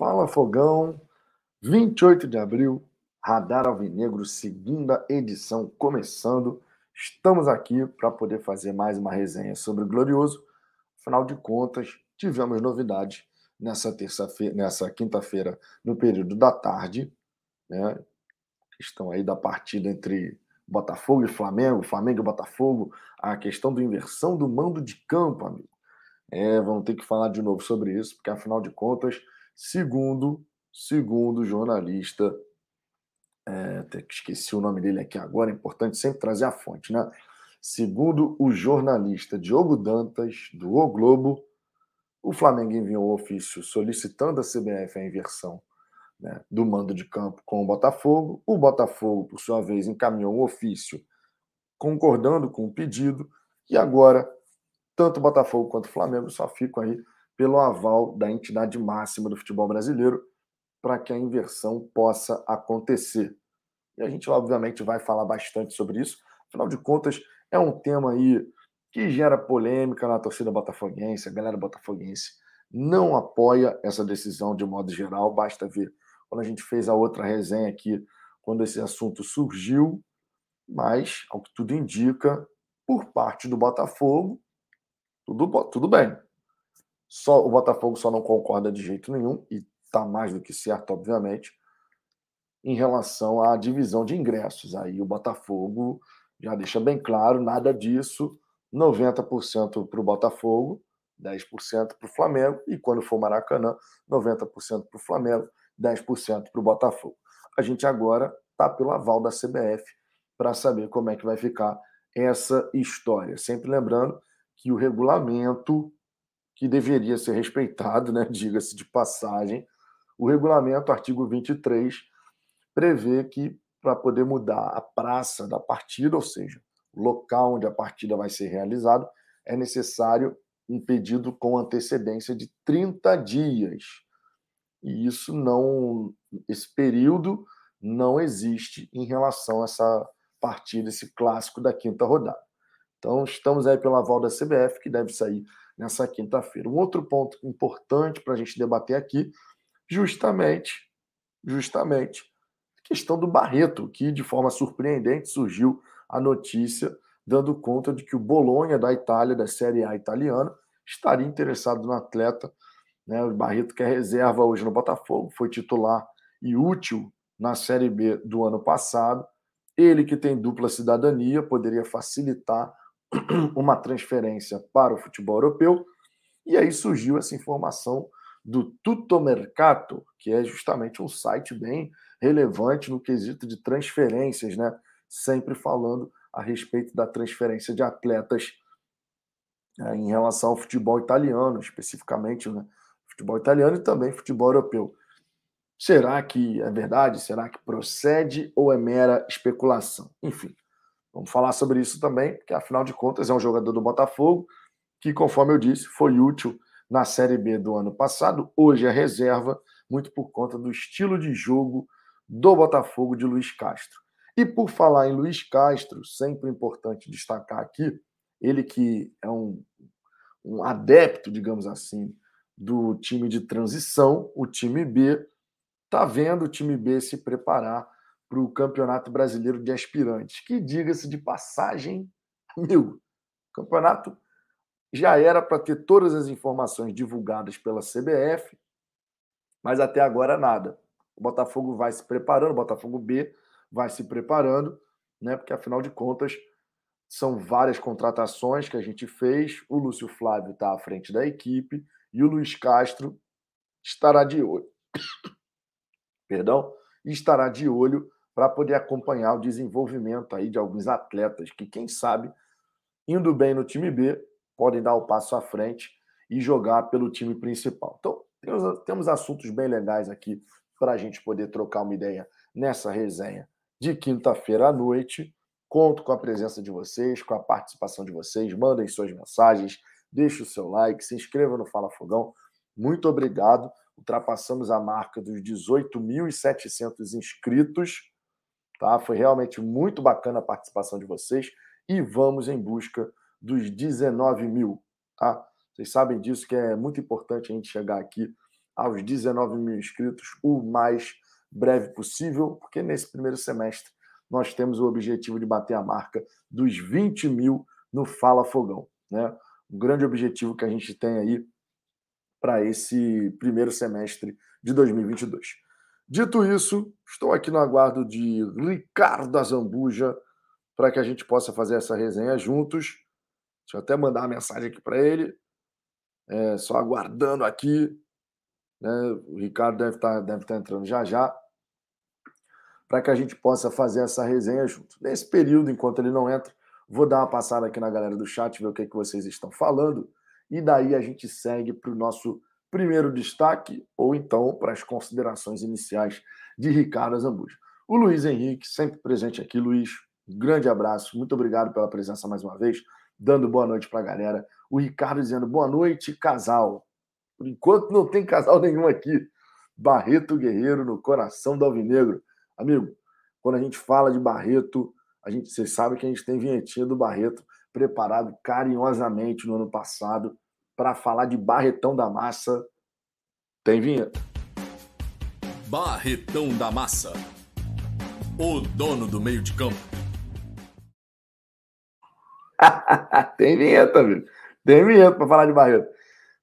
Fala Fogão, 28 de abril, Radar Alvinegro, segunda edição começando. Estamos aqui para poder fazer mais uma resenha sobre o Glorioso. Afinal de contas, tivemos novidades nessa terça-feira, nessa quinta-feira, no período da tarde, né? Questão aí da partida entre Botafogo e Flamengo, Flamengo e Botafogo, a questão da inversão do mando de campo, amigo. É, vamos ter que falar de novo sobre isso, porque afinal de contas, segundo, segundo jornalista, é, até que esqueci o nome dele aqui agora, é importante sempre trazer a fonte, né? Segundo o jornalista Diogo Dantas, do O Globo, o Flamengo enviou um ofício solicitando à CBF a inversão né, do mando de campo com o Botafogo. O Botafogo, por sua vez, encaminhou um ofício concordando com o pedido. E agora, tanto o Botafogo quanto o Flamengo só ficam aí pelo aval da entidade máxima do futebol brasileiro para que a inversão possa acontecer. E a gente, obviamente, vai falar bastante sobre isso. Afinal de contas, é um tema aí que gera polêmica na torcida botafoguense, a galera botafoguense não apoia essa decisão de modo geral, basta ver quando a gente fez a outra resenha aqui, quando esse assunto surgiu, mas, ao que tudo indica, por parte do Botafogo, tudo, tudo bem. Só O Botafogo só não concorda de jeito nenhum, e está mais do que certo, obviamente, em relação à divisão de ingressos. Aí o Botafogo já deixa bem claro, nada disso, 90% para o Botafogo, 10% para o Flamengo, e quando for Maracanã, 90% para o Flamengo, 10% para o Botafogo. A gente agora está pelo aval da CBF para saber como é que vai ficar essa história. Sempre lembrando que o regulamento, que deveria ser respeitado, né, diga-se de passagem, o regulamento, artigo 23, prevê que para poder mudar a praça da partida, ou seja, o local onde a partida vai ser realizada, é necessário um pedido com antecedência de 30 dias. E isso não, esse período não existe em relação a essa partida, esse clássico da quinta rodada. Então, estamos aí pela aval da CBF, que deve sair nessa quinta-feira. Um outro ponto importante para a gente debater aqui, justamente, justamente, a questão do Barreto, que de forma surpreendente surgiu a notícia dando conta de que o Bolonha da Itália, da Série A italiana, estaria interessado no atleta né? O Barreto, que é reserva hoje no Botafogo, foi titular e útil na Série B do ano passado. Ele, que tem dupla cidadania, poderia facilitar uma transferência para o futebol europeu. E aí surgiu essa informação do Tutto Mercato, que é justamente um site bem relevante no quesito de transferências, né? Sempre falando a respeito da transferência de atletas é, em relação ao futebol italiano, especificamente, né? futebol italiano e também futebol europeu. Será que é verdade? Será que procede ou é mera especulação? Enfim, vamos falar sobre isso também, porque afinal de contas é um jogador do Botafogo que, conforme eu disse, foi útil na Série B do ano passado, hoje é reserva, muito por conta do estilo de jogo do Botafogo de Luiz Castro. E por falar em Luiz Castro, sempre importante destacar aqui, ele que é um, um adepto, digamos assim, do time de transição, o time B, está vendo o time B se preparar para o Campeonato Brasileiro de Aspirantes, que, diga-se de passagem, amigo, o campeonato já era para ter todas as informações divulgadas pela CBF, mas até agora nada. O Botafogo vai se preparando, o Botafogo B vai se preparando, né? Porque afinal de contas são várias contratações que a gente fez. O Lúcio Flávio está à frente da equipe e o Luiz Castro estará de olho. Perdão? Estará de olho para poder acompanhar o desenvolvimento aí de alguns atletas que, quem sabe, indo bem no time B, podem dar o passo à frente e jogar pelo time principal. Então, temos, temos assuntos bem legais aqui para a gente poder trocar uma ideia nessa resenha de quinta-feira à noite. Conto com a presença de vocês, com a participação de vocês. Mandem suas mensagens, deixe o seu like, se inscreva no Fala Fogão. Muito obrigado. Ultrapassamos a marca dos 18.700 inscritos. Tá? Foi realmente muito bacana a participação de vocês e vamos em busca dos 19 mil. Tá? Vocês sabem disso que é muito importante a gente chegar aqui aos 19 mil inscritos o mais breve possível, porque nesse primeiro semestre nós temos o objetivo de bater a marca dos 20 mil no Fala Fogão. Né? Um grande objetivo que a gente tem aí para esse primeiro semestre de 2022. Dito isso, estou aqui no aguardo de Ricardo Azambuja para que a gente possa fazer essa resenha juntos. Deixa eu até mandar uma mensagem aqui para ele. É, só aguardando aqui. Né? O Ricardo deve estar, tá, deve tá entrando já já. Para que a gente possa fazer essa resenha junto. Nesse período, enquanto ele não entra, vou dar uma passada aqui na galera do chat, ver o que, é que vocês estão falando. E daí a gente segue para o nosso primeiro destaque, ou então para as considerações iniciais de Ricardo Zambuja. O Luiz Henrique, sempre presente aqui. Luiz, um grande abraço, muito obrigado pela presença mais uma vez, dando boa noite para a galera. O Ricardo dizendo boa noite, casal. Por enquanto não tem casal nenhum aqui. Barreto Guerreiro no coração do Alvinegro. Amigo, quando a gente fala de Barreto, a gente, você sabe que a gente tem vinhetinha do Barreto preparado carinhosamente no ano passado para falar de Barretão da Massa. Tem vinheta. Barretão da Massa. O dono do meio de campo. Tem vinheta, viu? Tem vinheta para falar de Barreto.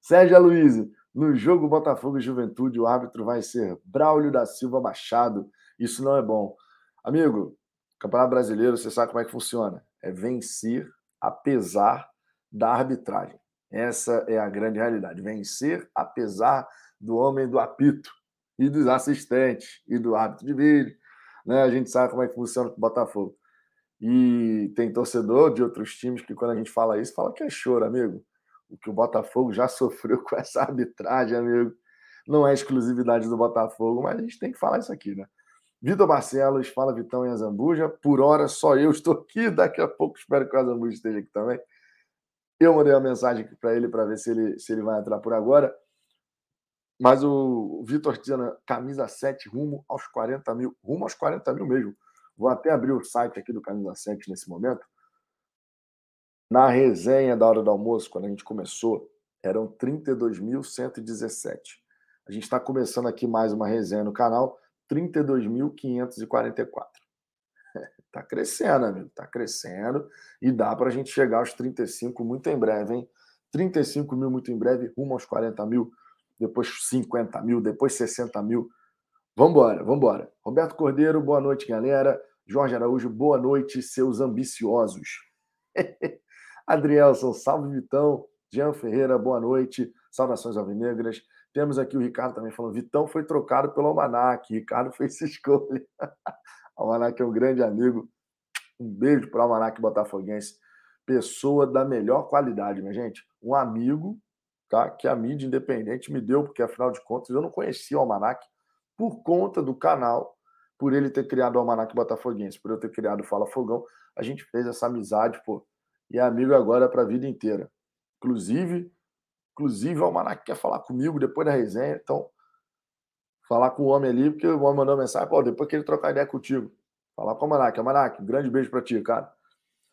Sérgio Aloysio, no jogo Botafogo e Juventude, o árbitro vai ser Braulio da Silva Machado. Isso não é bom. Amigo, Campeonato Brasileiro, você sabe como é que funciona. É vencer apesar da arbitragem. Essa é a grande realidade. Vencer apesar do homem do apito e dos assistentes e do árbitro de vídeo. Né? A gente sabe como é que funciona o Botafogo. E tem torcedor de outros times que, quando a gente fala isso, fala que é choro, amigo. O que o Botafogo já sofreu com essa arbitragem, amigo. Não é exclusividade do Botafogo, mas a gente tem que falar isso aqui, né? Vitor Barcelos, fala Vitão e Azambuja. Por hora, só eu estou aqui. Daqui a pouco espero que o Azambuja esteja aqui também. Eu mandei uma mensagem para ele para ver se ele, se ele vai entrar por agora. Mas o Vitor dizendo camisa 7 rumo aos 40 mil. Rumo aos 40 mil mesmo. Vou até abrir o site aqui do Camisa 7 nesse momento. Na resenha da hora do almoço, quando a gente começou, eram 32.117. A gente está começando aqui mais uma resenha no canal, 32.544. Tá crescendo, amigo. Tá crescendo. E dá para a gente chegar aos 35 muito em breve, hein? 35 mil muito em breve, rumo aos 40 mil, depois 50 mil, depois 60 mil. Vambora, vambora. Roberto Cordeiro, boa noite, galera. Jorge Araújo, boa noite, seus ambiciosos. Adrielson, salve Vitão. Jean Ferreira, boa noite. Saudações alvinegras. Temos aqui o Ricardo também falando: Vitão foi trocado pelo Almanac. Ricardo fez escolha. Almanac é um grande amigo. Um beijo para o Almanac Botafoguense. Pessoa da melhor qualidade, minha gente. Um amigo tá? que a mídia independente me deu, porque afinal de contas eu não conhecia o Almanac por conta do canal, por ele ter criado o Almanac Botafoguense, por eu ter criado o Fala Fogão. A gente fez essa amizade, pô. E é amigo agora para a vida inteira. Inclusive, inclusive o Almanac quer falar comigo depois da resenha, então falar com o homem ali, porque o homem mandou mensagem, pô, depois que ele trocar ideia contigo. Falar com o Manac. Manac, um grande beijo para ti, cara.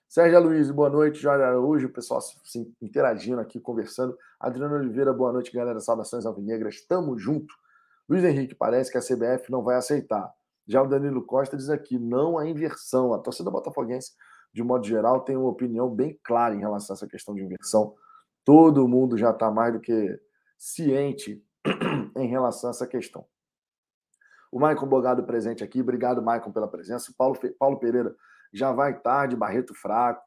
Sérgio Luiz, boa noite. Jorge Araújo, o pessoal se, interagindo aqui, conversando. Adriano Oliveira, boa noite, galera. Saudações alvinegras, tamo junto. Luiz Henrique, parece que a CBF não vai aceitar. Já o Danilo Costa diz aqui, não há inversão. A torcida botafoguense, de modo geral, tem uma opinião bem clara em relação a essa questão de inversão. Todo mundo já está mais do que ciente em relação a essa questão. O Maicon Bogado presente aqui. Obrigado, Maicon, pela presença. Paulo, Paulo Pereira já vai tarde, Barreto fraco.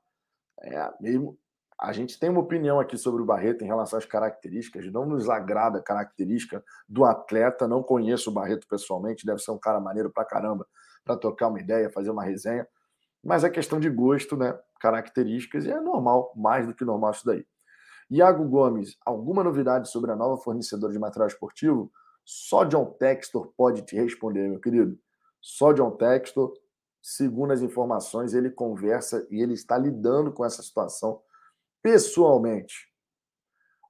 É, mesmo, a gente tem uma opinião aqui sobre o Barreto em relação às características. Não nos agrada a característica do atleta. Não conheço o Barreto pessoalmente. Deve ser um cara maneiro pra caramba para tocar uma ideia, fazer uma resenha. Mas é questão de gosto, né? Características, e é normal, mais do que normal isso daí. Iago Gomes, alguma novidade sobre a nova fornecedora de material esportivo? Só John Textor pode te responder, meu querido. Só John Textor, segundo as informações, ele conversa e ele está lidando com essa situação pessoalmente.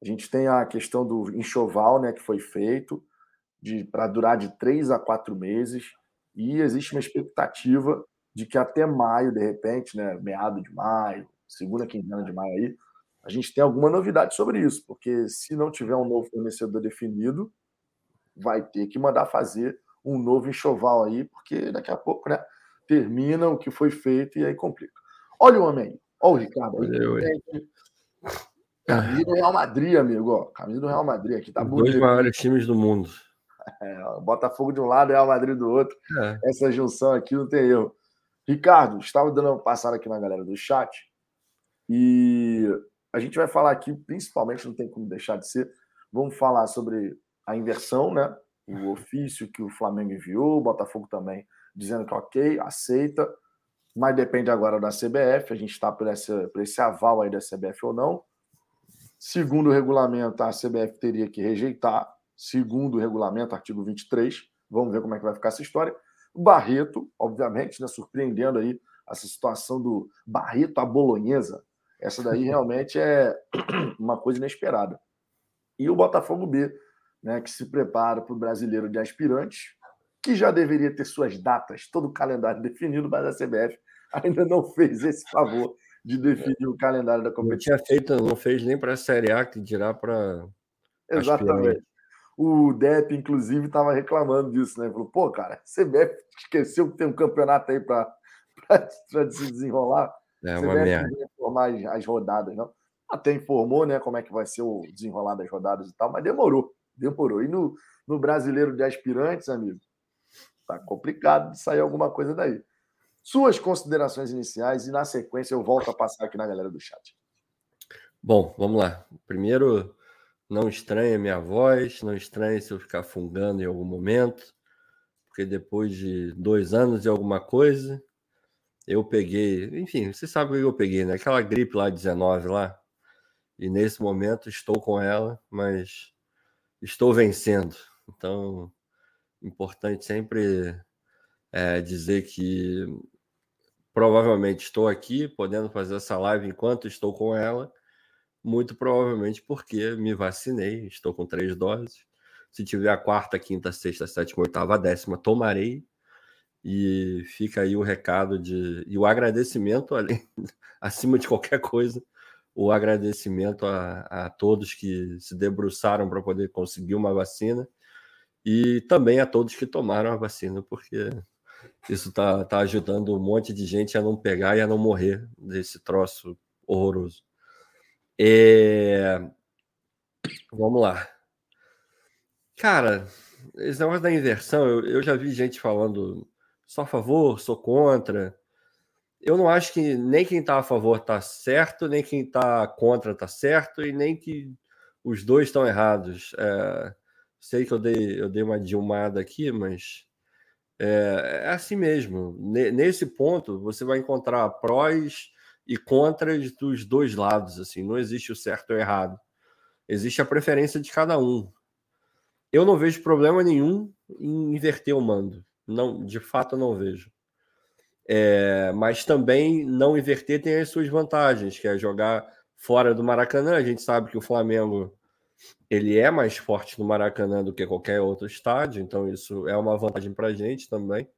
A gente tem a questão do enxoval, né, que foi feito para durar de três a quatro meses e existe uma expectativa de que até maio, de repente, né, meado de maio, segunda quinzena de maio aí, a gente tem alguma novidade sobre isso, porque se não tiver um novo fornecedor definido, vai ter que mandar fazer um novo enxoval aí, porque daqui a pouco, né, termina o que foi feito e aí complica. Olha o homem aí, olha o Ricardo aí. Camisa do Real Madrid, amigo. Ó. Camisa do Real Madrid aqui tá bonito. Dois maiores times do mundo. É, Botafogo de um lado e Real Madrid do outro. É. Essa junção aqui não tem erro. Ricardo, estava dando uma passada aqui na galera do chat e a gente vai falar aqui, principalmente, não tem como deixar de ser, vamos falar sobre a inversão, né? O ofício que o Flamengo enviou, o Botafogo também dizendo que ok, aceita, mas depende agora da CBF, a gente está por esse, por esse aval aí da CBF ou não. Segundo o regulamento, a CBF teria que rejeitar, segundo o regulamento, artigo 23. Vamos ver como é que vai ficar essa história. Barreto, obviamente, né, surpreendendo aí essa situação do Barreto à bolonhesa. Essa daí realmente é uma coisa inesperada. E o Botafogo B, né, que se prepara para o brasileiro de aspirantes, que já deveria ter suas datas, todo o calendário definido, mas a CBF ainda não fez esse favor de definir o calendário da competição. Não tinha feito, não fez nem para a Série A, que dirá para. Exatamente. O Depp, inclusive, estava reclamando disso, né? Falou, pô, cara, você esqueceu que tem um campeonato aí para se desenrolar. É uma merda. informar as, as rodadas, não? Até informou, né, como é que vai ser o desenrolar das rodadas e tal, mas demorou, demorou. E no, no brasileiro de aspirantes, amigo, tá complicado de sair alguma coisa daí suas considerações iniciais e, na sequência, eu volto a passar aqui na galera do chat. Bom, vamos lá. Primeiro, não estranhe minha voz, não estranhe se eu ficar fungando em algum momento, porque depois de dois anos e alguma coisa, eu peguei, enfim, você sabe o que eu peguei, né? Aquela gripe lá, 19 lá, e nesse momento estou com ela, mas estou vencendo. Então, importante sempre é, dizer que Provavelmente estou aqui podendo fazer essa live enquanto estou com ela, muito provavelmente porque me vacinei, estou com três doses. Se tiver a quarta, quinta, sexta, sétima, oitava, décima, tomarei. E fica aí o recado de e o agradecimento, além, acima de qualquer coisa, o agradecimento a, a todos que se debruçaram para poder conseguir uma vacina e também a todos que tomaram a vacina, porque isso tá, tá ajudando um monte de gente a não pegar e a não morrer desse troço horroroso. É... Vamos lá. Cara, esse negócio da inversão, eu, eu já vi gente falando só a favor, sou contra. Eu não acho que nem quem está a favor está certo, nem quem está contra está certo, e nem que os dois estão errados. É, sei que eu dei, eu dei uma dilmada aqui, mas é, é assim mesmo. Nesse ponto, você vai encontrar prós e contras dos dois lados. Assim, não existe o certo ou o errado. Existe a preferência de cada um. Eu não vejo problema nenhum em inverter o mando. Não, de fato, eu não vejo. É, mas também não inverter tem as suas vantagens, que é jogar fora do Maracanã. A gente sabe que o Flamengo ele é mais forte no Maracanã do que qualquer outro estádio, então isso é uma vantagem para a gente também.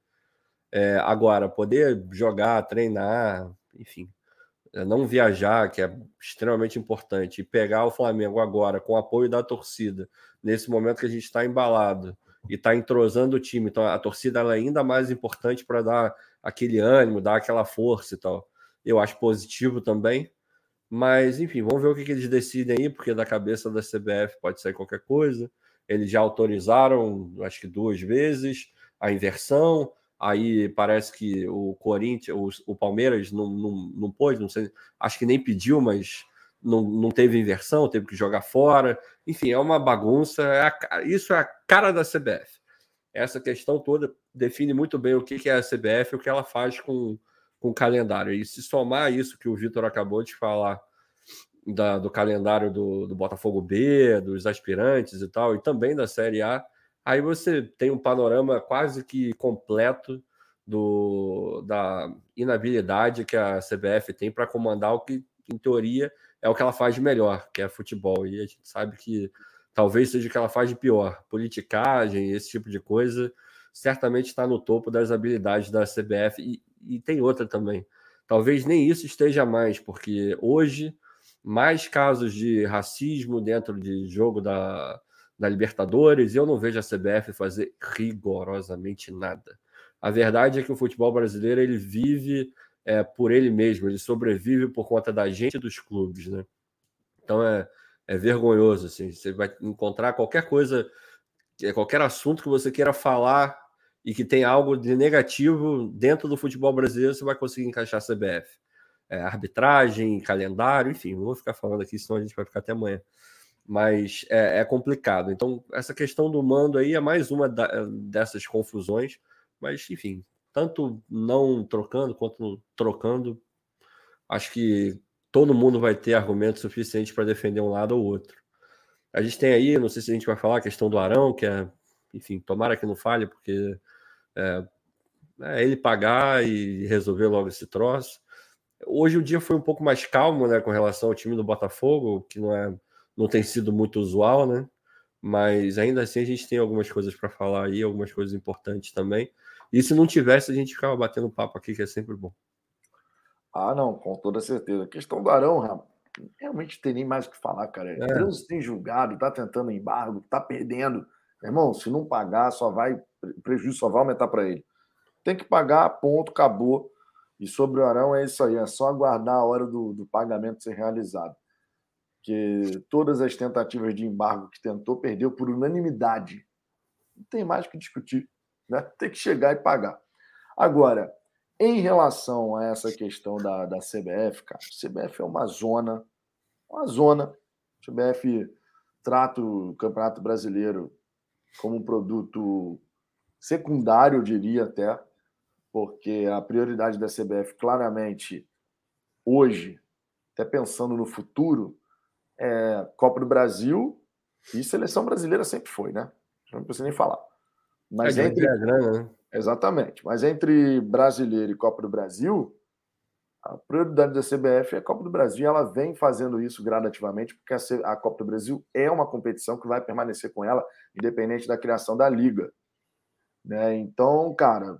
É, agora, poder jogar, treinar, enfim, é, não viajar, que é extremamente importante, e pegar o Flamengo agora com o apoio da torcida, nesse momento que a gente está embalado e está entrosando o time, então a torcida é ainda mais importante para dar aquele ânimo, dar aquela força e tal. Eu acho positivo também. Mas, enfim, vamos ver o que, que eles decidem aí, porque da cabeça da CBF pode sair qualquer coisa. Eles já autorizaram, acho que duas vezes, a inversão. Aí parece que o Corinthians, o, o Palmeiras não, não, não pôde, não sei, acho que nem pediu, mas não, não teve inversão, teve que jogar fora. Enfim, é uma bagunça. É a, isso é a cara da CBF. Essa questão toda define muito bem o que, é a CBF e o que ela faz com, com o calendário. E se somar isso que o Vitor acabou de falar da, do calendário do, do, Botafogo B, dos aspirantes e tal, e também da Série A, aí você tem um panorama quase que completo do, da inabilidade que a CBF tem para comandar o que, em teoria, é o que ela faz de melhor, que é futebol. E a gente sabe que talvez seja o que ela faz de pior. Politicagem, esse tipo de coisa, certamente está no topo das habilidades da CBF. E, e tem outra também. Talvez nem isso esteja mais, porque hoje mais casos de racismo dentro de jogo da, da Libertadores, eu não vejo a CBF fazer rigorosamente nada. A verdade é que o futebol brasileiro ele vive é, por ele mesmo, ele sobrevive por conta da gente e dos clubes, né? Então é, é vergonhoso, assim, você vai encontrar qualquer coisa, qualquer assunto que você queira falar e que tem algo de negativo dentro do futebol brasileiro, você vai conseguir encaixar a CBF. É, arbitragem, calendário, enfim, não vou ficar falando aqui, senão a gente vai ficar até amanhã. Mas é, é complicado. Então, essa questão do mando aí é mais uma da, dessas confusões. Mas, enfim, tanto não trocando quanto trocando, acho que todo mundo vai ter argumento suficiente para defender um lado ou outro. A gente tem aí, não sei se a gente vai falar a questão do Arão, que é, enfim, tomara que não falhe, porque é, é ele pagar e resolver logo esse troço. Hoje o dia foi um pouco mais calmo, né, com relação ao time do Botafogo, que não é, não tem sido muito usual, né? Mas ainda assim a gente tem algumas coisas para falar aí, algumas coisas importantes também. E se não tivesse, a gente ficava batendo papo aqui, que é sempre bom. Ah, não, com toda certeza. A questão do Arão, realmente tem nem mais o que falar, cara. É. Deus tem julgado, tá tentando embargo, tá perdendo. Irmão, se não pagar, só vai. prejuízo só vai aumentar para ele. Tem que pagar, ponto, acabou. E sobre o Arão é isso aí, é só aguardar a hora do, do pagamento ser realizado. Que todas as tentativas de embargo que tentou perdeu por unanimidade. Não tem mais o que discutir. Né? Tem que chegar e pagar. Agora, em relação a essa questão da, da CBF, cara, a CBF é uma zona, uma zona. A CBF trata o Campeonato Brasileiro como um produto secundário, eu diria até, porque a prioridade da CBF, claramente, hoje, até pensando no futuro, é Copa do Brasil e seleção brasileira sempre foi, né? Não precisa nem falar. Mas é entre... grana, né? Exatamente. Mas entre brasileiro e Copa do Brasil, a prioridade da CBF é a Copa do Brasil ela vem fazendo isso gradativamente, porque a Copa do Brasil é uma competição que vai permanecer com ela, independente da criação da liga. Né? Então, cara,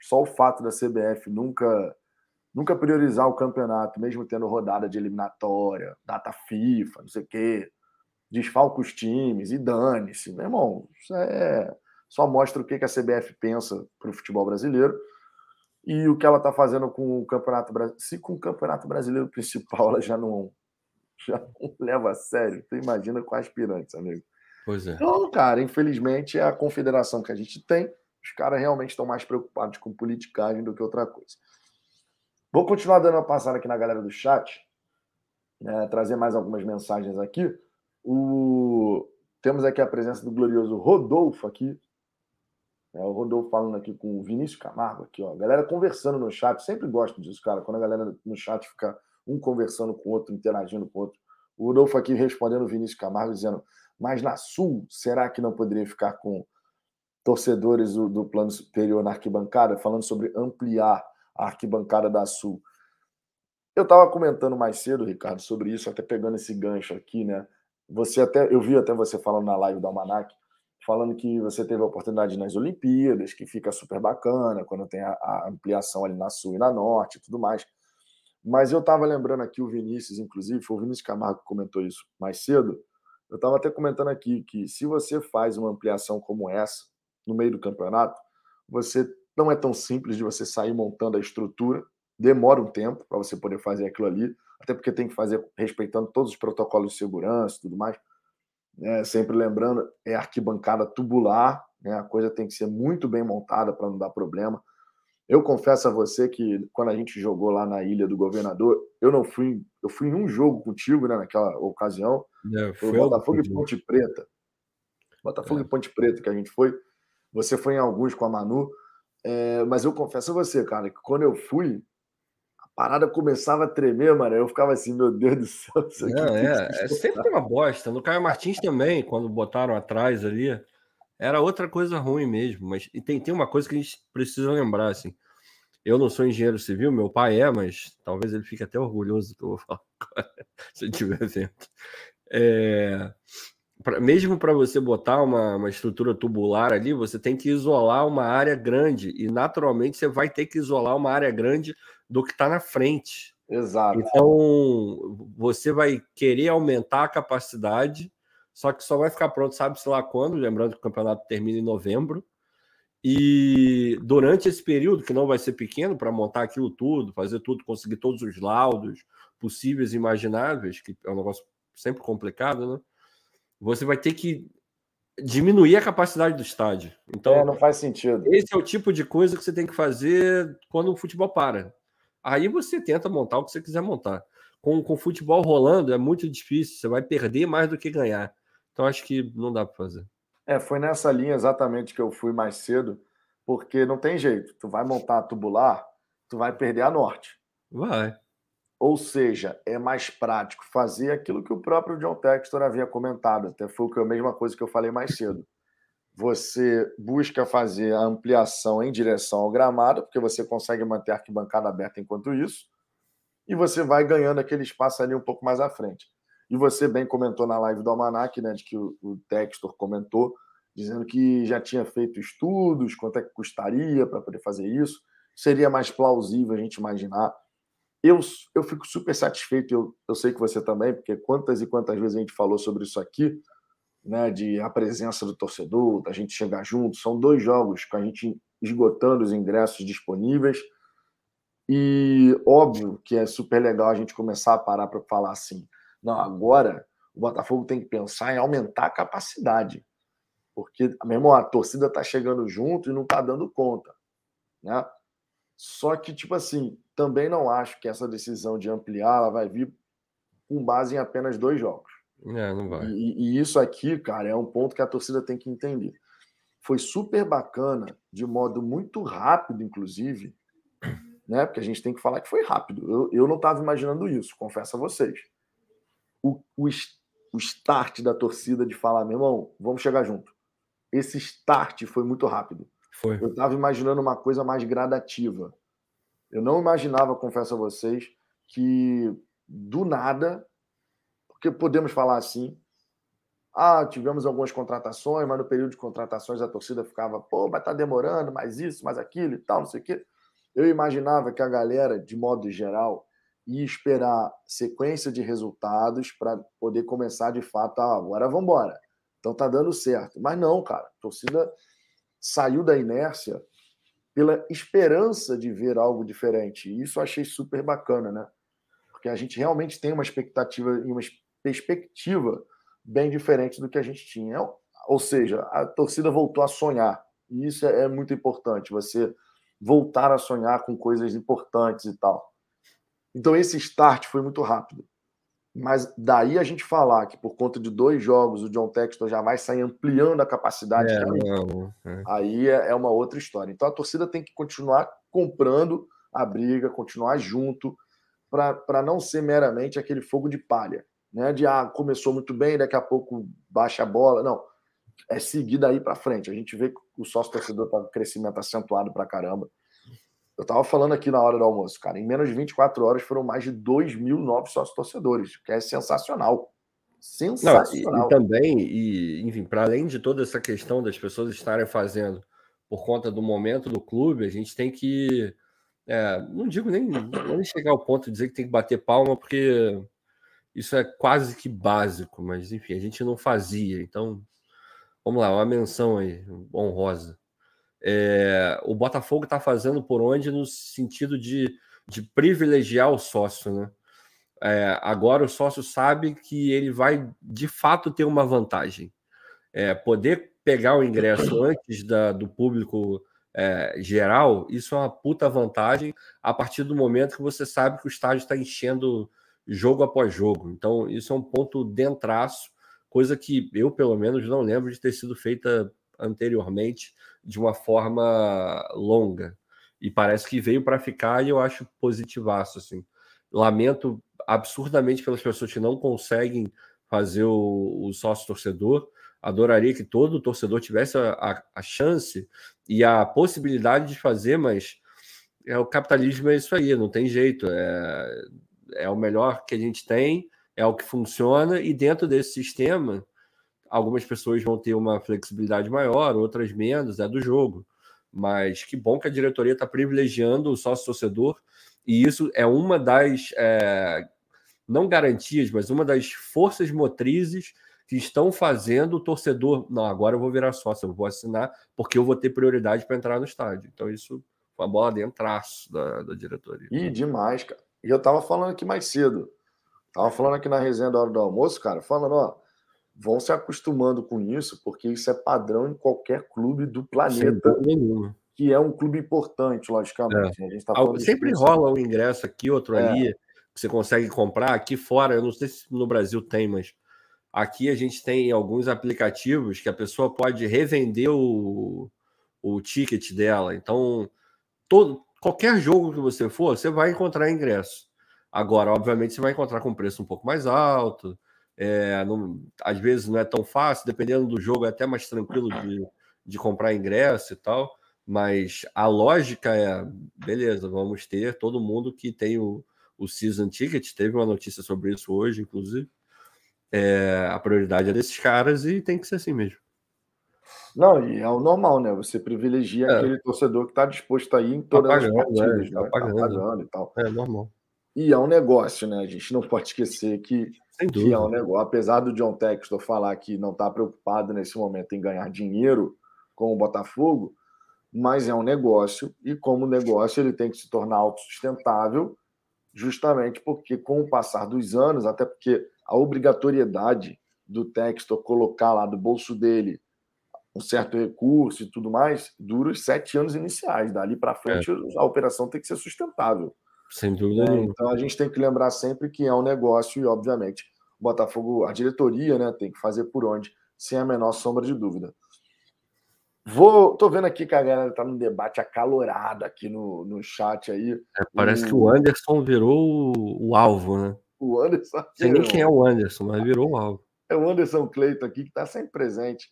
só o fato da CBF nunca nunca priorizar o campeonato, mesmo tendo rodada de eliminatória, data FIFA, não sei o quê, desfalca os times e dane-se. Meu irmão, isso é só mostra o que, a CBF pensa para o futebol brasileiro e o que ela está fazendo com o Campeonato Brasileiro. Se com o Campeonato Brasileiro principal ela já não, já não leva a sério, tu imagina com aspirantes, amigo. Pois é. Então, cara, infelizmente é a confederação que a gente tem. Os caras realmente estão mais preocupados com politicagem do que outra coisa. Vou continuar dando uma passada aqui na galera do chat, né, trazer mais algumas mensagens aqui. O... Temos aqui a presença do glorioso Rodolfo aqui, é, o Rodolfo falando aqui com o Vinícius Camargo, aqui, ó. Galera conversando no chat, sempre gosto disso, cara. Quando a galera no chat fica um conversando com o outro, interagindo com o outro. O Rodolfo aqui respondendo o Vinícius Camargo, dizendo: Mas na Sul, será que não poderia ficar com torcedores do, do plano superior na arquibancada? Falando sobre ampliar a arquibancada da Sul. Eu estava comentando mais cedo, Ricardo, sobre isso, até pegando esse gancho aqui, né? Você até, eu vi até você falando na live da Almanac, falando que você teve a oportunidade nas Olimpíadas, que fica super bacana quando tem a, a ampliação ali na Sul e na Norte e tudo mais. Mas eu estava lembrando aqui o Vinícius, inclusive, foi o Vinícius Camargo que comentou isso mais cedo. Eu estava até comentando aqui que se você faz uma ampliação como essa no meio do campeonato, você não é tão simples de você sair montando a estrutura, demora um tempo para você poder fazer aquilo ali, até porque tem que fazer respeitando todos os protocolos de segurança e tudo mais né? sempre lembrando, é arquibancada tubular, né? a coisa tem que ser muito bem montada para não dar problema. Eu confesso a você que quando a gente jogou lá na Ilha do Governador, eu não fui, eu fui em um jogo contigo, né, naquela ocasião, é, foi o Botafogo e Ponte Preta. Botafogo é. e Ponte Preta que a gente foi. Você foi em alguns com a Manu, é, mas eu confesso a você, cara, que quando eu fui, parada começava a tremer, mano. Eu ficava assim, meu Deus do céu. Isso aqui Não, é, é sempre uma bosta. No Caio Martins também, quando botaram atrás ali, era outra coisa ruim mesmo. Mas e tem, tem uma coisa que a gente precisa lembrar, assim. Eu não sou engenheiro civil, meu pai é, mas talvez ele fique até orgulhoso do que eu vou falar agora, se ele estiver vendo. É, pra, mesmo para você botar uma, uma estrutura tubular ali, você tem que isolar uma área grande. E naturalmente você vai ter que isolar uma área grande do que está na frente. Exato. Então, você vai querer aumentar a capacidade, só que só vai ficar pronto, sabe-se lá quando, lembrando que o campeonato termina em novembro. E durante esse período, que não vai ser pequeno, para montar aquilo tudo, fazer tudo, conseguir todos os laudos possíveis e imagináveis, que é um negócio sempre complicado, né? Você vai ter que diminuir a capacidade do estádio. Então, é, não faz sentido. Esse é o tipo de coisa que você tem que fazer quando o futebol para. Aí você tenta montar o que você quiser montar. Com, com o futebol rolando é muito difícil, você vai perder mais do que ganhar. Então acho que não dá para fazer. É, foi nessa linha exatamente que eu fui mais cedo, porque não tem jeito. Tu vai montar a tubular, tu vai perder a norte. Vai. Ou seja, é mais prático fazer aquilo que o próprio John Textor havia comentado, até foi a mesma coisa que eu falei mais cedo. Você busca fazer a ampliação em direção ao gramado, porque você consegue manter a arquibancada aberta enquanto isso, e você vai ganhando aquele espaço ali um pouco mais à frente. E você bem comentou na live do Almanac, né, de que o, o Textor comentou, dizendo que já tinha feito estudos, quanto é que custaria para poder fazer isso. Seria mais plausível a gente imaginar. Eu, eu fico super satisfeito, eu, eu sei que você também, porque quantas e quantas vezes a gente falou sobre isso aqui, né, de a presença do torcedor, da gente chegar junto. São dois jogos com a gente esgotando os ingressos disponíveis. E óbvio que é super legal a gente começar a parar para falar assim: não, agora o Botafogo tem que pensar em aumentar a capacidade. Porque, mesmo a torcida está chegando junto e não está dando conta. Né? Só que, tipo assim, também não acho que essa decisão de ampliar ela vai vir com base em apenas dois jogos. É, não vai. E, e isso aqui, cara, é um ponto que a torcida tem que entender. Foi super bacana, de modo muito rápido, inclusive, né? Porque a gente tem que falar que foi rápido. Eu, eu não estava imaginando isso, confesso a vocês o, o, o start da torcida de falar, meu irmão, vamos chegar junto. Esse start foi muito rápido. Foi. Eu estava imaginando uma coisa mais gradativa. Eu não imaginava, confesso a vocês, que do nada, porque podemos falar assim, ah, tivemos algumas contratações, mas no período de contratações a torcida ficava, pô, estar tá demorando, mais isso, mais aquilo e tal, não sei o quê. Eu imaginava que a galera, de modo geral, e esperar sequência de resultados para poder começar de fato, ah, agora vamos embora. Então tá dando certo. Mas não, cara, a torcida saiu da inércia pela esperança de ver algo diferente. E isso eu achei super bacana, né? Porque a gente realmente tem uma expectativa e uma perspectiva bem diferente do que a gente tinha. Ou seja, a torcida voltou a sonhar. E isso é muito importante, você voltar a sonhar com coisas importantes e tal. Então esse start foi muito rápido. Mas daí a gente falar que por conta de dois jogos o John Textor já vai sair ampliando a capacidade, é, não, é. aí é, é uma outra história. Então a torcida tem que continuar comprando a briga, continuar junto, para não ser meramente aquele fogo de palha. Né? De ah, começou muito bem, daqui a pouco baixa a bola. Não. É seguir daí para frente. A gente vê que o sócio torcedor está com crescimento acentuado para caramba. Eu estava falando aqui na hora do almoço, cara. Em menos de 24 horas foram mais de 2 mil novos sócios torcedores, que é sensacional. Sensacional. Não, e, e, também, e, enfim, para além de toda essa questão das pessoas estarem fazendo por conta do momento do clube, a gente tem que. É, não digo nem, nem chegar ao ponto de dizer que tem que bater palma, porque isso é quase que básico, mas enfim, a gente não fazia. Então, vamos lá, uma menção aí, honrosa é, o Botafogo está fazendo por onde no sentido de, de privilegiar o sócio, né? É, agora o sócio sabe que ele vai de fato ter uma vantagem. É, poder pegar o ingresso antes da, do público é, geral, isso é uma puta vantagem a partir do momento que você sabe que o estádio está enchendo jogo após jogo. Então, isso é um ponto dentraço, coisa que eu, pelo menos, não lembro de ter sido feita anteriormente de uma forma longa. E parece que veio para ficar e eu acho positivaço. Assim. Lamento absurdamente pelas pessoas que não conseguem fazer o, o sócio torcedor. Adoraria que todo torcedor tivesse a, a, a, chance e a possibilidade de fazer, mas é o capitalismo é isso aí, não tem jeito. É, é o melhor que a gente tem, é o que funciona, e dentro desse sistema Algumas pessoas vão ter uma flexibilidade maior, outras menos, é do jogo. Mas que bom que a diretoria está privilegiando o sócio torcedor, e isso é uma das, é, não garantias, mas uma das forças motrizes que estão fazendo o torcedor. Não, agora eu vou virar sócio, eu vou assinar, porque eu vou ter prioridade para entrar no estádio. Então, isso foi uma bola dentro da, da diretoria. E demais, cara. E eu tava falando aqui mais cedo. Tava falando aqui na resenha da hora do almoço, cara, falando, ó, vão se acostumando com isso, porque isso é padrão em qualquer clube do planeta. Que é um clube importante, logicamente. É. A gente tá falando Sempre rola um ingresso aqui, outro é. ali, que você consegue comprar. Aqui fora, eu não sei se no Brasil tem, mas aqui a gente tem alguns aplicativos que a pessoa pode revender o, o ticket dela. Então, todo, qualquer jogo que você for, você vai encontrar ingresso. Agora, obviamente, você vai encontrar com preço um pouco mais alto. É, não, às vezes não é tão fácil, dependendo do jogo, é até mais tranquilo de, de comprar ingresso e tal. Mas a lógica é: beleza, vamos ter todo mundo que tem o, o season ticket. Teve uma notícia sobre isso hoje, inclusive. É, a prioridade é desses caras e tem que ser assim mesmo. Não, e é o normal, né? Você privilegia é. aquele torcedor que está disposto a ir em todas tá pagando, as partidas, é, tá, né? pagando. tá pagando e tal. É normal. E é um negócio, né? A gente não pode esquecer que, que é um negócio. Apesar do John Textor falar que não está preocupado nesse momento em ganhar dinheiro com o Botafogo, mas é um negócio, e como negócio ele tem que se tornar autossustentável, justamente porque com o passar dos anos, até porque a obrigatoriedade do Textor colocar lá do bolso dele um certo recurso e tudo mais, dura os sete anos iniciais. Dali para frente, é. a operação tem que ser sustentável. Sem dúvida é, Então a gente tem que lembrar sempre que é um negócio e, obviamente, o Botafogo, a diretoria, né, tem que fazer por onde, sem a menor sombra de dúvida. Vou, tô vendo aqui que a galera tá num debate acalorado aqui no, no chat aí. É, parece o... que o Anderson virou o, o alvo, né? O Anderson. Sei nem quem é o Anderson, mas virou o alvo. É o Anderson Cleito aqui que está sempre presente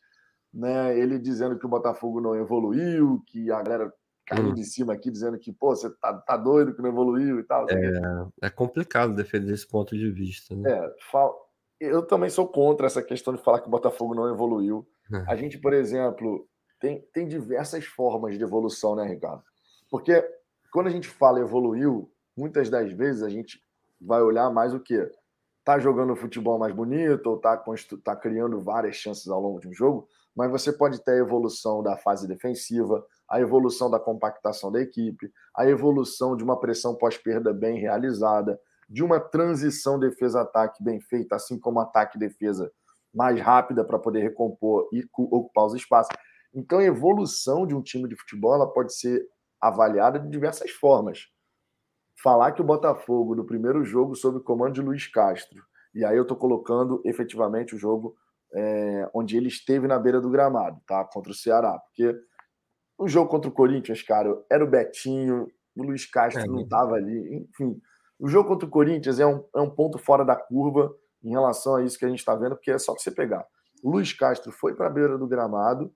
né? Ele dizendo que o Botafogo não evoluiu, que a galera caiu hum. de cima aqui dizendo que, pô, você tá, tá doido que não evoluiu e tal. É, é complicado defender esse ponto de vista, né? É, eu também sou contra essa questão de falar que o Botafogo não evoluiu. É. A gente, por exemplo, tem, tem diversas formas de evolução, né, Ricardo? Porque quando a gente fala evoluiu, muitas das vezes a gente vai olhar mais o quê? Tá jogando futebol mais bonito ou tá, tá criando várias chances ao longo de um jogo, mas você pode ter a evolução da fase defensiva, a evolução da compactação da equipe, a evolução de uma pressão pós-perda bem realizada, de uma transição defesa-ataque bem feita, assim como ataque-defesa mais rápida para poder recompor e ocupar os espaços. Então, a evolução de um time de futebol ela pode ser avaliada de diversas formas. Falar que o Botafogo, no primeiro jogo, sob o comando de Luiz Castro, e aí eu estou colocando efetivamente o jogo é, onde ele esteve na beira do gramado, tá? Contra o Ceará. Porque no jogo contra o Corinthians, cara, era o Betinho, o Luiz Castro é, não estava ali, enfim. O jogo contra o Corinthians é um, é um ponto fora da curva em relação a isso que a gente está vendo, porque é só você pegar. O Luiz Castro foi para a beira do gramado,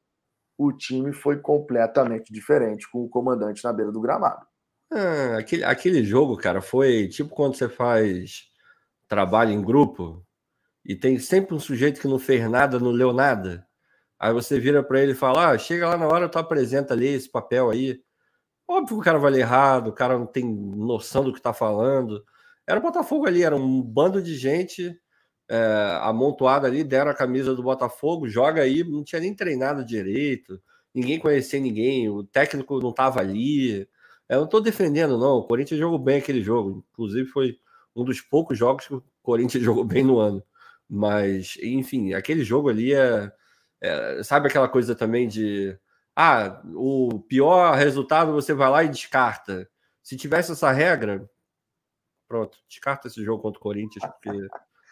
o time foi completamente diferente com o comandante na beira do gramado. É, aquele, aquele jogo, cara, foi tipo quando você faz trabalho em grupo e tem sempre um sujeito que não fez nada, não leu nada. Aí você vira para ele e fala: ah, chega lá na hora, tu apresenta ali esse papel aí. Óbvio que o cara vai ler errado, o cara não tem noção do que está falando. Era o Botafogo ali, era um bando de gente é, amontoada ali, deram a camisa do Botafogo, joga aí, não tinha nem treinado direito, ninguém conhecia ninguém, o técnico não estava ali. Eu não estou defendendo, não. O Corinthians jogou bem aquele jogo. Inclusive, foi um dos poucos jogos que o Corinthians jogou bem no ano. Mas, enfim, aquele jogo ali é, é, Sabe aquela coisa também de. Ah, o pior resultado você vai lá e descarta. Se tivesse essa regra, pronto, descarta esse jogo contra o Corinthians, porque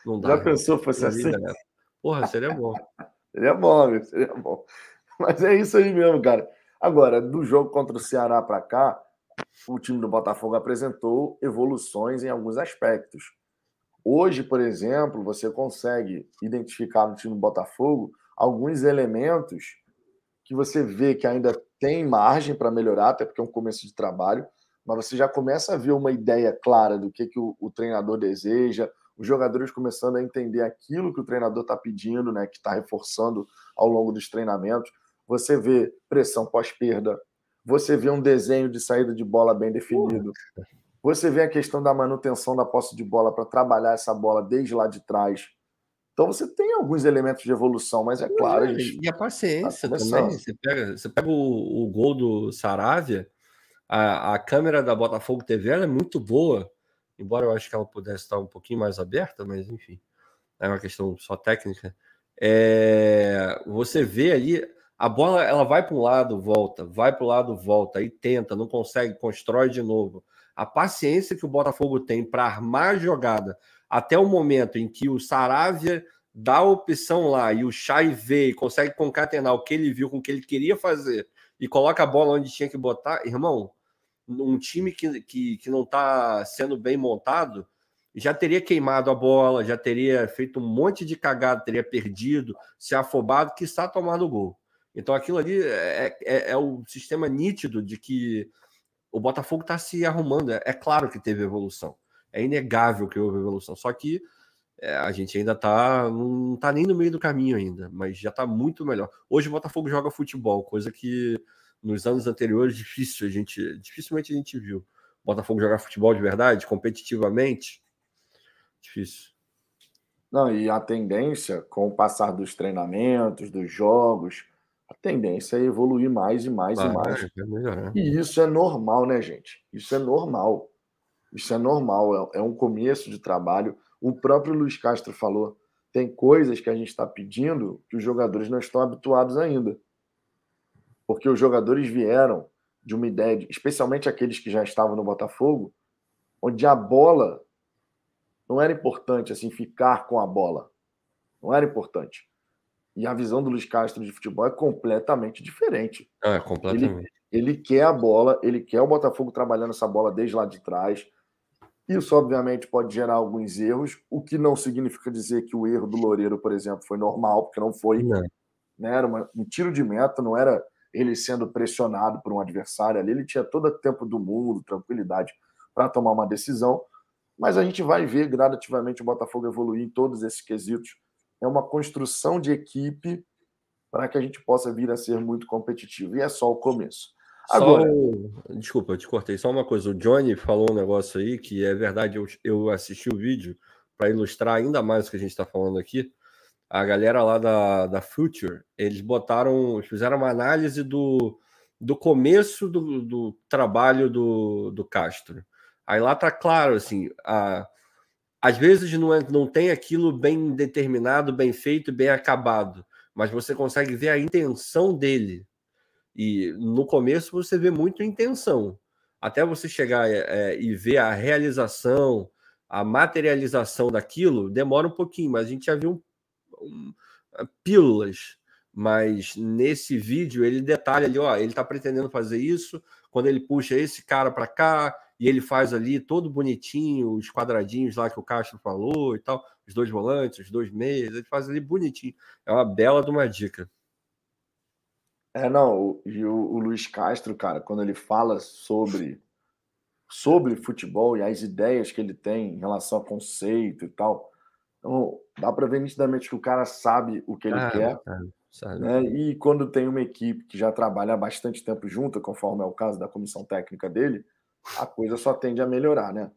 não dá. Já pensou fosse assim? Né? Porra, seria bom. seria bom, seria bom. Mas é isso aí mesmo, cara. Agora, do jogo contra o Ceará para cá, o time do Botafogo apresentou evoluções em alguns aspectos. Hoje, por exemplo, você consegue identificar no time do Botafogo alguns elementos que você vê que ainda tem margem para melhorar, até porque é um começo de trabalho, mas você já começa a ver uma ideia clara do que, que o, o treinador deseja, os jogadores começando a entender aquilo que o treinador está pedindo, né, que está reforçando ao longo dos treinamentos. Você vê pressão pós-perda, você vê um desenho de saída de bola bem definido, você vê a questão da manutenção da posse de bola para trabalhar essa bola desde lá de trás. Então você tem alguns elementos de evolução, mas é claro. A gente e a paciência tá também. Você pega, você pega o, o gol do Saravia, a, a câmera da Botafogo TV é muito boa, embora eu acho que ela pudesse estar um pouquinho mais aberta, mas enfim, é uma questão só técnica. É, você vê ali, a bola ela vai para um lado, volta, vai para o lado, volta, aí tenta, não consegue, constrói de novo. A paciência que o Botafogo tem para armar a jogada até o momento em que o Saravia dá a opção lá e o Chay vê e consegue concatenar o que ele viu com o que ele queria fazer e coloca a bola onde tinha que botar, irmão, um time que, que, que não está sendo bem montado já teria queimado a bola, já teria feito um monte de cagada, teria perdido, se afobado, que está tomando o gol. Então aquilo ali é, é, é, o sistema nítido de que o Botafogo está se arrumando. É, é claro que teve evolução. É inegável que houve evolução. Só que é, a gente ainda tá. Não tá nem no meio do caminho ainda, mas já tá muito melhor. Hoje o Botafogo joga futebol, coisa que nos anos anteriores difícil a gente, dificilmente a gente viu. O Botafogo jogar futebol de verdade, competitivamente, difícil. Não, e a tendência, com o passar dos treinamentos, dos jogos, a tendência é evoluir mais e mais e mais. É e isso é normal, né, gente? Isso é normal. Isso é normal, é, é um começo de trabalho. O próprio Luiz Castro falou: tem coisas que a gente está pedindo que os jogadores não estão habituados ainda. Porque os jogadores vieram de uma ideia, de, especialmente aqueles que já estavam no Botafogo, onde a bola não era importante assim ficar com a bola. Não era importante. E a visão do Luiz Castro de futebol é completamente diferente. É, completamente. Ele, ele quer a bola, ele quer o Botafogo trabalhando essa bola desde lá de trás. Isso, obviamente, pode gerar alguns erros, o que não significa dizer que o erro do Loureiro, por exemplo, foi normal, porque não foi. Não. Né? Era uma, um tiro de meta, não era ele sendo pressionado por um adversário ali. Ele tinha todo o tempo do mundo, tranquilidade para tomar uma decisão. Mas a gente vai ver gradativamente o Botafogo evoluir em todos esses quesitos é uma construção de equipe para que a gente possa vir a ser muito competitivo. E é só o começo. Agora, desculpa, eu te cortei. Só uma coisa: o Johnny falou um negócio aí que é verdade. Eu, eu assisti o vídeo para ilustrar ainda mais o que a gente está falando aqui. A galera lá da, da Future, eles botaram, fizeram uma análise do, do começo do, do trabalho do, do Castro. Aí lá tá claro, assim, a, às vezes não, é, não tem aquilo bem determinado, bem feito, bem acabado, mas você consegue ver a intenção dele. E no começo você vê muito intenção. Até você chegar é, e ver a realização, a materialização daquilo, demora um pouquinho, mas a gente já viu um, um, pílulas. Mas nesse vídeo ele detalha ali, ó, ele está pretendendo fazer isso, quando ele puxa esse cara para cá, e ele faz ali todo bonitinho, os quadradinhos lá que o Castro falou e tal, os dois volantes, os dois meias, ele faz ali bonitinho. É uma bela de uma dica. É, não, e o, o Luiz Castro, cara, quando ele fala sobre sobre futebol e as ideias que ele tem em relação a conceito e tal, então, dá para ver nitidamente que o cara sabe o que ele ah, quer. Né? E quando tem uma equipe que já trabalha há bastante tempo junto, conforme é o caso da comissão técnica dele, a coisa só tende a melhorar, né?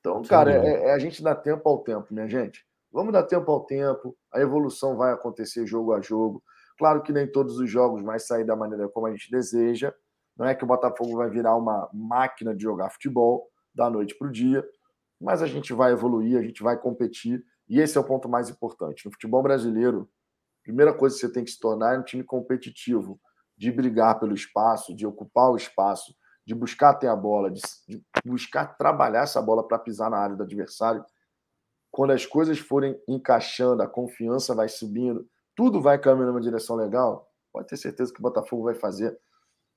Então, cara, é, é, a gente dá tempo ao tempo, minha gente. Vamos dar tempo ao tempo, a evolução vai acontecer jogo a jogo. Claro que nem todos os jogos vão sair da maneira como a gente deseja. Não é que o Botafogo vai virar uma máquina de jogar futebol da noite para o dia, mas a gente vai evoluir, a gente vai competir, e esse é o ponto mais importante. No futebol brasileiro, a primeira coisa que você tem que se tornar é um time competitivo, de brigar pelo espaço, de ocupar o espaço, de buscar ter a bola, de, de buscar trabalhar essa bola para pisar na área do adversário. Quando as coisas forem encaixando, a confiança vai subindo, tudo vai caminhando numa direção legal, pode ter certeza que o Botafogo vai fazer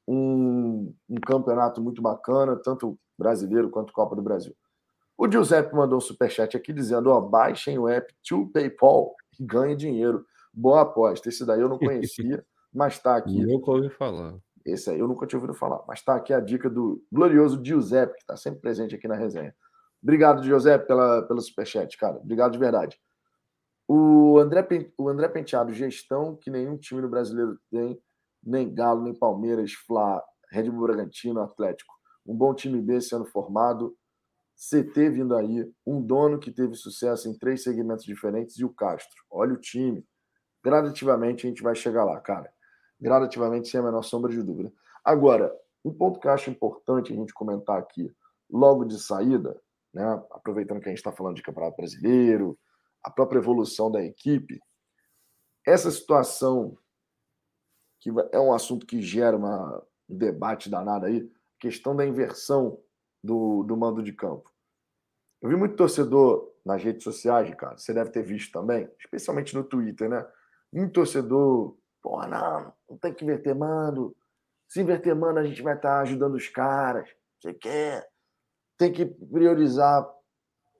um, um campeonato muito bacana, tanto brasileiro quanto Copa do Brasil. O Giuseppe mandou um superchat aqui dizendo: ó, baixem o app to PayPal e ganhem dinheiro. Boa aposta. Esse daí eu não conhecia, mas está aqui. Nunca ouvi falar. Esse aí eu nunca tinha ouvido falar. Mas está aqui a dica do glorioso Giuseppe, que está sempre presente aqui na resenha. Obrigado, Giuseppe, pela, pelo superchat, cara. Obrigado de verdade. O André, o André Penteado, gestão que nenhum time no brasileiro tem, nem Galo, nem Palmeiras, Fla, Red Bull Bragantino, Atlético. Um bom time B sendo formado, CT vindo aí, um dono que teve sucesso em três segmentos diferentes e o Castro. Olha o time. Gradativamente a gente vai chegar lá, cara. Gradativamente, sem a menor sombra de dúvida. Agora, um ponto que eu acho importante a gente comentar aqui, logo de saída, né, aproveitando que a gente está falando de Campeonato Brasileiro, a própria evolução da equipe, essa situação, que é um assunto que gera uma, um debate danado aí, questão da inversão do, do mando de campo. Eu vi muito torcedor nas redes sociais, cara, você deve ter visto também, especialmente no Twitter, né? Muito torcedor, pô, não, não tem que inverter mando. Se inverter mando, a gente vai estar ajudando os caras. Você quer? Tem que priorizar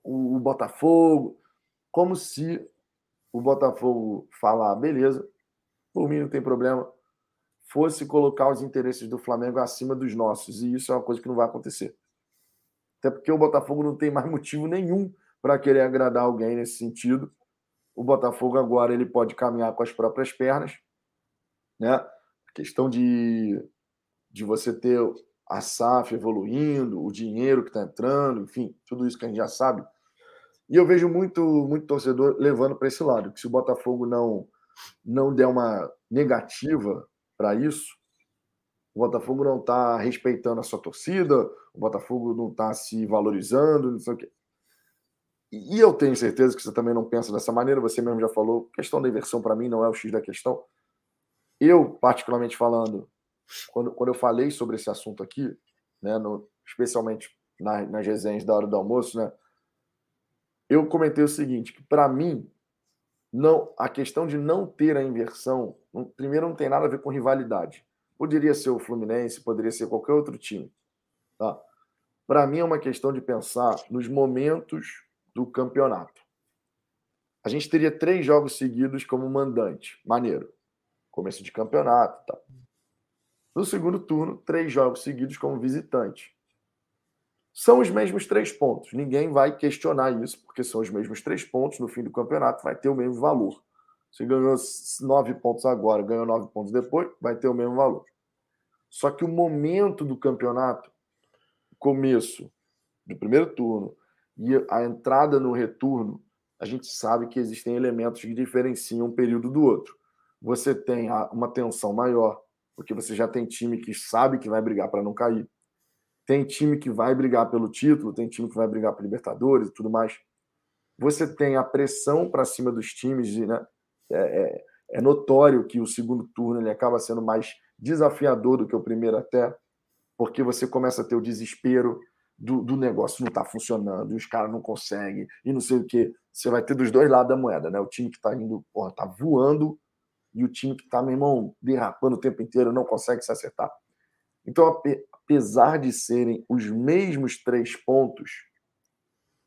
o, o Botafogo. Como se o Botafogo falar, beleza, por mim não tem problema, fosse colocar os interesses do Flamengo acima dos nossos. E isso é uma coisa que não vai acontecer. Até porque o Botafogo não tem mais motivo nenhum para querer agradar alguém nesse sentido. O Botafogo agora ele pode caminhar com as próprias pernas, né? A questão de, de você ter a SAF evoluindo, o dinheiro que está entrando, enfim, tudo isso que a gente já sabe. E eu vejo muito, muito torcedor levando para esse lado, que se o Botafogo não, não der uma negativa para isso, o Botafogo não está respeitando a sua torcida, o Botafogo não está se valorizando, não sei o quê. E eu tenho certeza que você também não pensa dessa maneira, você mesmo já falou, questão da inversão para mim não é o X da questão. Eu, particularmente falando, quando, quando eu falei sobre esse assunto aqui, né, no, especialmente na, nas resenhas da hora do almoço, né, eu comentei o seguinte, que para mim, não a questão de não ter a inversão, primeiro não tem nada a ver com rivalidade. Poderia ser o Fluminense, poderia ser qualquer outro time. Tá? Para mim é uma questão de pensar nos momentos do campeonato. A gente teria três jogos seguidos como mandante. Maneiro. Começo de campeonato. Tá. No segundo turno, três jogos seguidos como visitante. São os mesmos três pontos. Ninguém vai questionar isso, porque são os mesmos três pontos. No fim do campeonato, vai ter o mesmo valor. Se ganhou nove pontos agora, ganhou nove pontos depois, vai ter o mesmo valor. Só que o momento do campeonato, começo do primeiro turno e a entrada no retorno, a gente sabe que existem elementos que diferenciam um período do outro. Você tem uma tensão maior, porque você já tem time que sabe que vai brigar para não cair. Tem time que vai brigar pelo título, tem time que vai brigar para Libertadores e tudo mais. Você tem a pressão para cima dos times, né? É, é, é, notório que o segundo turno ele acaba sendo mais desafiador do que o primeiro até, porque você começa a ter o desespero do, do negócio não está funcionando, e os caras não conseguem, e não sei o que. Você vai ter dos dois lados da moeda, né? O time que está indo, porra, tá voando, e o time que está, meu irmão, derrapando o tempo inteiro, não consegue se acertar. Então, apesar de serem os mesmos três pontos,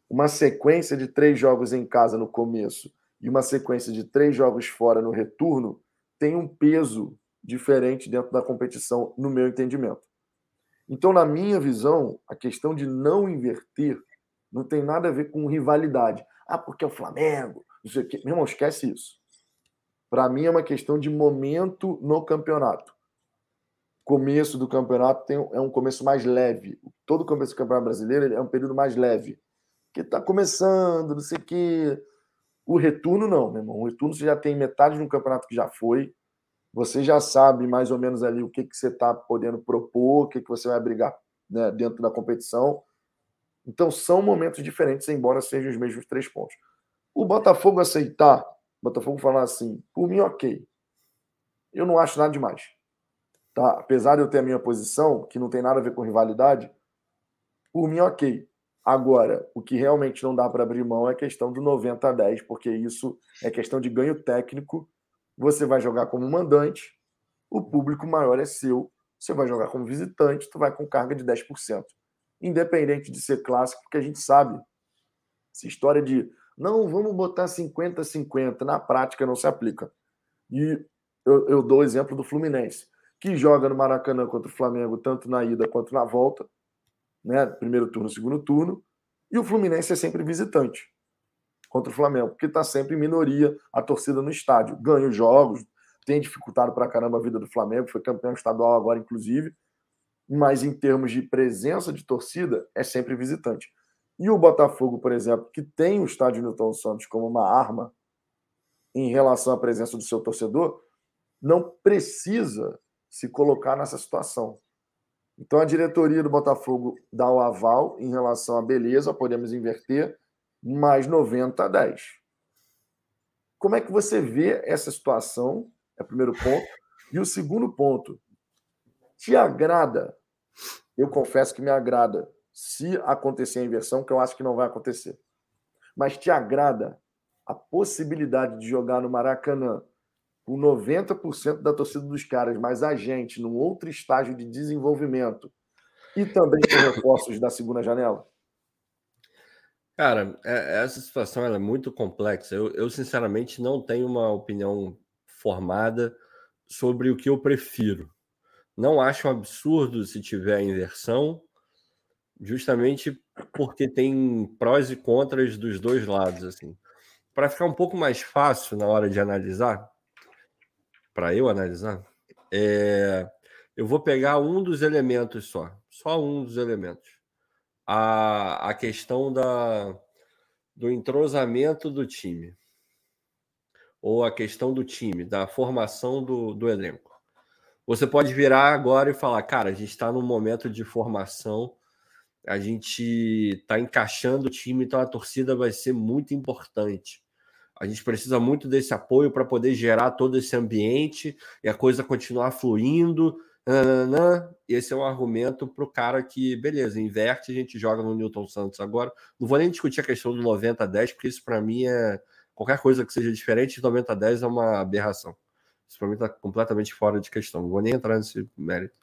uma sequência de três jogos em casa no começo e uma sequência de três jogos fora no retorno tem um peso diferente dentro da competição, no meu entendimento. Então, na minha visão, a questão de não inverter não tem nada a ver com rivalidade. Ah, porque é o Flamengo, não sei o quê. Meu irmão, esquece isso. Para mim, é uma questão de momento no campeonato. Começo do campeonato tem, é um começo mais leve. Todo começo do campeonato brasileiro é um período mais leve. Que está começando, não sei o quê o retorno, não, meu irmão. O retorno você já tem metade de um campeonato que já foi. Você já sabe mais ou menos ali o que, que você está podendo propor, o que, que você vai brigar né, dentro da competição. Então são momentos diferentes, embora sejam os mesmos três pontos. O Botafogo aceitar, o Botafogo falar assim, por mim, ok. Eu não acho nada demais. Tá? Apesar de eu ter a minha posição, que não tem nada a ver com rivalidade, por mim, ok. Agora, o que realmente não dá para abrir mão é a questão do 90 a 10, porque isso é questão de ganho técnico. Você vai jogar como mandante, o público maior é seu. Você vai jogar como visitante, tu vai com carga de 10%. Independente de ser clássico, porque a gente sabe essa história de não, vamos botar 50-50, na prática não se aplica. E eu, eu dou o exemplo do Fluminense, que joga no Maracanã contra o Flamengo, tanto na ida quanto na volta né? Primeiro turno, segundo turno. E o Fluminense é sempre visitante contra o Flamengo, porque está sempre em minoria a torcida no estádio. Ganha os jogos, tem dificultado para caramba a vida do Flamengo, foi campeão estadual agora, inclusive. Mas em termos de presença de torcida, é sempre visitante. E o Botafogo, por exemplo, que tem o estádio Newton Santos como uma arma em relação à presença do seu torcedor, não precisa se colocar nessa situação. Então a diretoria do Botafogo dá o aval em relação à beleza, podemos inverter, mais 90 a 10. Como é que você vê essa situação? É o primeiro ponto. E o segundo ponto, te agrada? Eu confesso que me agrada se acontecer a inversão, que eu acho que não vai acontecer. Mas te agrada a possibilidade de jogar no Maracanã com 90% da torcida dos caras, mas a gente num outro estágio de desenvolvimento e também com reforços da segunda janela? Cara, é, essa situação é muito complexa. Eu, eu, sinceramente, não tenho uma opinião formada sobre o que eu prefiro. Não acho um absurdo se tiver inversão, justamente porque tem prós e contras dos dois lados. assim. Para ficar um pouco mais fácil na hora de analisar, para eu analisar, é, eu vou pegar um dos elementos só, só um dos elementos. A, a questão da, do entrosamento do time, ou a questão do time, da formação do, do elenco. Você pode virar agora e falar, cara, a gente está num momento de formação, a gente está encaixando o time, então a torcida vai ser muito importante. A gente precisa muito desse apoio para poder gerar todo esse ambiente e a coisa continuar fluindo. Nananã. Esse é um argumento para o cara que, beleza, inverte, a gente joga no Newton Santos agora. Não vou nem discutir a questão do 90 a 10, porque isso para mim é. Qualquer coisa que seja diferente de 90 a 10 é uma aberração. Isso para mim está completamente fora de questão. Não vou nem entrar nesse mérito.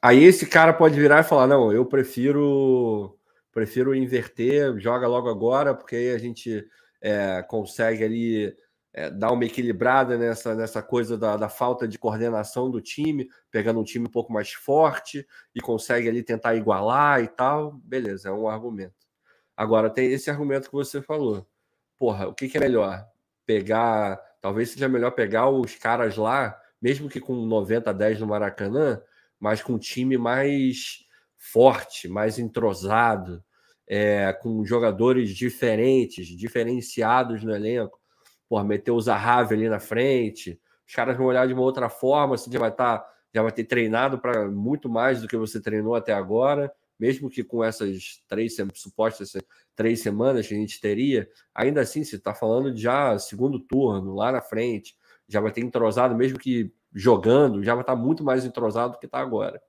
Aí esse cara pode virar e falar: não, eu prefiro prefiro inverter, joga logo agora, porque aí a gente é, consegue ali é, dar uma equilibrada nessa, nessa coisa da, da, falta de coordenação do time, pegando um time um pouco mais forte e consegue ali tentar igualar e tal. Beleza, é um argumento. Agora, tem esse argumento que você falou. Porra, o que, que é melhor? Pegar. Talvez seja melhor pegar os caras lá, mesmo que com 90 a 10 no Maracanã, mas com um time mais forte, mais entrosado, é, com jogadores diferentes, diferenciados no elenco. Por meter o Zahavi ali na frente, os caras vão olhar de uma outra forma, você já vai estar, tá, já vai ter treinado para muito mais do que você treinou até agora, mesmo que com essas três supostas três semanas que a gente teria, ainda assim, você está falando já segundo turno, lá na frente, já vai ter entrosado, mesmo que jogando, já vai estar tá muito mais entrosado do que está agora.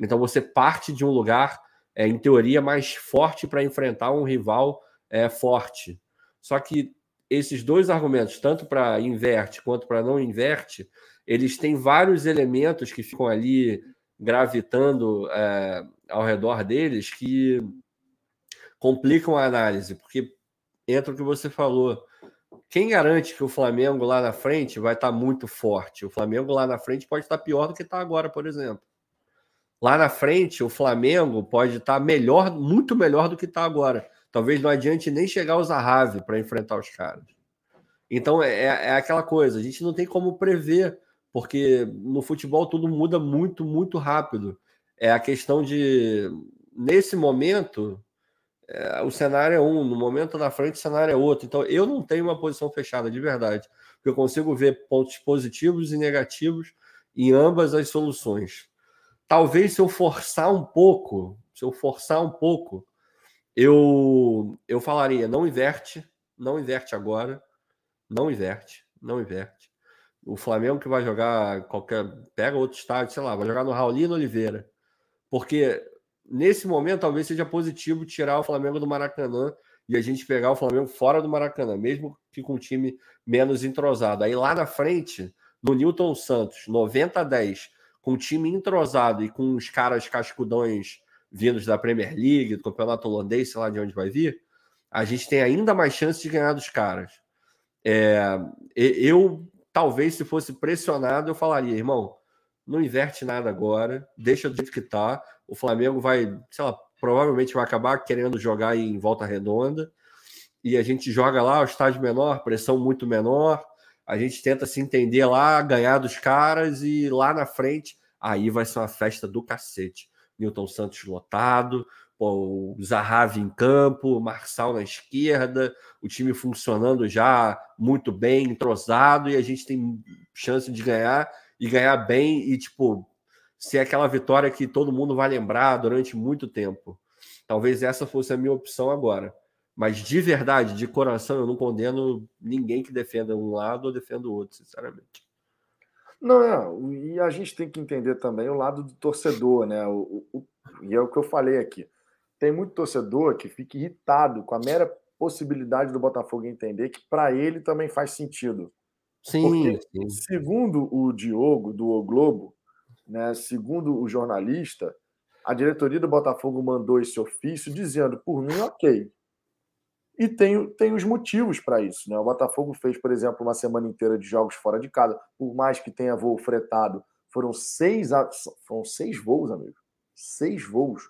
Então você parte de um lugar é, em teoria, mais forte para enfrentar um rival é, forte. Só que esses dois argumentos, tanto para inverte quanto para não inverte, eles têm vários elementos que ficam ali gravitando é, ao redor deles que complicam a análise, porque entra o que você falou. Quem garante que o Flamengo lá na frente vai estar tá muito forte? O Flamengo lá na frente pode estar tá pior do que está agora, por exemplo. Lá na frente, o Flamengo pode estar melhor, muito melhor do que está agora. Talvez não adiante nem chegar ao Zahavi para enfrentar os caras. Então é, é, é aquela coisa, a gente não tem como prever, porque no futebol tudo muda muito, muito rápido. É a questão de, nesse momento, é, o cenário é um, no momento da frente o cenário é outro. Então eu não tenho uma posição fechada, de verdade. Porque eu consigo ver pontos positivos e negativos em ambas as soluções talvez se eu forçar um pouco, se eu forçar um pouco, eu eu falaria, não inverte, não inverte agora, não inverte, não inverte. O Flamengo que vai jogar qualquer, pega outro estádio, sei lá, vai jogar no Raulino Oliveira. Porque nesse momento talvez seja positivo tirar o Flamengo do Maracanã e a gente pegar o Flamengo fora do Maracanã, mesmo que com um time menos entrosado. Aí lá na frente, no Newton Santos, 90 a 10, com o time entrosado e com os caras cascudões vindos da Premier League, do campeonato holandês, sei lá de onde vai vir, a gente tem ainda mais chance de ganhar dos caras. É, eu, talvez, se fosse pressionado, eu falaria, irmão, não inverte nada agora, deixa do jeito que tá. O Flamengo vai, sei lá, provavelmente vai acabar querendo jogar em volta redonda. E a gente joga lá, o estádio menor, pressão muito menor, a gente tenta se entender lá, ganhar dos caras e lá na frente, aí vai ser uma festa do cacete. Newton Santos lotado, o Zahavi em campo, Marçal na esquerda, o time funcionando já muito bem, entrosado, e a gente tem chance de ganhar e ganhar bem e, tipo, ser aquela vitória que todo mundo vai lembrar durante muito tempo. Talvez essa fosse a minha opção agora. Mas de verdade, de coração, eu não condeno ninguém que defenda um lado ou defenda o outro, sinceramente. Não, é, e a gente tem que entender também o lado do torcedor, né? O, o, e é o que eu falei aqui. Tem muito torcedor que fica irritado com a mera possibilidade do Botafogo entender que para ele também faz sentido. Sim, Porque, sim. segundo o Diogo, do O Globo, né, segundo o jornalista, a diretoria do Botafogo mandou esse ofício dizendo, por mim, ok. E tem, tem os motivos para isso. Né? O Botafogo fez, por exemplo, uma semana inteira de jogos fora de casa, por mais que tenha voo fretado, foram seis, foram seis voos, amigo. Seis voos.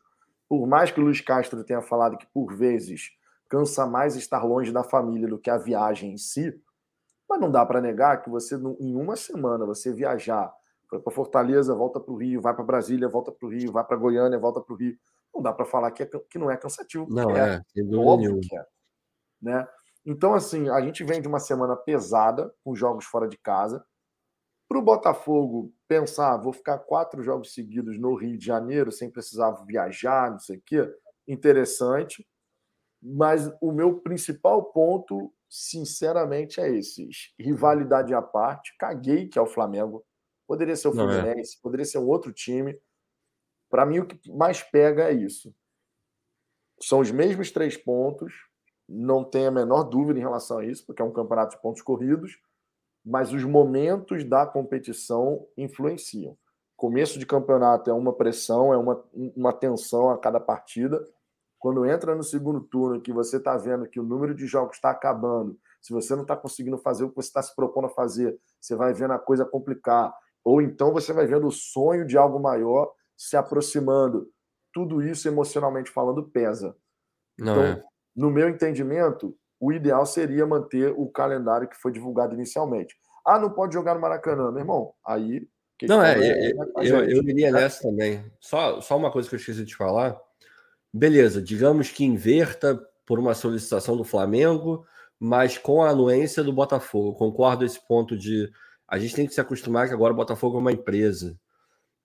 Por mais que o Luiz Castro tenha falado que, por vezes, cansa mais estar longe da família do que a viagem em si, mas não dá para negar que você, em uma semana, você viajar foi para Fortaleza, volta para o Rio, vai para Brasília, volta para o Rio, vai para Goiânia, volta para o Rio. Não dá para falar que, é, que não é cansativo. Não, é, é óbvio que é. Né? Então, assim, a gente vem de uma semana pesada, com jogos fora de casa. Para o Botafogo pensar, vou ficar quatro jogos seguidos no Rio de Janeiro, sem precisar viajar, não sei o quê, interessante. Mas o meu principal ponto, sinceramente, é esse: rivalidade à parte, caguei que é o Flamengo. Poderia ser o é. Fluminense, é. poderia ser um outro time. Para mim, o que mais pega é isso. São os mesmos três pontos, não tem a menor dúvida em relação a isso, porque é um campeonato de pontos corridos, mas os momentos da competição influenciam. Começo de campeonato é uma pressão, é uma, uma tensão a cada partida. Quando entra no segundo turno, que você está vendo que o número de jogos está acabando, se você não está conseguindo fazer o que você está se propondo a fazer, você vai vendo a coisa complicar. Ou então você vai vendo o sonho de algo maior se aproximando. Tudo isso, emocionalmente falando, pesa. Não então, é no meu entendimento, o ideal seria manter o calendário que foi divulgado inicialmente. Ah, não pode jogar no Maracanã, meu irmão. Aí. Não, é, é, é eu, eu iria nessa também. Só, só uma coisa que eu esqueci de falar. Beleza, digamos que inverta por uma solicitação do Flamengo, mas com a anuência do Botafogo. Concordo esse ponto de a gente tem que se acostumar que agora o Botafogo é uma empresa.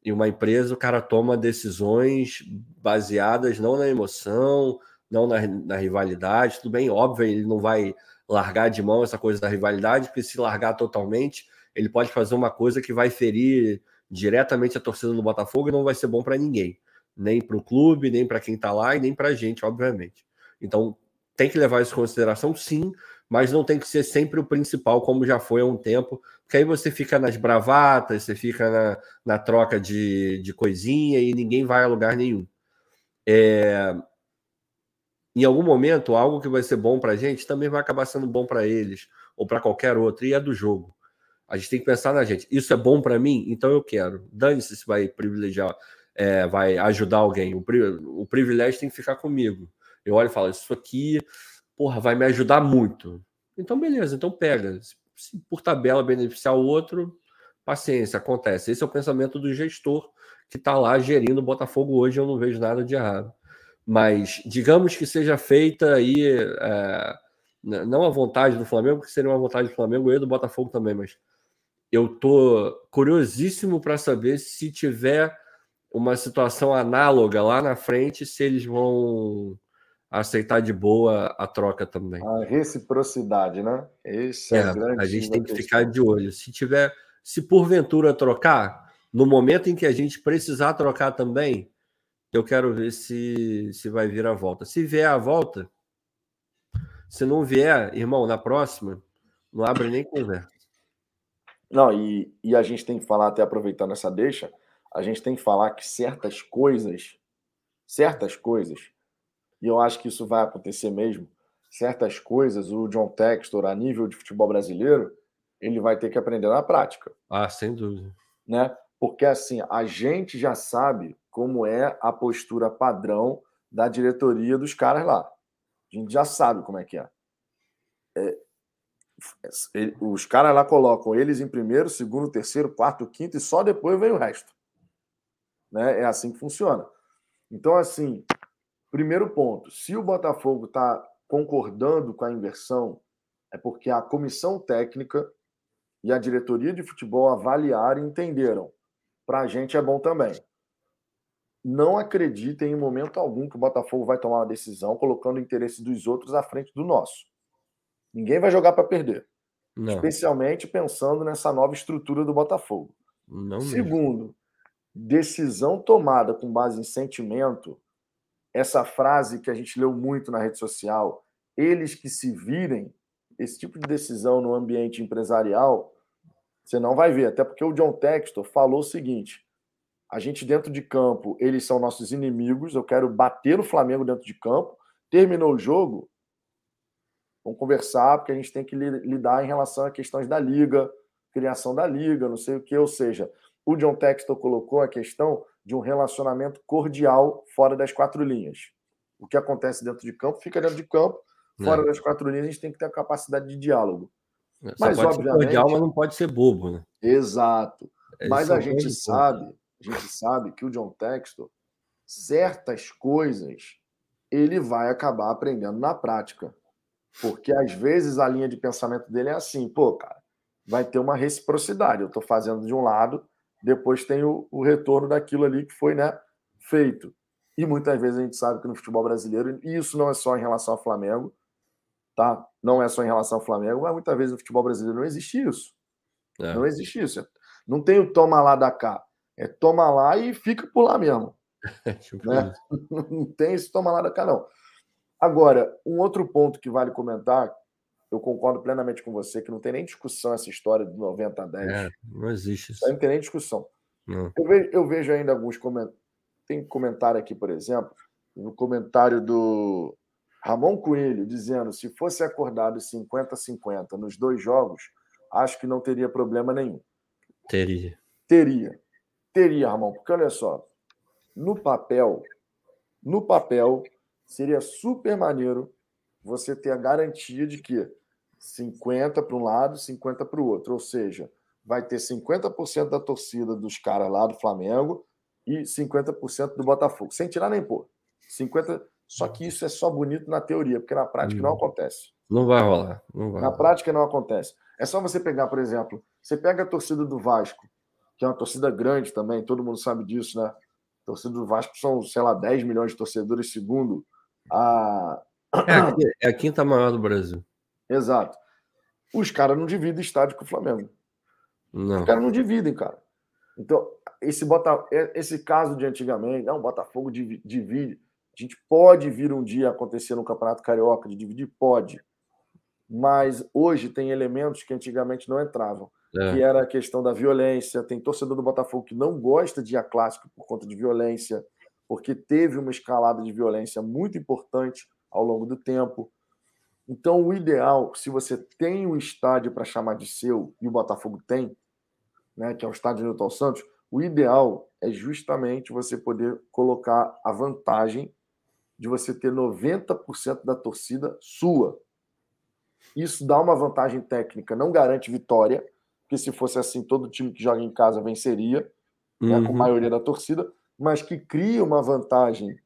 E uma empresa, o cara toma decisões baseadas não na emoção, não na, na rivalidade. Tudo bem, óbvio, ele não vai largar de mão essa coisa da rivalidade, porque se largar totalmente, ele pode fazer uma coisa que vai ferir diretamente a torcida do Botafogo e não vai ser bom para ninguém, nem para o clube, nem para quem está lá e nem para a gente, obviamente. Então tem que levar isso em consideração, sim, mas não tem que ser sempre o principal, como já foi há um tempo, porque aí você fica nas bravatas, você fica na, na troca de, de coisinha e ninguém vai a lugar nenhum. É, em algum momento, algo que vai ser bom para a gente também vai acabar sendo bom para eles ou para qualquer outro, e é do jogo. A gente tem que pensar na gente. Isso é bom para mim, então eu quero. Dane-se se vai privilegiar, é, vai ajudar alguém. O, o, privilégio tem que ficar comigo. Eu olho e falo: Isso aqui, porra, vai me ajudar muito. Então, beleza, então pega. Se por tabela beneficiar o outro, paciência, acontece. Esse é o pensamento do gestor que está lá gerindo o Botafogo hoje. Eu não vejo nada de errado mas digamos que seja feita aí, é, não a vontade do Flamengo, que seria uma vontade do Flamengo e do Botafogo também, mas eu tô curiosíssimo para saber se tiver uma situação análoga lá na frente, se eles vão aceitar de boa a troca também. A reciprocidade, né? Esse é, é a gente tem que ficar de olho. Se tiver, se porventura trocar, no momento em que a gente precisar trocar também, eu quero ver se, se vai vir a volta. Se vier a volta, se não vier, irmão, na próxima, não abre nem conversa. Não, e, e a gente tem que falar, até aproveitando essa deixa, a gente tem que falar que certas coisas, certas coisas, e eu acho que isso vai acontecer mesmo, certas coisas, o John Textor, a nível de futebol brasileiro, ele vai ter que aprender na prática. Ah, sem dúvida. Né? Porque assim, a gente já sabe como é a postura padrão da diretoria dos caras lá. A gente já sabe como é que é. é os caras lá colocam eles em primeiro, segundo, terceiro, quarto, quinto e só depois vem o resto. Né? É assim que funciona. Então, assim, primeiro ponto: se o Botafogo está concordando com a inversão, é porque a comissão técnica e a diretoria de futebol avaliaram e entenderam. Para a gente é bom também. Não acreditem em momento algum que o Botafogo vai tomar uma decisão colocando o interesse dos outros à frente do nosso. Ninguém vai jogar para perder. Não. Especialmente pensando nessa nova estrutura do Botafogo. Não Segundo, mesmo. decisão tomada com base em sentimento, essa frase que a gente leu muito na rede social, eles que se virem, esse tipo de decisão no ambiente empresarial, você não vai ver. Até porque o John Textor falou o seguinte: a gente dentro de campo, eles são nossos inimigos, eu quero bater no Flamengo dentro de campo. Terminou o jogo, vamos conversar, porque a gente tem que lidar em relação a questões da liga, criação da liga, não sei o que. Ou seja, o John Textor colocou a questão de um relacionamento cordial fora das quatro linhas. O que acontece dentro de campo fica dentro de campo, Fora é. das quatro linhas, a gente tem que ter a capacidade de diálogo. Só mas, obviamente. Ser cordial, mas não pode ser bobo, né? Exato. É, mas a gente sabe, a gente sabe que o John Textor, certas coisas, ele vai acabar aprendendo na prática. Porque às vezes a linha de pensamento dele é assim, pô, cara, vai ter uma reciprocidade. Eu estou fazendo de um lado, depois tem o, o, retorno daquilo ali que foi né, feito. E muitas vezes a gente sabe que no futebol brasileiro, e isso não é só em relação ao Flamengo, tá? Não é só em relação ao Flamengo, mas muitas vezes no futebol brasileiro não existe isso. É. Não existe isso. Não tem o toma lá da cá. É toma lá e fica por lá mesmo. né? Não tem esse toma lá da cá, não. Agora, um outro ponto que vale comentar, eu concordo plenamente com você, que não tem nem discussão essa história de 90 a 10. É, não existe isso. Não tem nem discussão. Eu vejo, eu vejo ainda alguns comentários. Tem comentário aqui, por exemplo, no comentário do Ramon Coelho dizendo: se fosse acordado 50-50 nos dois jogos, acho que não teria problema nenhum. Teria. Teria. Teria, Ramon, porque olha só, no papel, no papel, seria super maneiro você ter a garantia de que 50 para um lado, 50 para o outro. Ou seja, vai ter 50% da torcida dos caras lá do Flamengo e 50% do Botafogo, sem tirar nem pôr. 50 só que isso é só bonito na teoria, porque na prática não, não acontece. Não vai rolar. Não vai na rolar. prática não acontece. É só você pegar, por exemplo, você pega a torcida do Vasco, que é uma torcida grande também, todo mundo sabe disso, né? A torcida do Vasco são, sei lá, 10 milhões de torcedores, segundo a. É a, é a quinta maior do Brasil. Exato. Os caras não dividem estádio com o Flamengo. Não. Os caras não dividem, cara. Então, esse, Bota... esse caso de antigamente, não, o Botafogo divide. A gente pode vir um dia acontecer no Campeonato Carioca de dividir? Pode. Mas hoje tem elementos que antigamente não entravam. É. Que era a questão da violência. Tem torcedor do Botafogo que não gosta de ir a clássico por conta de violência, porque teve uma escalada de violência muito importante ao longo do tempo. Então, o ideal, se você tem um estádio para chamar de seu, e o Botafogo tem, né, que é o estádio Newton Santos, o ideal é justamente você poder colocar a vantagem de você ter 90% da torcida sua. Isso dá uma vantagem técnica, não garante vitória, porque se fosse assim, todo time que joga em casa venceria, uhum. né, com a uhum. maioria da torcida, mas que cria uma vantagem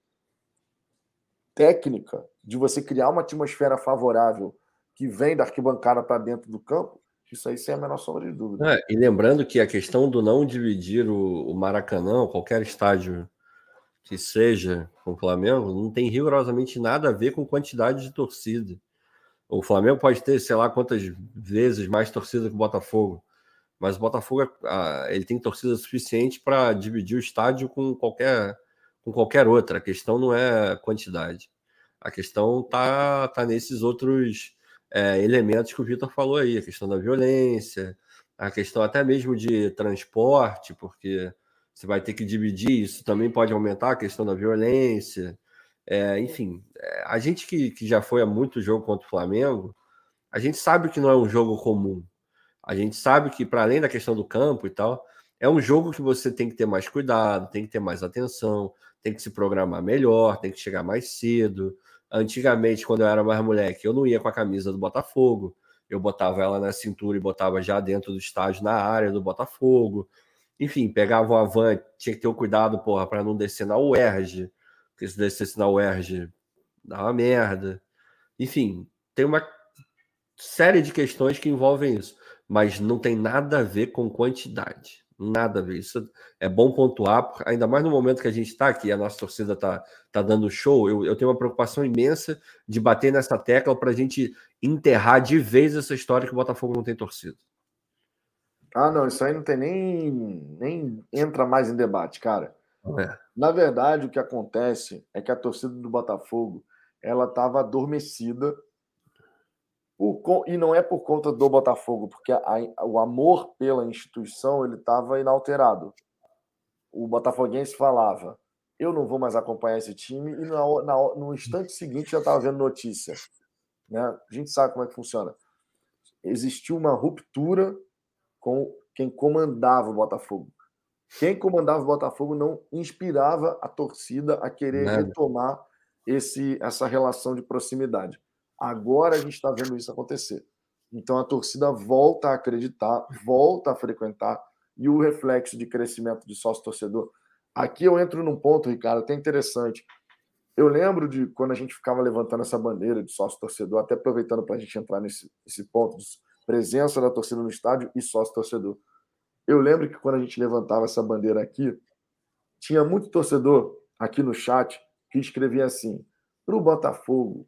técnica de você criar uma atmosfera favorável que vem da arquibancada para dentro do campo, isso aí sem a menor sombra de dúvida. É, e lembrando que a questão do não dividir o, o Maracanã, qualquer estádio que seja com o Flamengo, não tem rigorosamente nada a ver com quantidade de torcida. O Flamengo pode ter, sei lá, quantas vezes mais torcida que o Botafogo, mas o Botafogo ele tem torcida suficiente para dividir o estádio com qualquer, com qualquer outra. A questão não é quantidade. A questão tá, tá nesses outros é, elementos que o Vitor falou aí, a questão da violência, a questão até mesmo de transporte, porque você vai ter que dividir isso, também pode aumentar a questão da violência. É, enfim, é, a gente que, que já foi a muito jogo contra o Flamengo, a gente sabe que não é um jogo comum. A gente sabe que, para além da questão do campo e tal, é um jogo que você tem que ter mais cuidado, tem que ter mais atenção, tem que se programar melhor, tem que chegar mais cedo. Antigamente, quando eu era mais moleque, eu não ia com a camisa do Botafogo, eu botava ela na cintura e botava já dentro do estádio, na área do Botafogo enfim, pegava uma van, tinha que ter o cuidado, porra, para não descer na UERJ, porque se descesse na UERJ dá merda. Enfim, tem uma série de questões que envolvem isso, mas não tem nada a ver com quantidade. Nada a ver. Isso é bom pontuar, ainda mais no momento que a gente está aqui, a nossa torcida está tá dando show. Eu, eu tenho uma preocupação imensa de bater nessa tecla para a gente enterrar de vez essa história que o Botafogo não tem torcida. Ah, não, isso aí não tem nem, nem entra mais em debate, cara. É. Na verdade, o que acontece é que a torcida do Botafogo ela estava adormecida por, e não é por conta do Botafogo, porque a, a, o amor pela instituição ele estava inalterado. O botafoguense falava: eu não vou mais acompanhar esse time e na, na, no instante seguinte já estava vendo notícia. Né? A gente sabe como é que funciona. Existiu uma ruptura com quem comandava o Botafogo. Quem comandava o Botafogo não inspirava a torcida a querer retomar esse, essa relação de proximidade. Agora a gente está vendo isso acontecer. Então a torcida volta a acreditar, volta a frequentar, e o reflexo de crescimento de sócio-torcedor. Aqui eu entro num ponto, Ricardo, até interessante. Eu lembro de quando a gente ficava levantando essa bandeira de sócio-torcedor, até aproveitando para a gente entrar nesse, nesse ponto de presença da torcida no estádio e sócio-torcedor. Eu lembro que quando a gente levantava essa bandeira aqui, tinha muito torcedor aqui no chat que escrevia assim: para o Botafogo,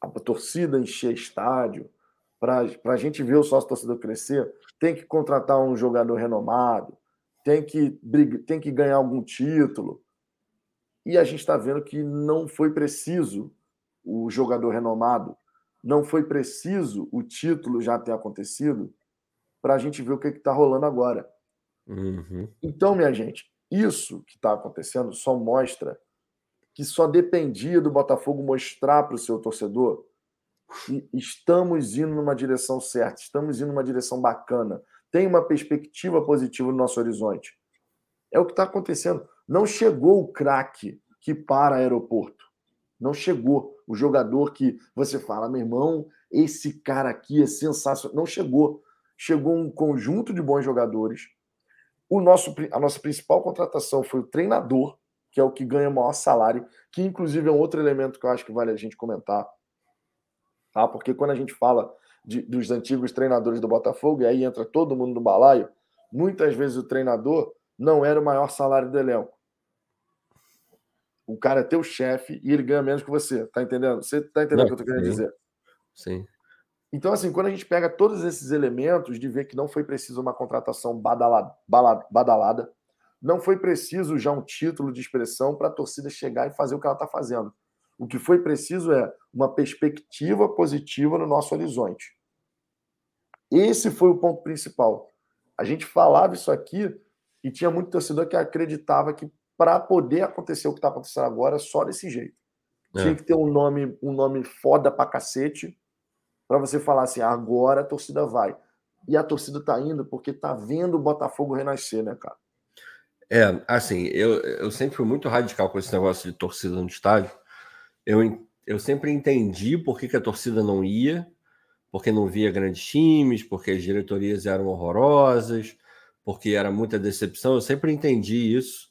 a torcida encher estádio, para a gente ver o sócio torcedor crescer, tem que contratar um jogador renomado, tem que, tem que ganhar algum título. E a gente está vendo que não foi preciso o jogador renomado, não foi preciso o título já ter acontecido para a gente ver o que está rolando agora. Uhum. Então, minha gente, isso que está acontecendo só mostra que só dependia do Botafogo mostrar para o seu torcedor que estamos indo numa direção certa, estamos indo numa direção bacana, tem uma perspectiva positiva no nosso horizonte. É o que está acontecendo. Não chegou o craque que para aeroporto. Não chegou o jogador que você fala, meu irmão, esse cara aqui é sensacional. Não chegou. Chegou um conjunto de bons jogadores. O nosso, a nossa principal contratação foi o treinador, que é o que ganha o maior salário, que inclusive é um outro elemento que eu acho que vale a gente comentar. Tá? Porque quando a gente fala de, dos antigos treinadores do Botafogo, e aí entra todo mundo no balaio, muitas vezes o treinador não era o maior salário do elenco. O cara é teu chefe e ele ganha menos que você, tá entendendo? Você tá entendendo o que eu tô querendo sim. dizer? Sim. Então, assim, quando a gente pega todos esses elementos de ver que não foi preciso uma contratação badalada, badalada não foi preciso já um título de expressão para a torcida chegar e fazer o que ela está fazendo. O que foi preciso é uma perspectiva positiva no nosso horizonte. Esse foi o ponto principal. A gente falava isso aqui e tinha muito torcedor que acreditava que para poder acontecer o que está acontecendo agora, só desse jeito. É. Tinha que ter um nome, um nome foda pra cacete para você falar assim, agora a torcida vai. E a torcida tá indo porque tá vendo o Botafogo renascer, né, cara? É, assim, eu, eu sempre fui muito radical com esse negócio de torcida no estádio. Eu, eu sempre entendi por que, que a torcida não ia, porque não via grandes times, porque as diretorias eram horrorosas, porque era muita decepção. Eu sempre entendi isso.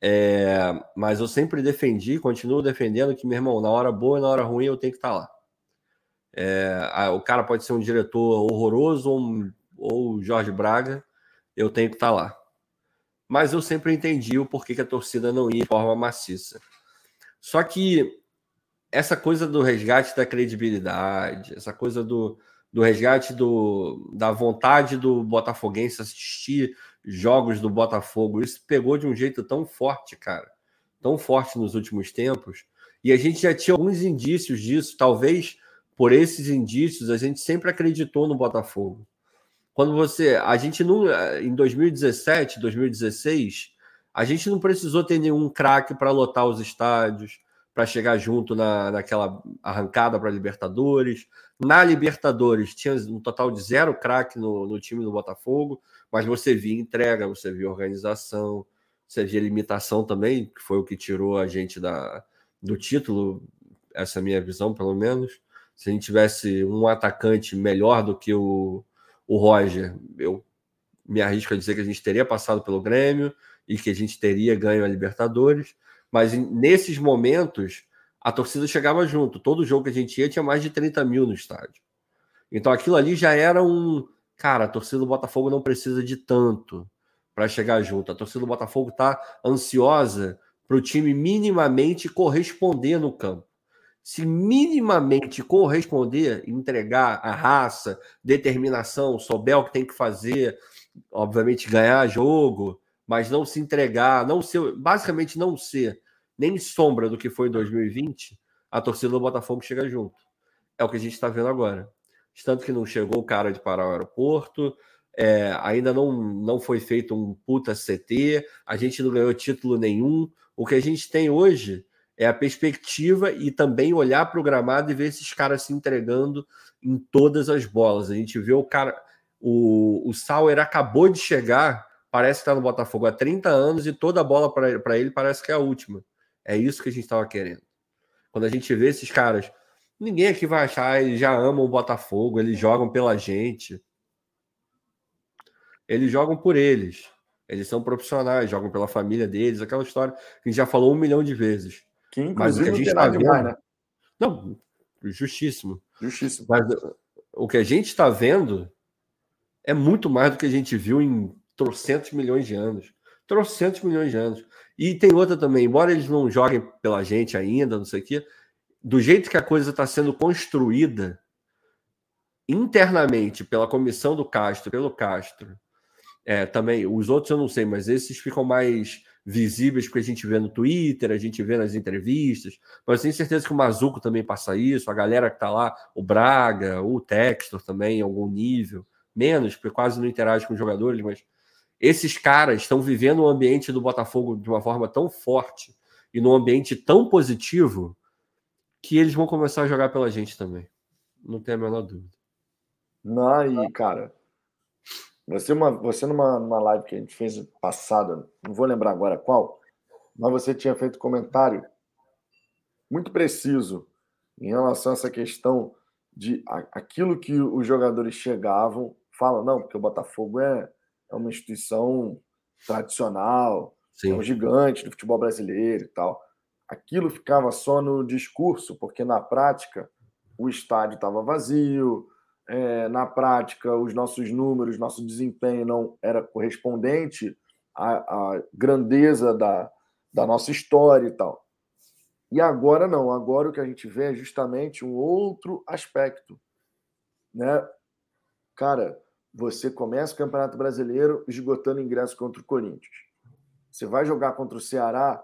É, mas eu sempre defendi, continuo defendendo que, meu irmão, na hora boa e na hora ruim eu tenho que estar lá. É, a, o cara pode ser um diretor horroroso ou, ou Jorge Braga, eu tenho que estar lá mas eu sempre entendi o porquê que a torcida não ia de forma maciça. Só que essa coisa do resgate da credibilidade, essa coisa do, do resgate do, da vontade do botafoguense assistir jogos do Botafogo, isso pegou de um jeito tão forte, cara, tão forte nos últimos tempos, e a gente já tinha alguns indícios disso, talvez por esses indícios a gente sempre acreditou no Botafogo. Quando você. A gente não. Em 2017, 2016, a gente não precisou ter nenhum craque para lotar os estádios, para chegar junto na, naquela arrancada para Libertadores. Na Libertadores tinha um total de zero craque no, no time do Botafogo, mas você via entrega, você via organização, você via limitação também, que foi o que tirou a gente da, do título, essa é a minha visão, pelo menos. Se a gente tivesse um atacante melhor do que o, o Roger, eu me arrisco a dizer que a gente teria passado pelo Grêmio e que a gente teria ganho a Libertadores, Mas nesses momentos, a torcida chegava junto. Todo jogo que a gente ia tinha mais de 30 mil no estádio. Então aquilo ali já era um. Cara, a torcida do Botafogo não precisa de tanto para chegar junto. A torcida do Botafogo está ansiosa para o time minimamente corresponder no campo. Se minimamente corresponder, entregar a raça, determinação, souber o que tem que fazer, obviamente ganhar jogo, mas não se entregar, não ser, basicamente não ser nem sombra do que foi em 2020, a torcida do Botafogo chega junto. É o que a gente está vendo agora. Tanto que não chegou o cara de parar o aeroporto, é, ainda não, não foi feito um puta CT, a gente não ganhou título nenhum. O que a gente tem hoje é a perspectiva e também olhar para o gramado e ver esses caras se entregando em todas as bolas. A gente vê o cara. O, o Sauer acabou de chegar, parece que está no Botafogo há 30 anos e toda bola para ele parece que é a última. É isso que a gente estava querendo. Quando a gente vê esses caras, ninguém aqui vai achar, eles já amam o Botafogo, eles jogam pela gente. Eles jogam por eles. Eles são profissionais, jogam pela família deles, aquela história que a gente já falou um milhão de vezes. Que inclusive Mas o que a gente está vendo. Demais, né? Não, justíssimo. Justíssimo. Mas o que a gente está vendo é muito mais do que a gente viu em trocentos milhões de anos. Trocentos milhões de anos. E tem outra também, embora eles não joguem pela gente ainda, não sei o quê, do jeito que a coisa está sendo construída internamente pela comissão do Castro, pelo Castro, é, também, os outros eu não sei, mas esses ficam mais visíveis porque a gente vê no Twitter, a gente vê nas entrevistas, mas tenho certeza que o Mazuco também passa isso, a galera que está lá, o Braga, o Textor também, em algum nível, menos, porque quase não interage com os jogadores, mas esses caras estão vivendo o ambiente do Botafogo de uma forma tão forte e num ambiente tão positivo que eles vão começar a jogar pela gente também. Não tem a menor dúvida. Não, e cara, você, uma, você numa, numa live que a gente fez passada, não vou lembrar agora qual, mas você tinha feito comentário muito preciso em relação a essa questão de aquilo que os jogadores chegavam, falam, não, porque o Botafogo é é uma instituição tradicional, Sim. é um gigante do futebol brasileiro e tal. Aquilo ficava só no discurso, porque na prática o estádio estava vazio, é, na prática os nossos números, nosso desempenho não era correspondente à, à grandeza da, da nossa história e tal. E agora não, agora o que a gente vê é justamente um outro aspecto. Né? Cara, você começa o Campeonato Brasileiro esgotando ingressos contra o Corinthians. Você vai jogar contra o Ceará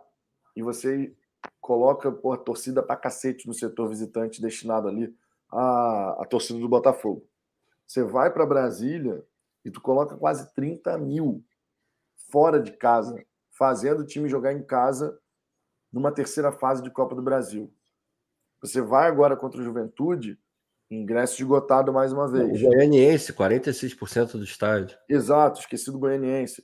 e você coloca a torcida pra cacete no setor visitante destinado ali à, à torcida do Botafogo. Você vai para Brasília e tu coloca quase 30 mil fora de casa, fazendo o time jogar em casa numa terceira fase de Copa do Brasil. Você vai agora contra o Juventude Ingresso esgotado mais uma vez. O Goianiense, 46% do estádio. Exato, esqueci do Goianiense.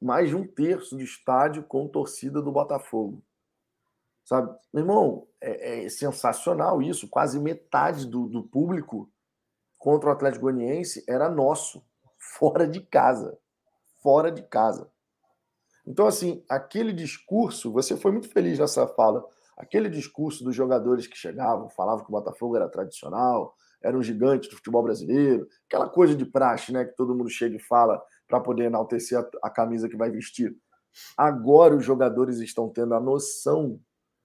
Mais de um terço do estádio com torcida do Botafogo. Sabe? Meu irmão, é, é sensacional isso. Quase metade do, do público contra o Atlético Goianiense era nosso, fora de casa. Fora de casa. Então, assim, aquele discurso, você foi muito feliz nessa fala Aquele discurso dos jogadores que chegavam, falavam que o Botafogo era tradicional, era um gigante do futebol brasileiro, aquela coisa de praxe, né, que todo mundo chega e fala para poder enaltecer a, a camisa que vai vestir. Agora os jogadores estão tendo a noção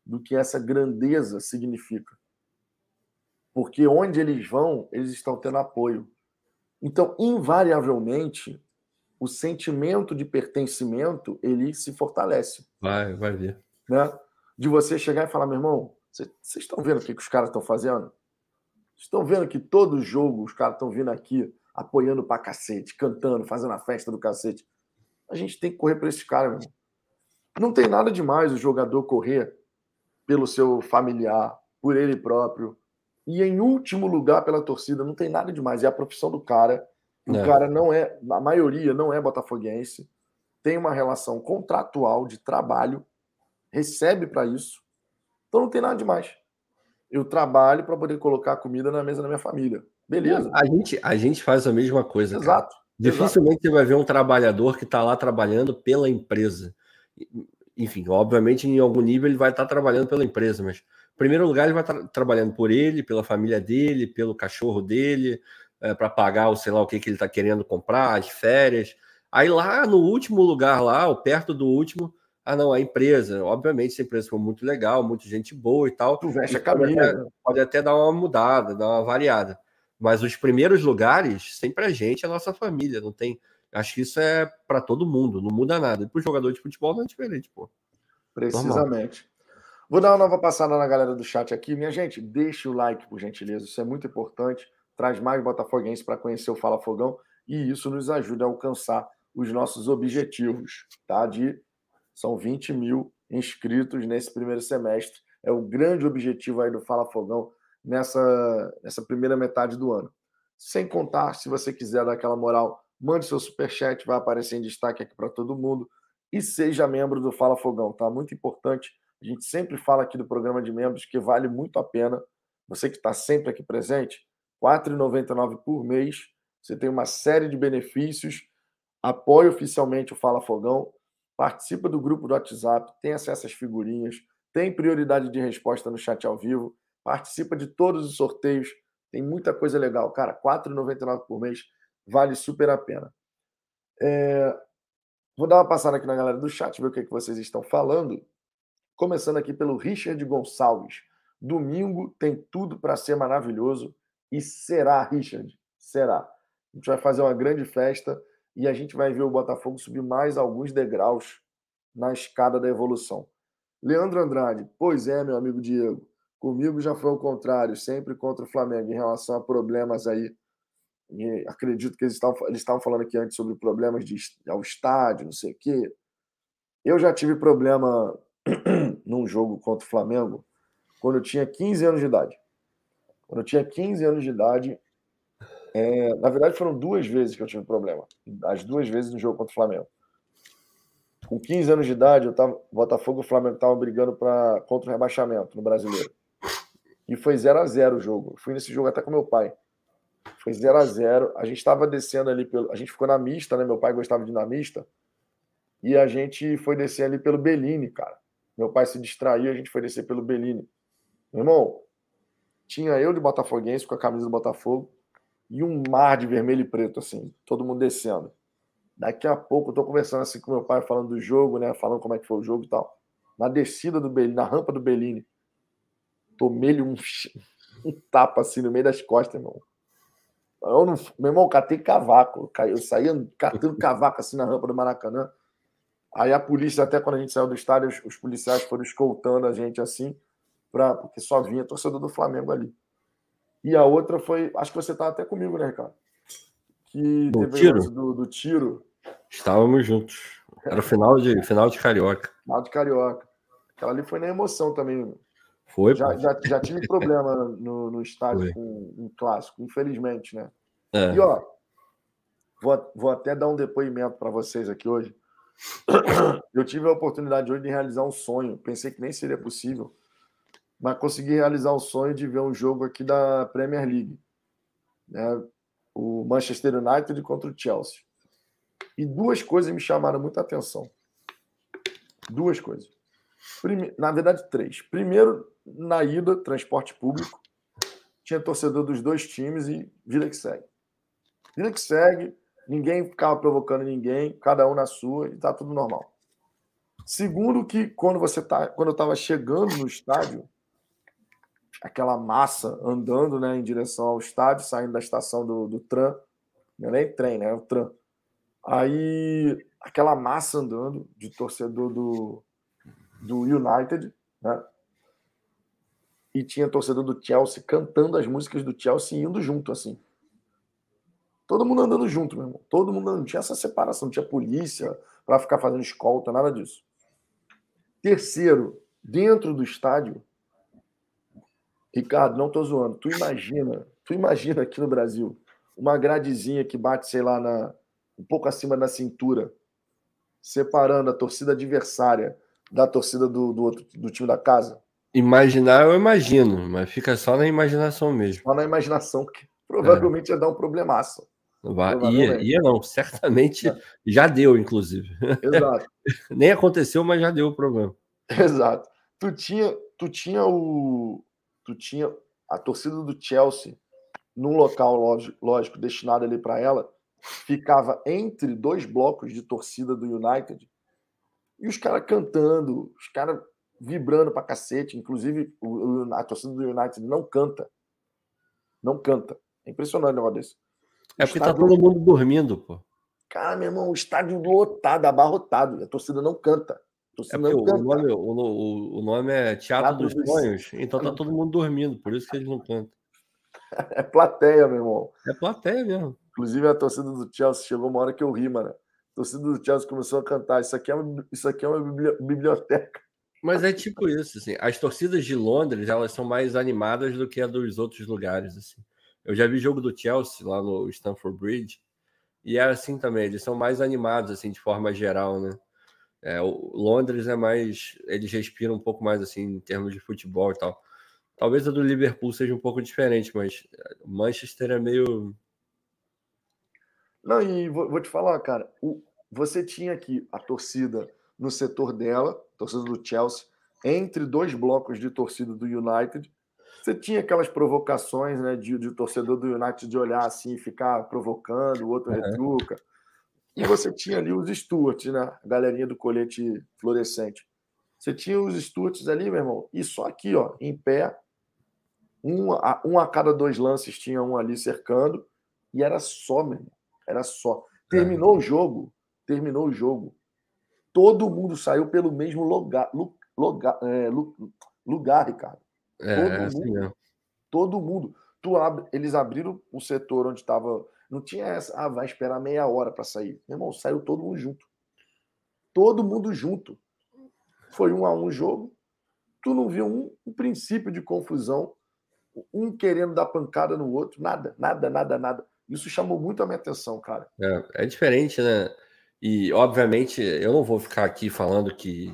do que essa grandeza significa. Porque onde eles vão, eles estão tendo apoio. Então, invariavelmente, o sentimento de pertencimento ele se fortalece. Vai, vai ver. Né? de você chegar e falar, meu irmão, vocês estão vendo o que, que os caras estão fazendo? Estão vendo que todo jogo os caras estão vindo aqui apoiando pra cacete, cantando, fazendo a festa do cacete. A gente tem que correr para esses caras, meu irmão. Não tem nada demais o jogador correr pelo seu familiar, por ele próprio. E em último lugar pela torcida, não tem nada demais. É a profissão do cara. O é. cara não é, a maioria não é botafoguense, tem uma relação contratual de trabalho recebe para isso. Então não tem nada demais. Eu trabalho para poder colocar comida na mesa da minha família. Beleza. A gente, a gente faz a mesma coisa. Exato. Cara. Dificilmente exato. você vai ver um trabalhador que está lá trabalhando pela empresa. Enfim, obviamente em algum nível ele vai estar trabalhando pela empresa, mas em primeiro lugar ele vai estar trabalhando por ele, pela família dele, pelo cachorro dele, é, para pagar o sei lá o que, que ele está querendo comprar, as férias. Aí lá no último lugar lá, ou perto do último, ah, não, a empresa. Obviamente, essa empresa foi muito legal, muita gente boa e tal. Tu veste a pode, camisa. até, pode até dar uma mudada, dar uma variada. Mas os primeiros lugares, sempre a gente, a nossa família. Não tem. Acho que isso é para todo mundo, não muda nada. E para o jogador de futebol não é diferente, pô. Precisamente. Vou dar uma nova passada na galera do chat aqui. Minha gente, deixe o like, por gentileza. Isso é muito importante. Traz mais botafoguenses para conhecer o Fala Fogão e isso nos ajuda a alcançar os nossos objetivos, tá? De são 20 mil inscritos nesse primeiro semestre. É o grande objetivo aí do Fala Fogão nessa, nessa primeira metade do ano. Sem contar, se você quiser dar aquela moral, mande seu superchat, vai aparecer em destaque aqui para todo mundo. E seja membro do Fala Fogão, tá? Muito importante. A gente sempre fala aqui do programa de membros que vale muito a pena. Você que está sempre aqui presente, R$ 4,99 por mês. Você tem uma série de benefícios. Apoie oficialmente o Fala Fogão participa do grupo do WhatsApp, tem acesso às figurinhas, tem prioridade de resposta no chat ao vivo, participa de todos os sorteios, tem muita coisa legal. Cara, R$ 4,99 por mês vale super a pena. É... Vou dar uma passada aqui na galera do chat, ver o que, é que vocês estão falando. Começando aqui pelo Richard Gonçalves. Domingo tem tudo para ser maravilhoso e será, Richard, será. A gente vai fazer uma grande festa e a gente vai ver o Botafogo subir mais alguns degraus na escada da evolução. Leandro Andrade, pois é, meu amigo Diego, comigo já foi o contrário, sempre contra o Flamengo em relação a problemas aí. E acredito que eles estavam, eles estavam falando aqui antes sobre problemas de, ao estádio, não sei o quê. Eu já tive problema num jogo contra o Flamengo quando eu tinha 15 anos de idade. Quando eu tinha 15 anos de idade, é, na verdade, foram duas vezes que eu tive problema. As duas vezes no jogo contra o Flamengo. Com 15 anos de idade, eu tava, Botafogo e o Flamengo estavam brigando pra, contra o rebaixamento no brasileiro. E foi 0 a 0 o jogo. fui nesse jogo até com meu pai. Foi 0 a 0 A gente estava descendo ali pelo. A gente ficou na mista, né? Meu pai gostava de ir na mista. E a gente foi descer ali pelo Bellini, cara. Meu pai se distraiu, a gente foi descer pelo Bellini. Meu irmão, tinha eu de Botafoguense com a camisa do Botafogo e um mar de vermelho e preto, assim, todo mundo descendo. Daqui a pouco eu tô conversando assim com meu pai, falando do jogo, né? Falando como é que foi o jogo e tal. Na descida do Bellini, na rampa do Bellini, tomei-lhe um, um tapa assim no meio das costas, irmão. Eu não, meu irmão, catei cavaco. Eu saía catando cavaco assim na rampa do Maracanã. Aí a polícia, até quando a gente saiu do estádio, os, os policiais foram escoltando a gente assim, pra, porque só vinha torcedor do Flamengo ali. E a outra foi, acho que você estava até comigo, né, Ricardo? Que do teve tiro? Do, do tiro. Estávamos juntos. Era o final de, final de Carioca. Final de Carioca. Aquela ali foi na emoção também. Foi, já, já, já tive problema no, no estádio Foi. com um clássico, infelizmente, né? É. E ó, vou, vou até dar um depoimento para vocês aqui hoje. Eu tive a oportunidade hoje de realizar um sonho. Pensei que nem seria possível, mas consegui realizar o sonho de ver um jogo aqui da Premier League, né? O Manchester United contra o Chelsea. E duas coisas me chamaram muita atenção. Duas coisas. Prime... Na verdade, três. Primeiro, na ida, transporte público, tinha torcedor dos dois times e vida que segue. Vida que segue, ninguém ficava provocando ninguém, cada um na sua, e tá tudo normal. Segundo, que quando você tá, quando eu estava chegando no estádio, aquela massa andando né, em direção ao estádio, saindo da estação do, do tram, não é nem trem, né? É o tram. Aí, aquela massa andando de torcedor do, do United, né? E tinha torcedor do Chelsea cantando as músicas do Chelsea e indo junto, assim. Todo mundo andando junto, meu irmão. Todo mundo andando. Não tinha essa separação, não tinha polícia para ficar fazendo escolta, nada disso. Terceiro, dentro do estádio, Ricardo, não tô zoando. Tu imagina, tu imagina aqui no Brasil, uma gradezinha que bate, sei lá, na, um pouco acima da cintura, separando a torcida adversária da torcida do, do, outro, do time da casa? Imaginar eu imagino, mas fica só na imaginação mesmo. Só na imaginação, que provavelmente ia dar um problemaço. Vai, ia, ia não, certamente é. já deu, inclusive. Exato. Nem aconteceu, mas já deu o problema. Exato. Tu tinha, tu tinha o. Tu tinha a torcida do Chelsea num local, lógico, lógico destinado ali para ela, ficava entre dois blocos de torcida do United e os caras cantando, os caras vibrando pra cacete. Inclusive, a torcida do United não canta. Não canta. É impressionante o negócio desse. É porque tá estádio... tá todo mundo dormindo, pô. Cara, meu irmão, o estádio lotado, abarrotado. A torcida não canta. Torcida é não canta. O nome, o, o nome é Teatro, Teatro dos, Sonhos, então tá todo mundo dormindo, por isso que eles não cantam. É plateia, meu irmão. É plateia mesmo. Inclusive, a torcida do Chelsea chegou uma hora que eu ri, mano. A torcida do Chelsea começou a cantar. Isso aqui é uma, isso aqui é uma biblioteca. Mas é tipo isso, assim. As torcidas de Londres, elas são mais animadas do que a dos outros lugares, assim. Eu já vi jogo do Chelsea lá no Stamford Bridge e é assim também. Eles são mais animados, assim, de forma geral, né? É, Londres é mais. Eles respiram um pouco mais, assim, em termos de futebol e tal. Talvez a do Liverpool seja um pouco diferente, mas Manchester é meio. Não, e vou, vou te falar, cara. O, você tinha aqui a torcida no setor dela, torcida do Chelsea, entre dois blocos de torcida do United você tinha aquelas provocações né, de, de torcedor do United de olhar assim, ficar provocando, o outro uhum. retruca. E você tinha ali os Stuarts, né? A galerinha do colete fluorescente. Você tinha os Stuarts ali, meu irmão, e só aqui, ó, em pé, um a, um a cada dois lances tinha um ali cercando, e era só, meu irmão, era só. Terminou é. o jogo, terminou o jogo. Todo mundo saiu pelo mesmo lugar, lugar, é, lugar Ricardo. É, todo é assim mundo. Todo mundo. Tu abre, eles abriram o setor onde estava. Não tinha essa, ah, vai esperar meia hora para sair. Meu irmão, saiu todo mundo junto. Todo mundo junto. Foi um a um jogo. Tu não viu um, um princípio de confusão, um querendo dar pancada no outro, nada, nada, nada, nada. Isso chamou muito a minha atenção, cara. É, é diferente, né? E, obviamente, eu não vou ficar aqui falando que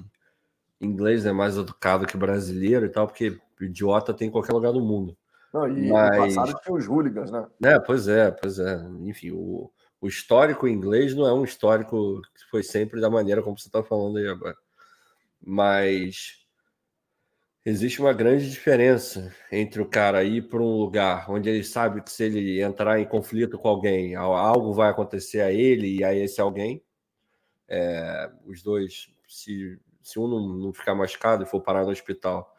inglês é mais educado que brasileiro e tal, porque idiota tem em qualquer lugar do mundo. Não, e Mas... no passado tinha os hooligans, né? É, pois é, pois é. Enfim, o, o histórico inglês não é um histórico que foi sempre da maneira como você está falando aí agora. Mas existe uma grande diferença entre o cara ir para um lugar onde ele sabe que se ele entrar em conflito com alguém, algo vai acontecer a ele e a esse alguém. É, os dois, se, se um não, não ficar machucado e for parar no hospital,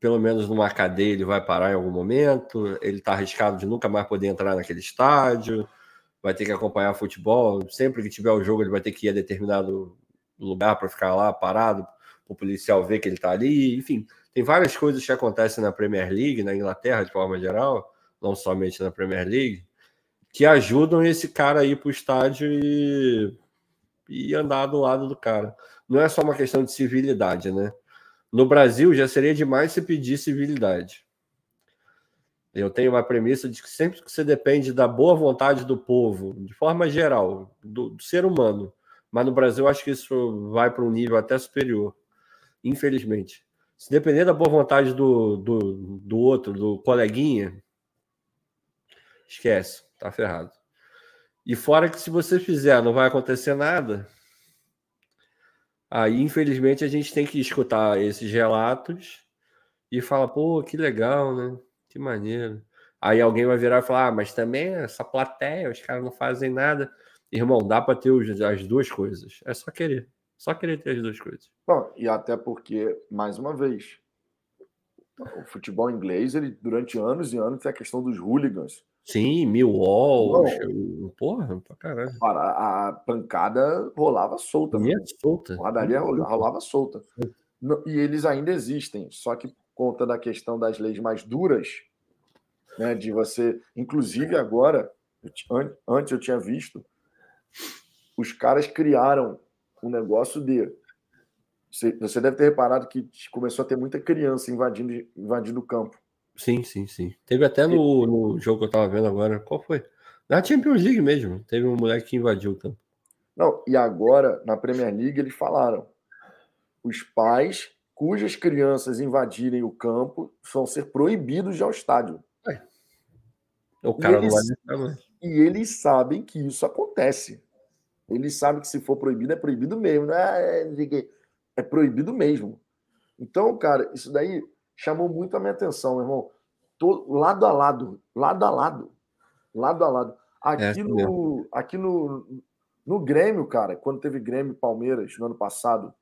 pelo menos numa cadeia ele vai parar em algum momento, ele está arriscado de nunca mais poder entrar naquele estádio, vai ter que acompanhar futebol, sempre que tiver o jogo ele vai ter que ir a determinado lugar para ficar lá parado, para o policial ver que ele está ali, enfim, tem várias coisas que acontecem na Premier League, na Inglaterra de forma geral, não somente na Premier League, que ajudam esse cara a ir para o estádio e, e andar do lado do cara. Não é só uma questão de civilidade, né? No Brasil, já seria demais se pedir civilidade. Eu tenho uma premissa de que sempre que você depende da boa vontade do povo, de forma geral, do, do ser humano, mas no Brasil acho que isso vai para um nível até superior, infelizmente. Se depender da boa vontade do, do, do outro, do coleguinha, esquece, tá ferrado. E fora que se você fizer não vai acontecer nada, Aí, infelizmente, a gente tem que escutar esses relatos e falar, pô, que legal, né? Que maneiro. Aí alguém vai virar e falar, ah, mas também essa plateia, os caras não fazem nada. Irmão, dá para ter as duas coisas. É só querer. Só querer ter as duas coisas. Bom, e até porque, mais uma vez, o futebol inglês, ele durante anos e anos tem a questão dos hooligans. Sim, Millwall, porra, pra caralho. A, pancada rolava solta. Minha solta. A porradaria rolava solta. E eles ainda existem, só que por conta da questão das leis mais duras, né, de você, inclusive agora, antes eu tinha visto, os caras criaram um negócio de você deve ter reparado que começou a ter muita criança invadindo, invadindo o campo. Sim, sim, sim. Teve até no, no jogo que eu tava vendo agora. Qual foi? Na Champions League mesmo. Teve um moleque que invadiu o campo. Não, e agora, na Premier League, eles falaram: os pais cujas crianças invadirem o campo vão ser proibidos de ir ao estádio. É. O cara eles, não vai mais. E eles sabem que isso acontece. Eles sabem que se for proibido, é proibido mesmo. Não é, é, é proibido mesmo. Então, cara, isso daí chamou muito a minha atenção, meu irmão. Lado a lado, lado a lado, lado a lado. Aqui, é, no, aqui no, no Grêmio, cara, quando teve Grêmio e Palmeiras no ano passado,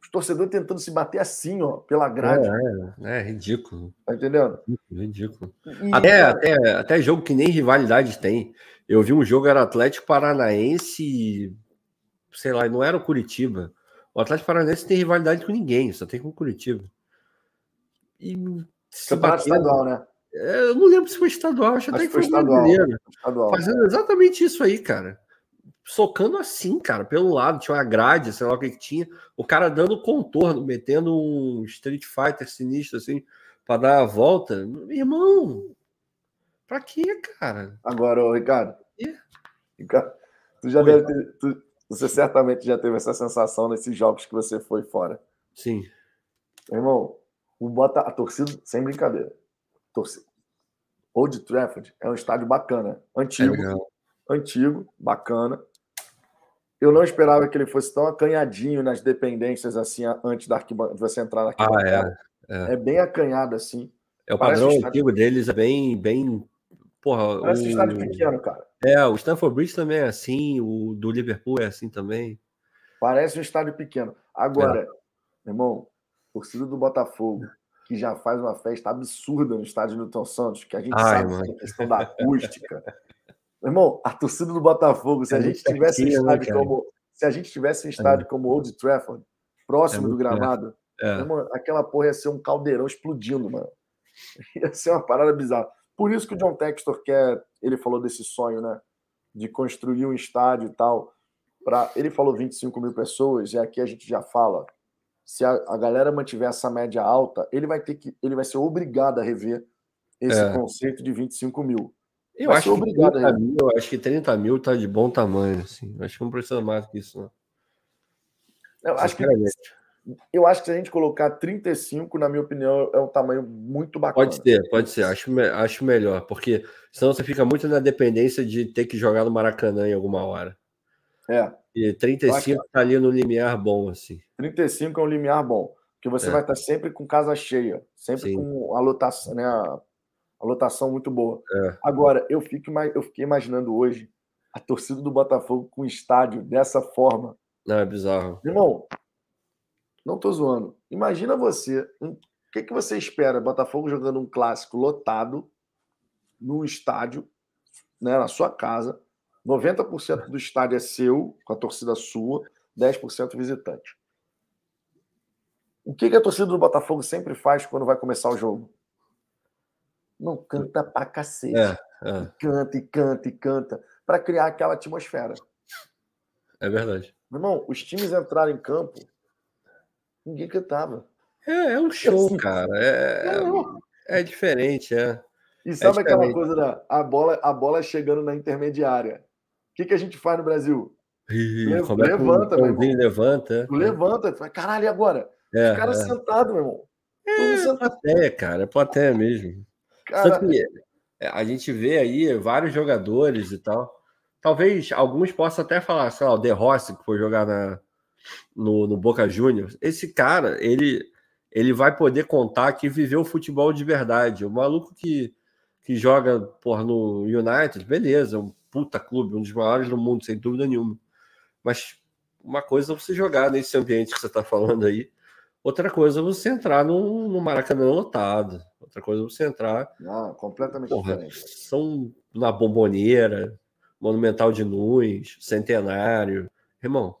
os torcedores tentando se bater assim, ó, pela grade. É, é, é ridículo. Tá entendendo? Ridículo. E, até, até, até jogo que nem rivalidade tem. Eu vi um jogo, era Atlético Paranaense, sei lá, não era o Curitiba. O Atlético Paranaense tem rivalidade com ninguém, só tem com o Curitiba. E Campeonato estadual, né? É, eu não lembro se foi estadual, acho, acho até que foi, estadual, estadual. Fazendo exatamente isso aí, cara socando assim, cara, pelo lado, tinha uma grade, sei lá o que, que tinha, o cara dando contorno, metendo um Street Fighter sinistro assim, para dar a volta. Irmão, pra quê, cara? Agora, ô, Ricardo, Ricardo, tu já Oi. deve ter, tu, você certamente já teve essa sensação nesses jogos que você foi fora. Sim. Irmão, o bota a torcida, sem brincadeira. Torcida. Old Trafford é um estádio bacana, antigo, é antigo, bacana. Eu não esperava que ele fosse tão acanhadinho nas dependências assim antes da arquibancada, de você entrar na arquibancada. Ah, é, é. é bem acanhado assim. É o Parece padrão um antigo deles, é bem, bem. Porra, Parece um estádio pequeno, cara. É, o Stanford Bridge também é assim, o do Liverpool é assim também. Parece um estádio pequeno. Agora, é. irmão, torcida do Botafogo, que já faz uma festa absurda no estádio Newton Santos, que a gente Ai, sabe mano. a questão da acústica. Meu irmão, a torcida do Botafogo, se a gente tivesse um né, estádio como. Se a gente tivesse um estádio é. como Old Trafford, próximo é do gramado, é. irmão, aquela porra ia ser um caldeirão explodindo, mano. Ia ser uma parada bizarra. Por isso que o John Textor quer. Ele falou desse sonho, né? De construir um estádio e tal. Pra, ele falou 25 mil pessoas, e aqui a gente já fala. Se a, a galera mantiver essa média alta, ele vai ter que. Ele vai ser obrigado a rever esse é. conceito de 25 mil. Eu acho, obrigado, que 30 mil, eu acho que 30 mil tá de bom tamanho, assim. Eu acho que não precisa mais que isso, não. Eu acho que, eu acho que se a gente colocar 35, na minha opinião, é um tamanho muito bacana. Pode ser, pode ser. Acho, acho melhor, porque senão você fica muito na dependência de ter que jogar no Maracanã em alguma hora. É. E 35 tá ali no limiar bom, assim. 35 é um limiar bom. Porque você é. vai estar sempre com casa cheia, sempre Sim. com a lotação, né? A lotação muito boa. É. Agora, eu, fico, eu fiquei imaginando hoje a torcida do Botafogo com o estádio dessa forma. Não, é bizarro. Irmão, não tô zoando. Imagina você, o que, que você espera? Botafogo jogando um clássico lotado num estádio, né, na sua casa. 90% do estádio é seu, com a torcida sua, 10% visitante. O que, que a torcida do Botafogo sempre faz quando vai começar o jogo? não canta pra cacete. É, é. E canta e canta e canta para criar aquela atmosfera. É verdade. Meu irmão, os times entraram em campo, ninguém cantava. É, é um show, assim, cara. É, é, é diferente, é. E sabe é aquela coisa da a bola, a bola chegando na intermediária? O que, que a gente faz no Brasil? Levanta, meu irmão. Levanta. Tu levanta. Caralho, e agora? É, Os caras é. sentados, meu irmão. É, plateia, cara. É plateia mesmo. Cara... A gente vê aí vários jogadores e tal. Talvez alguns possam até falar, sei lá, o De Rossi, que foi jogar na, no, no Boca Juniors. Esse cara, ele, ele vai poder contar que viveu futebol de verdade. O maluco que, que joga por, no United, beleza, um puta clube, um dos maiores do mundo, sem dúvida nenhuma. Mas uma coisa é você jogar nesse ambiente que você está falando aí, Outra coisa é você entrar no, no Maracanã lotado. Outra coisa é você entrar. Não, completamente porra, diferente. São na Bomboneira, Monumental de Nunes, Centenário. Irmão,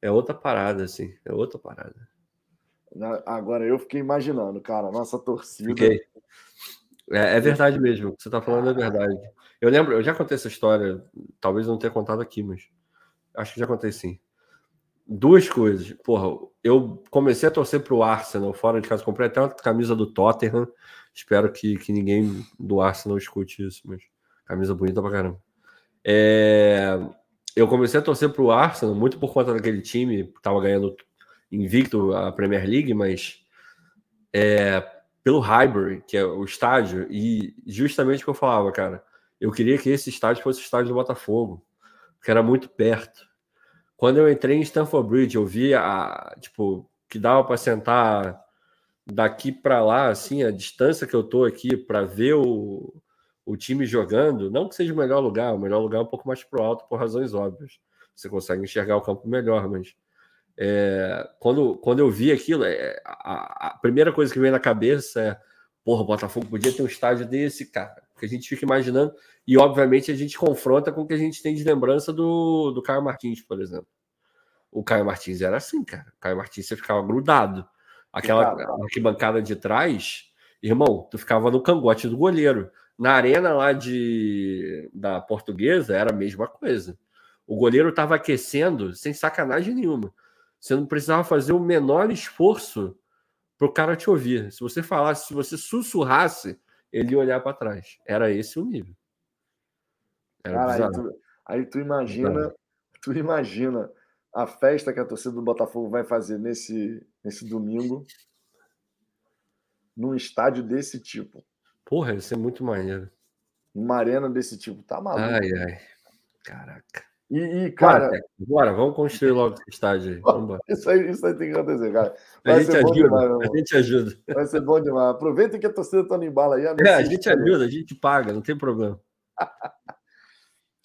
é outra parada, assim. É outra parada. Agora eu fiquei imaginando, cara, nossa torcida. Fiquei. É, é, verdade mesmo. O que você está falando é verdade. Eu lembro, eu já contei essa história, talvez não tenha contado aqui, mas acho que já contei sim duas coisas. Porra, eu comecei a torcer para o Arsenal fora de casa, comprei até uma camisa do Tottenham. Espero que, que ninguém do Arsenal escute isso, mas camisa bonita pra caramba. É, eu comecei a torcer para o Arsenal muito por conta daquele time que estava ganhando invicto a Premier League, mas é, pelo Highbury, que é o estádio, e justamente o que eu falava, cara. eu queria que esse estádio fosse o estádio do Botafogo, que era muito perto. Quando eu entrei em Stamford Bridge, eu vi a, tipo, que dava para sentar daqui para lá, assim, a distância que eu tô aqui para ver o, o time jogando, não que seja o melhor lugar, o melhor lugar é um pouco mais pro alto por razões óbvias. Você consegue enxergar o campo melhor, mas é, quando, quando eu vi aquilo, é, a, a, primeira coisa que veio na cabeça é: porra, o Botafogo podia ter um estádio desse, cara. Porque a gente fica imaginando, e obviamente a gente confronta com o que a gente tem de lembrança do, do Caio Martins, por exemplo. O Caio Martins era assim, cara. O Caio Martins você ficava grudado. Aquela arquibancada de trás, irmão, tu ficava no cangote do goleiro. Na arena lá de, da portuguesa era a mesma coisa. O goleiro estava aquecendo sem sacanagem nenhuma. Você não precisava fazer o menor esforço para o cara te ouvir. Se você falasse, se você sussurrasse, ele ia olhar para trás. Era esse o nível. Era cara, aí tu, aí tu, imagina, tu imagina a festa que a torcida do Botafogo vai fazer nesse, nesse domingo num estádio desse tipo. Porra, isso é muito maneiro. Uma arena desse tipo, tá maluco. Ai, ai. Caraca. E, e cara. Bora, bora, vamos construir logo esse estádio aí. Vamos isso, aí. Isso aí tem que acontecer, cara. Vai a gente ajuda. Demais, a gente ajuda. Vai ser bom demais. Aproveita que a torcida tá no embalo aí. É, a gente ajuda, a gente paga, não tem problema.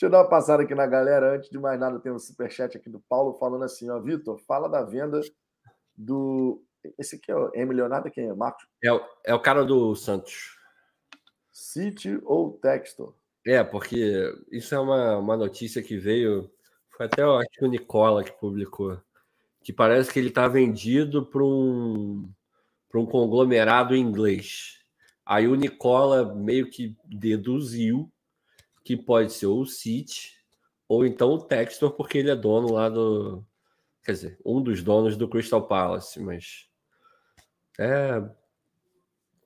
Deixa eu dar uma passada aqui na galera. Antes de mais nada, tem um superchat aqui do Paulo falando assim: ó, Vitor, fala da venda do. Esse aqui é o é milionário quem é? Marcos? É, o, é o cara do Santos. City ou Textor? É, porque isso é uma, uma notícia que veio. Foi até eu acho o Nicola que publicou. Que parece que ele está vendido para um, um conglomerado inglês. Aí o Nicola meio que deduziu que pode ser o City ou então o Textor, porque ele é dono lá do. Quer dizer, um dos donos do Crystal Palace, mas. É.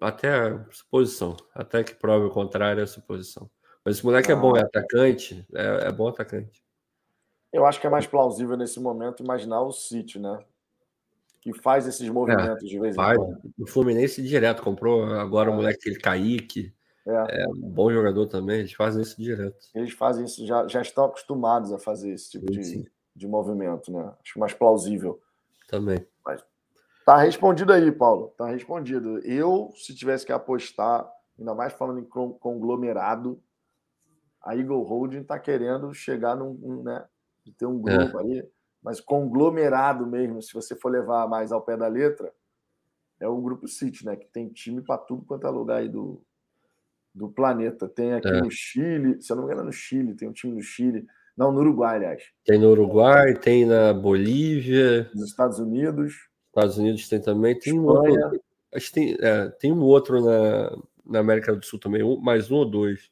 Até suposição. Até que prove o contrário é suposição. Mas esse moleque ah. é bom, é ah. atacante, é, é, bom atacante. Eu acho que é mais plausível nesse momento imaginar o City, né? Que faz esses movimentos é, de vez em quando. O Fluminense direto comprou agora é. o moleque aquele Kaique. É. é. um bom jogador também, eles fazem isso direto. Eles fazem isso, já, já estão acostumados a fazer esse tipo de, de movimento, né? Acho mais plausível. Também. Mas tá respondido aí, Paulo. Tá respondido. Eu, se tivesse que apostar, ainda mais falando em conglomerado, a Eagle Holding está querendo chegar num, um, né, de ter um grupo é. aí, mas conglomerado mesmo, se você for levar mais ao pé da letra, é o Grupo City, né, que tem time para tudo quanto é lugar aí do, do planeta. Tem aqui é. no Chile, se eu não me engano, é no Chile, tem um time no Chile. Não, no Uruguai, aliás. Tem no Uruguai, tem na Bolívia. Nos Estados Unidos. Estados Unidos tem também. Tem um outro, acho que tem, é, tem um outro na, na América do Sul também, um, mais um ou dois.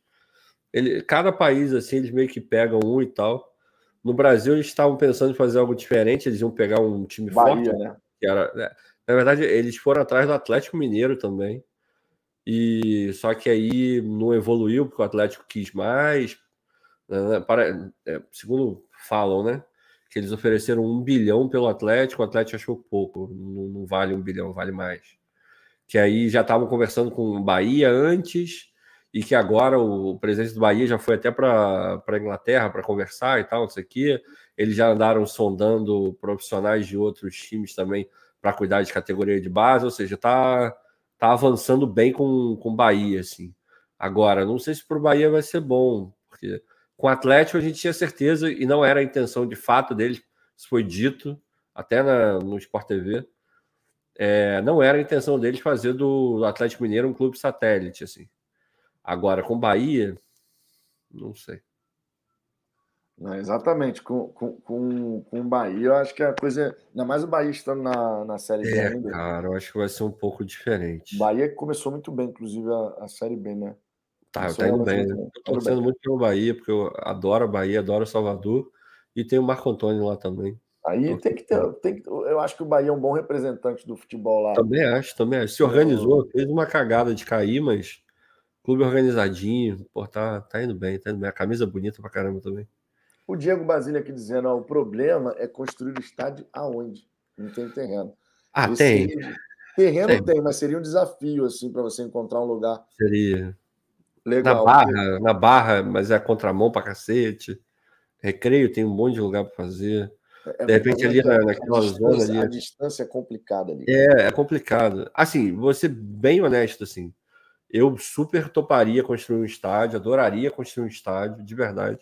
Ele, cada país, assim, eles meio que pegam um e tal. No Brasil, eles estavam pensando em fazer algo diferente, eles iam pegar um time Bahia, forte. Né? Que era, né? Na verdade, eles foram atrás do Atlético Mineiro também. E só que aí não evoluiu, porque o Atlético quis mais. Né? Para, é, segundo falam, né? Que eles ofereceram um bilhão pelo Atlético, o Atlético achou pouco, não, não vale um bilhão, vale mais. Que aí já estavam conversando com o Bahia antes e que agora o presidente do Bahia já foi até para a Inglaterra para conversar e tal, não sei o quê. Eles já andaram sondando profissionais de outros times também para cuidar de categoria de base, ou seja, tá, tá avançando bem com o Bahia, assim. Agora, não sei se para o Bahia vai ser bom, porque com o Atlético a gente tinha certeza, e não era a intenção de fato deles, isso foi dito até na, no Sport TV, é, não era a intenção deles fazer do Atlético Mineiro um clube satélite, assim. Agora, com Bahia, não sei. Não, exatamente, com, com, com, com Bahia, eu acho que a coisa. Ainda mais o Bahia estando na, na Série B é, ainda. Cara, eu acho que vai ser um pouco diferente. Bahia começou muito bem, inclusive, a, a Série B, né? Tá, tá indo bem. Né? Eu tô torcendo muito pelo Bahia, porque eu adoro a Bahia, adoro Salvador. E tem o Marco Antônio lá também. Aí tem que ter. Tem que, eu acho que o Bahia é um bom representante do futebol lá. Também acho, também acho. Se organizou, fez uma cagada de cair, mas Clube organizadinho, pô, tá, tá indo bem, tá indo bem. A camisa bonita pra caramba também. O Diego Basílio aqui dizendo: ó, o problema é construir o estádio aonde? Não tem terreno. Ah, Esse tem. Terreno tem. tem. mas seria um desafio, assim, para você encontrar um lugar. Seria. Legal. Na barra, na barra, mas é contramão pra cacete. Recreio tem um monte de lugar para fazer. É, de repente ali na, naquela zona ali. A distância é complicada ali. É, é complicado. Assim, vou ser bem honesto, assim. Eu super toparia construir um estádio, adoraria construir um estádio, de verdade.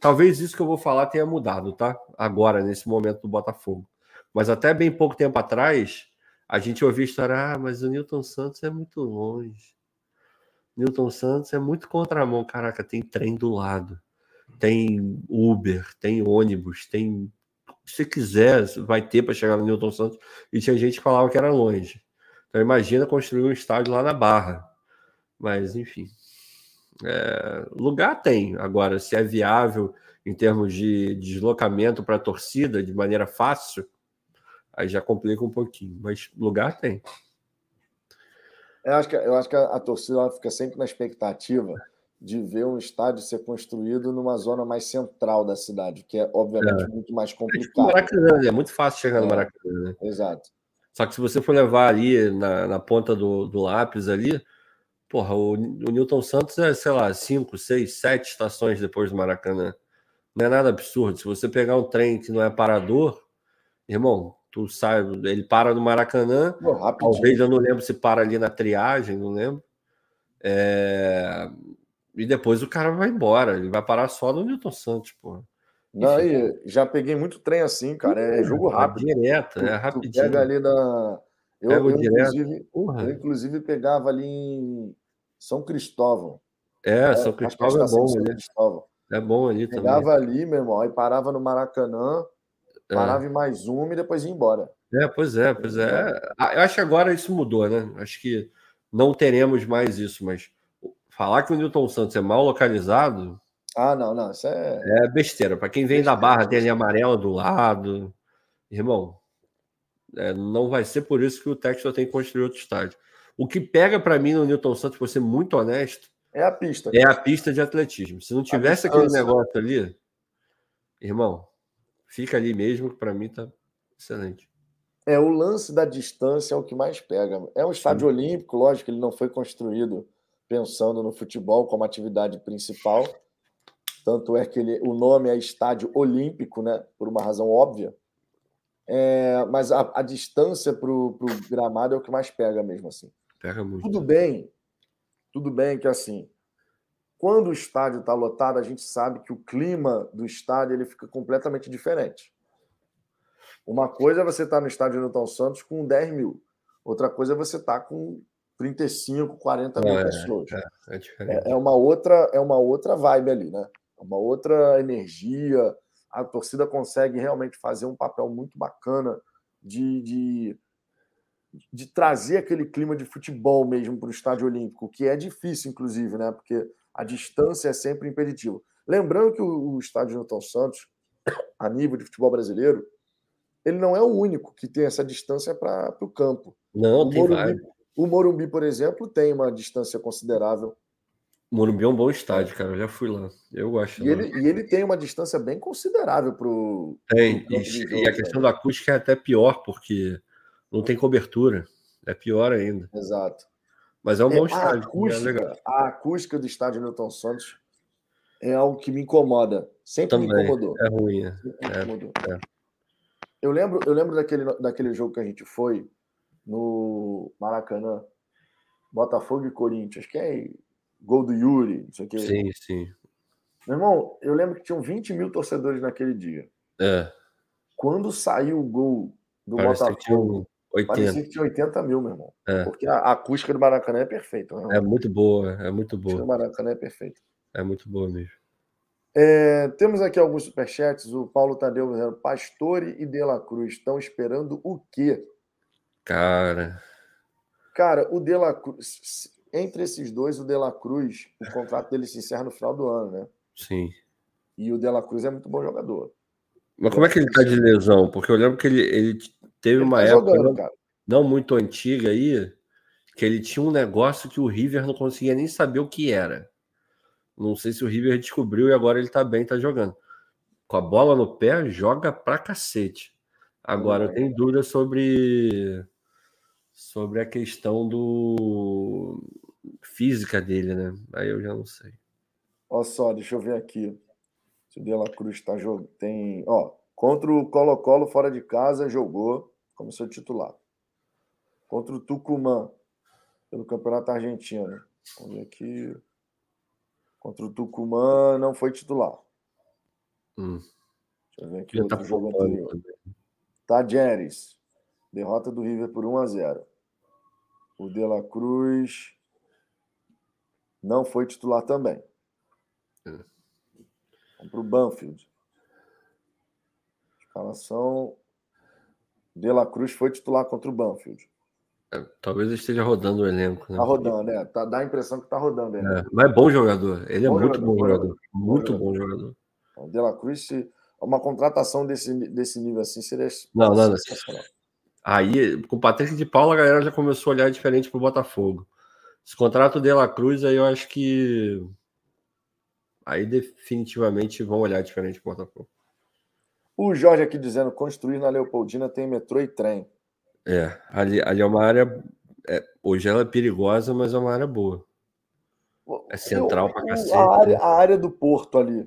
Talvez isso que eu vou falar tenha mudado, tá? Agora, nesse momento do Botafogo. Mas até bem pouco tempo atrás, a gente ouvia a história, ah, mas o Newton Santos é muito longe. Newton Santos é muito contramão. Caraca, tem trem do lado. Tem Uber, tem ônibus, tem se quiser, vai ter para chegar no Newton Santos. E tinha gente que falava que era longe. Então imagina construir um estádio lá na Barra. Mas, enfim. É, lugar tem. Agora, se é viável em termos de deslocamento para a torcida de maneira fácil, aí já complica um pouquinho. Mas lugar tem. Eu acho que, eu acho que a, a torcida fica sempre na expectativa de ver um estádio ser construído numa zona mais central da cidade, que é obviamente é. muito mais é tipo complicado. É Maracanã, é muito fácil chegar no é, Maracanã. Né? Exato. Só que se você for levar ali na, na ponta do, do lápis ali, porra, o, o Newton Santos é, sei lá, cinco, seis, sete estações depois do Maracanã. Não é nada absurdo. Se você pegar um trem que não é parador, irmão, tu sai, ele para no Maracanã, Pô, talvez eu não lembro se para ali na triagem, não lembro. É, e depois o cara vai embora, ele vai parar só no Newton Santos, pô. Não, aí, já peguei muito trem assim, cara. É jogo rápido. É direto, tu, é rapidinho. Pega ali na. Eu, eu, inclusive, eu, inclusive, pegava ali em São Cristóvão. É, é São Cristóvão é bom ali. Cristóvão. É bom ali também. Pegava ali, meu irmão, aí parava no Maracanã, é. parava em mais uma e depois ia embora. É, pois é, pois é. Ah, eu acho que agora isso mudou, né? Acho que não teremos mais isso, mas Falar que o Newton Santos é mal localizado. Ah, não, não, isso é. É besteira. Para quem vem besteira, da Barra, tem ali amarela do lado. Irmão, é, não vai ser por isso que o Texas tem que construir outro estádio. O que pega para mim no Newton Santos, vou ser muito honesto, é a pista. É a pista de atletismo. Se não tivesse aquele negócio ali, irmão, fica ali mesmo, que para mim tá excelente. É, o lance da distância é o que mais pega. É um estádio Sim. olímpico, lógico, ele não foi construído pensando no futebol como atividade principal. Tanto é que ele, o nome é Estádio Olímpico, né? por uma razão óbvia. É, mas a, a distância para o gramado é o que mais pega mesmo. assim. Pega muito. Tudo bem, tudo bem que assim, quando o estádio está lotado, a gente sabe que o clima do estádio ele fica completamente diferente. Uma coisa é você estar tá no estádio Newton Santos com 10 mil, outra coisa é você estar tá com 35, 40 mil é, pessoas. É, é, é, é, uma outra, é uma outra vibe ali, né? É uma outra energia. A torcida consegue realmente fazer um papel muito bacana de, de, de trazer aquele clima de futebol mesmo para o Estádio Olímpico, que é difícil, inclusive, né? Porque a distância é sempre impeditiva. Lembrando que o, o Estádio Newton Santos, a nível de futebol brasileiro, ele não é o único que tem essa distância para o campo. Não, o tem Morumbi, vários. O Morumbi, por exemplo, tem uma distância considerável. O Morumbi é um bom estádio, cara. Eu já fui lá. Eu gosto. E, ele, e ele, tem uma distância bem considerável para o. Tem. Pro e, e, a questão da acústica é até pior, porque não tem cobertura. É pior ainda. Exato. Mas é um é, bom a estádio. É acústica, é a acústica do estádio Newton Santos é algo que me incomoda. Sempre Também. me incomodou. É ruim. É. é. É. Eu lembro, eu lembro daquele, daquele jogo que a gente foi no Maracanã, Botafogo e Corinthians, que é gol do Yuri, não sei o quê. Sim, sim. Meu irmão, eu lembro que tinham 20 mil torcedores naquele dia. É. Quando saiu o gol do Parece Botafogo, que 80. parecia que tinha 80 mil, meu irmão. É. Porque a, a, acústica do Maracanã é perfeita. É muito boa, é muito boa. A do Maracanã é perfeita. É muito boa mesmo. É, temos aqui alguns superchats. O Paulo Tadeu dizendo: Pastore e De La Cruz estão esperando o quê? Cara. Cara, o De La Cruz. Entre esses dois, o De La Cruz, o contrato dele se encerra no final do ano, né? Sim. E o De La Cruz é muito bom jogador. Mas como é que ele tá de lesão? Porque eu lembro que ele, ele teve ele uma tá época jogando, não, não, muito antiga aí, que ele tinha um negócio que o River não conseguia nem saber o que era. Não sei se o River descobriu e agora ele tá bem, tá jogando. Com a bola no pé, joga pra cacete. Agora, eu tenho dúvida sobre sobre a questão do física dele, né? Aí eu já não sei. Olha só, deixa eu ver aqui. Se o De La Cruz tá jogando. Tem. Ó, contra o Colo-Colo fora de casa, jogou como seu titular. Contra o Tucumã, pelo Campeonato Argentino. Vamos ver aqui. Contra o Tucumã, não foi titular. Hum. Deixa eu ver aqui outro tá jogo anterior. Tajeres. Derrota do River por 1 a 0. O De La Cruz não foi titular também. É. Vamos para o Banfield. Escalação. De La Cruz foi titular contra o Banfield. É, talvez esteja rodando o elenco. Né? Tá rodando, é. Tá, dá a impressão que tá rodando. É, mas é bom jogador. Ele é bom é muito jogador, bom jogador. Muito bom, bom jogador. O De La Cruz, uma contratação desse, desse nível assim seria. Não, não, não. Aí, com o Patrick de Paula, a galera já começou a olhar diferente pro Botafogo. Esse contrato de La Cruz, aí eu acho que. Aí definitivamente vão olhar diferente pro Botafogo. O Jorge aqui dizendo: construir na Leopoldina tem metrô e trem. É, ali, ali é uma área. É, hoje ela é perigosa, mas é uma área boa. É central para cacete. A área, a área do porto ali.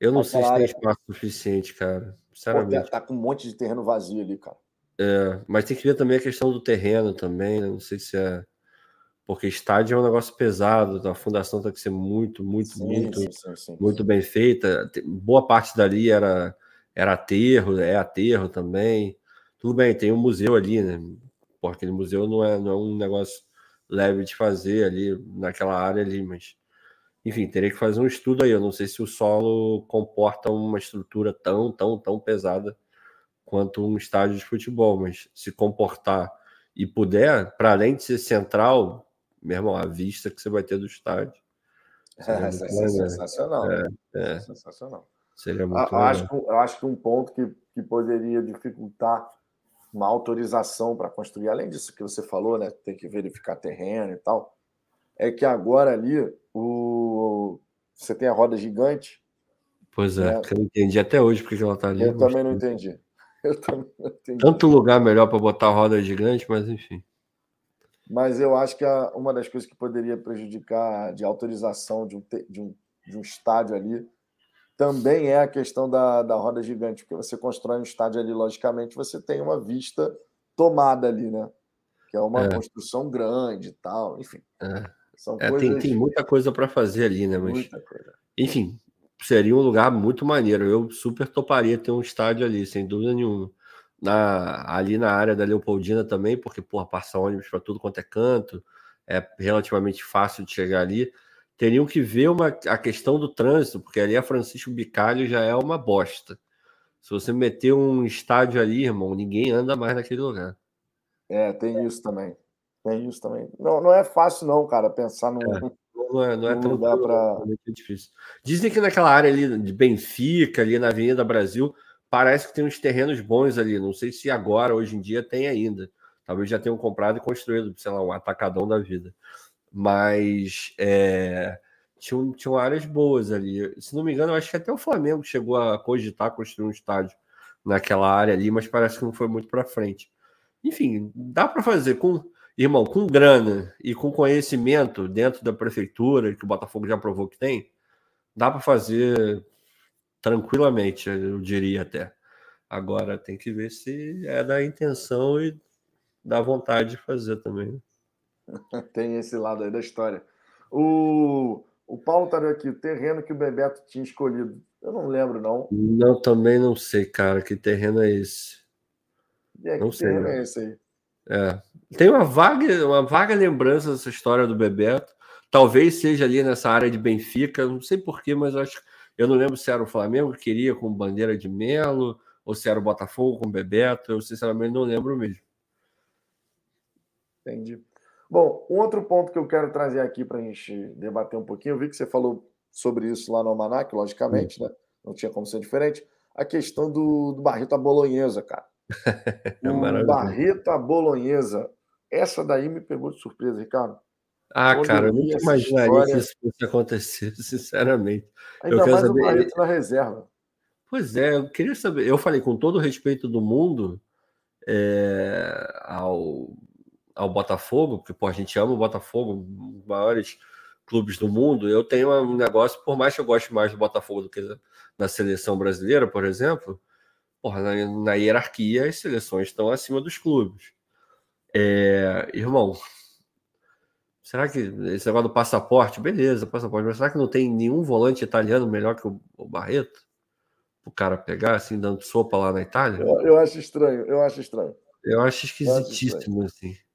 Eu não sei se tem espaço suficiente, cara. Sinceramente. Pô, tá com um monte de terreno vazio ali, cara. É, mas tem que ver também a questão do terreno também, né? Não sei se é. Porque estádio é um negócio pesado, a fundação tem que ser muito, muito, sim, muito, sim, sim, muito bem feita. Boa parte dali era, era aterro, é aterro também. Tudo bem, tem um museu ali, né? Porque aquele museu não é, não é um negócio leve de fazer ali naquela área ali, mas enfim, teria que fazer um estudo aí. Eu não sei se o solo comporta uma estrutura tão, tão, tão pesada quanto um estádio de futebol, mas se comportar e puder, para além de ser central, meu irmão, a vista que você vai ter do estádio. É, sensacional. É, é. Sensacional. Seria muito eu, acho, eu acho que um ponto que, que poderia dificultar uma autorização para construir, além disso que você falou, né? Tem que verificar terreno e tal, é que agora ali o, você tem a roda gigante. Pois é, né? eu não entendi até hoje porque ela está ali. Eu também não entendi. Eu também não entendi. Tanto lugar melhor para botar a roda gigante, mas enfim. Mas eu acho que a, uma das coisas que poderia prejudicar de autorização de um, de um, de um estádio ali também é a questão da, da roda gigante, porque você constrói um estádio ali, logicamente, você tem uma vista tomada ali, né? Que é uma é. construção grande e tal, enfim. É. São é, coisas... tem, tem muita coisa para fazer ali, né? Mas, enfim, seria um lugar muito maneiro. Eu super toparia ter um estádio ali, sem dúvida nenhuma. Na, ali na área da Leopoldina também, porque, porra, passa ônibus para tudo quanto é canto, é relativamente fácil de chegar ali. Teriam que ver uma, a questão do trânsito, porque ali a Francisco Bicalho já é uma bosta. Se você meter um estádio ali, irmão, ninguém anda mais naquele lugar. É, tem isso também. Tem isso também. Não, não é fácil, não, cara, pensar num. É, não é, não é tão lugar para. É difícil. Dizem que naquela área ali de Benfica, ali na Avenida Brasil, parece que tem uns terrenos bons ali. Não sei se agora, hoje em dia, tem ainda. Talvez já tenham comprado e construído, sei lá, um atacadão da vida. Mas é, tinham, tinham áreas boas ali. Se não me engano, eu acho que até o Flamengo chegou a cogitar construir um estádio naquela área ali, mas parece que não foi muito para frente. Enfim, dá para fazer com Irmão, com grana e com conhecimento dentro da prefeitura, que o Botafogo já provou que tem, dá para fazer tranquilamente, eu diria até. Agora tem que ver se é da intenção e da vontade de fazer também. tem esse lado aí da história. O, o Paulo tá aqui, o terreno que o Bebeto tinha escolhido. Eu não lembro, não. Não, também não sei, cara, que terreno é esse. É, não sei. terreno é esse aí? É. Tem uma vaga, uma vaga lembrança dessa história do Bebeto. Talvez seja ali nessa área de Benfica, não sei porquê, mas eu acho eu não lembro se era o Flamengo que queria com bandeira de Melo ou se era o Botafogo com Bebeto. Eu sinceramente não lembro mesmo. Entendi. Bom, um outro ponto que eu quero trazer aqui para a gente debater um pouquinho, eu vi que você falou sobre isso lá no Almanac, logicamente, né? Não tinha como ser diferente. A questão do, do Barreto à Bolonhesa, cara. é Barreta Bolonhesa. Essa daí me pegou de surpresa, Ricardo. Ah, Quando cara, eu nunca imaginaria história... que isso fosse acontecer, sinceramente. Ainda eu mais saber... o Barreto na reserva. Pois é, eu queria saber. Eu falei com todo o respeito do mundo é, ao, ao Botafogo, porque pô, a gente ama o Botafogo, maiores clubes do mundo. Eu tenho um negócio, por mais que eu goste mais do Botafogo do que da seleção brasileira, por exemplo, porra, na, na hierarquia as seleções estão acima dos clubes. É, irmão, será que esse negócio do passaporte, beleza, passaporte, mas será que não tem nenhum volante italiano melhor que o, o Barreto? O cara pegar assim, dando sopa lá na Itália? Eu, eu acho estranho, eu acho estranho. Eu acho esquisitíssimo, eu acho assim.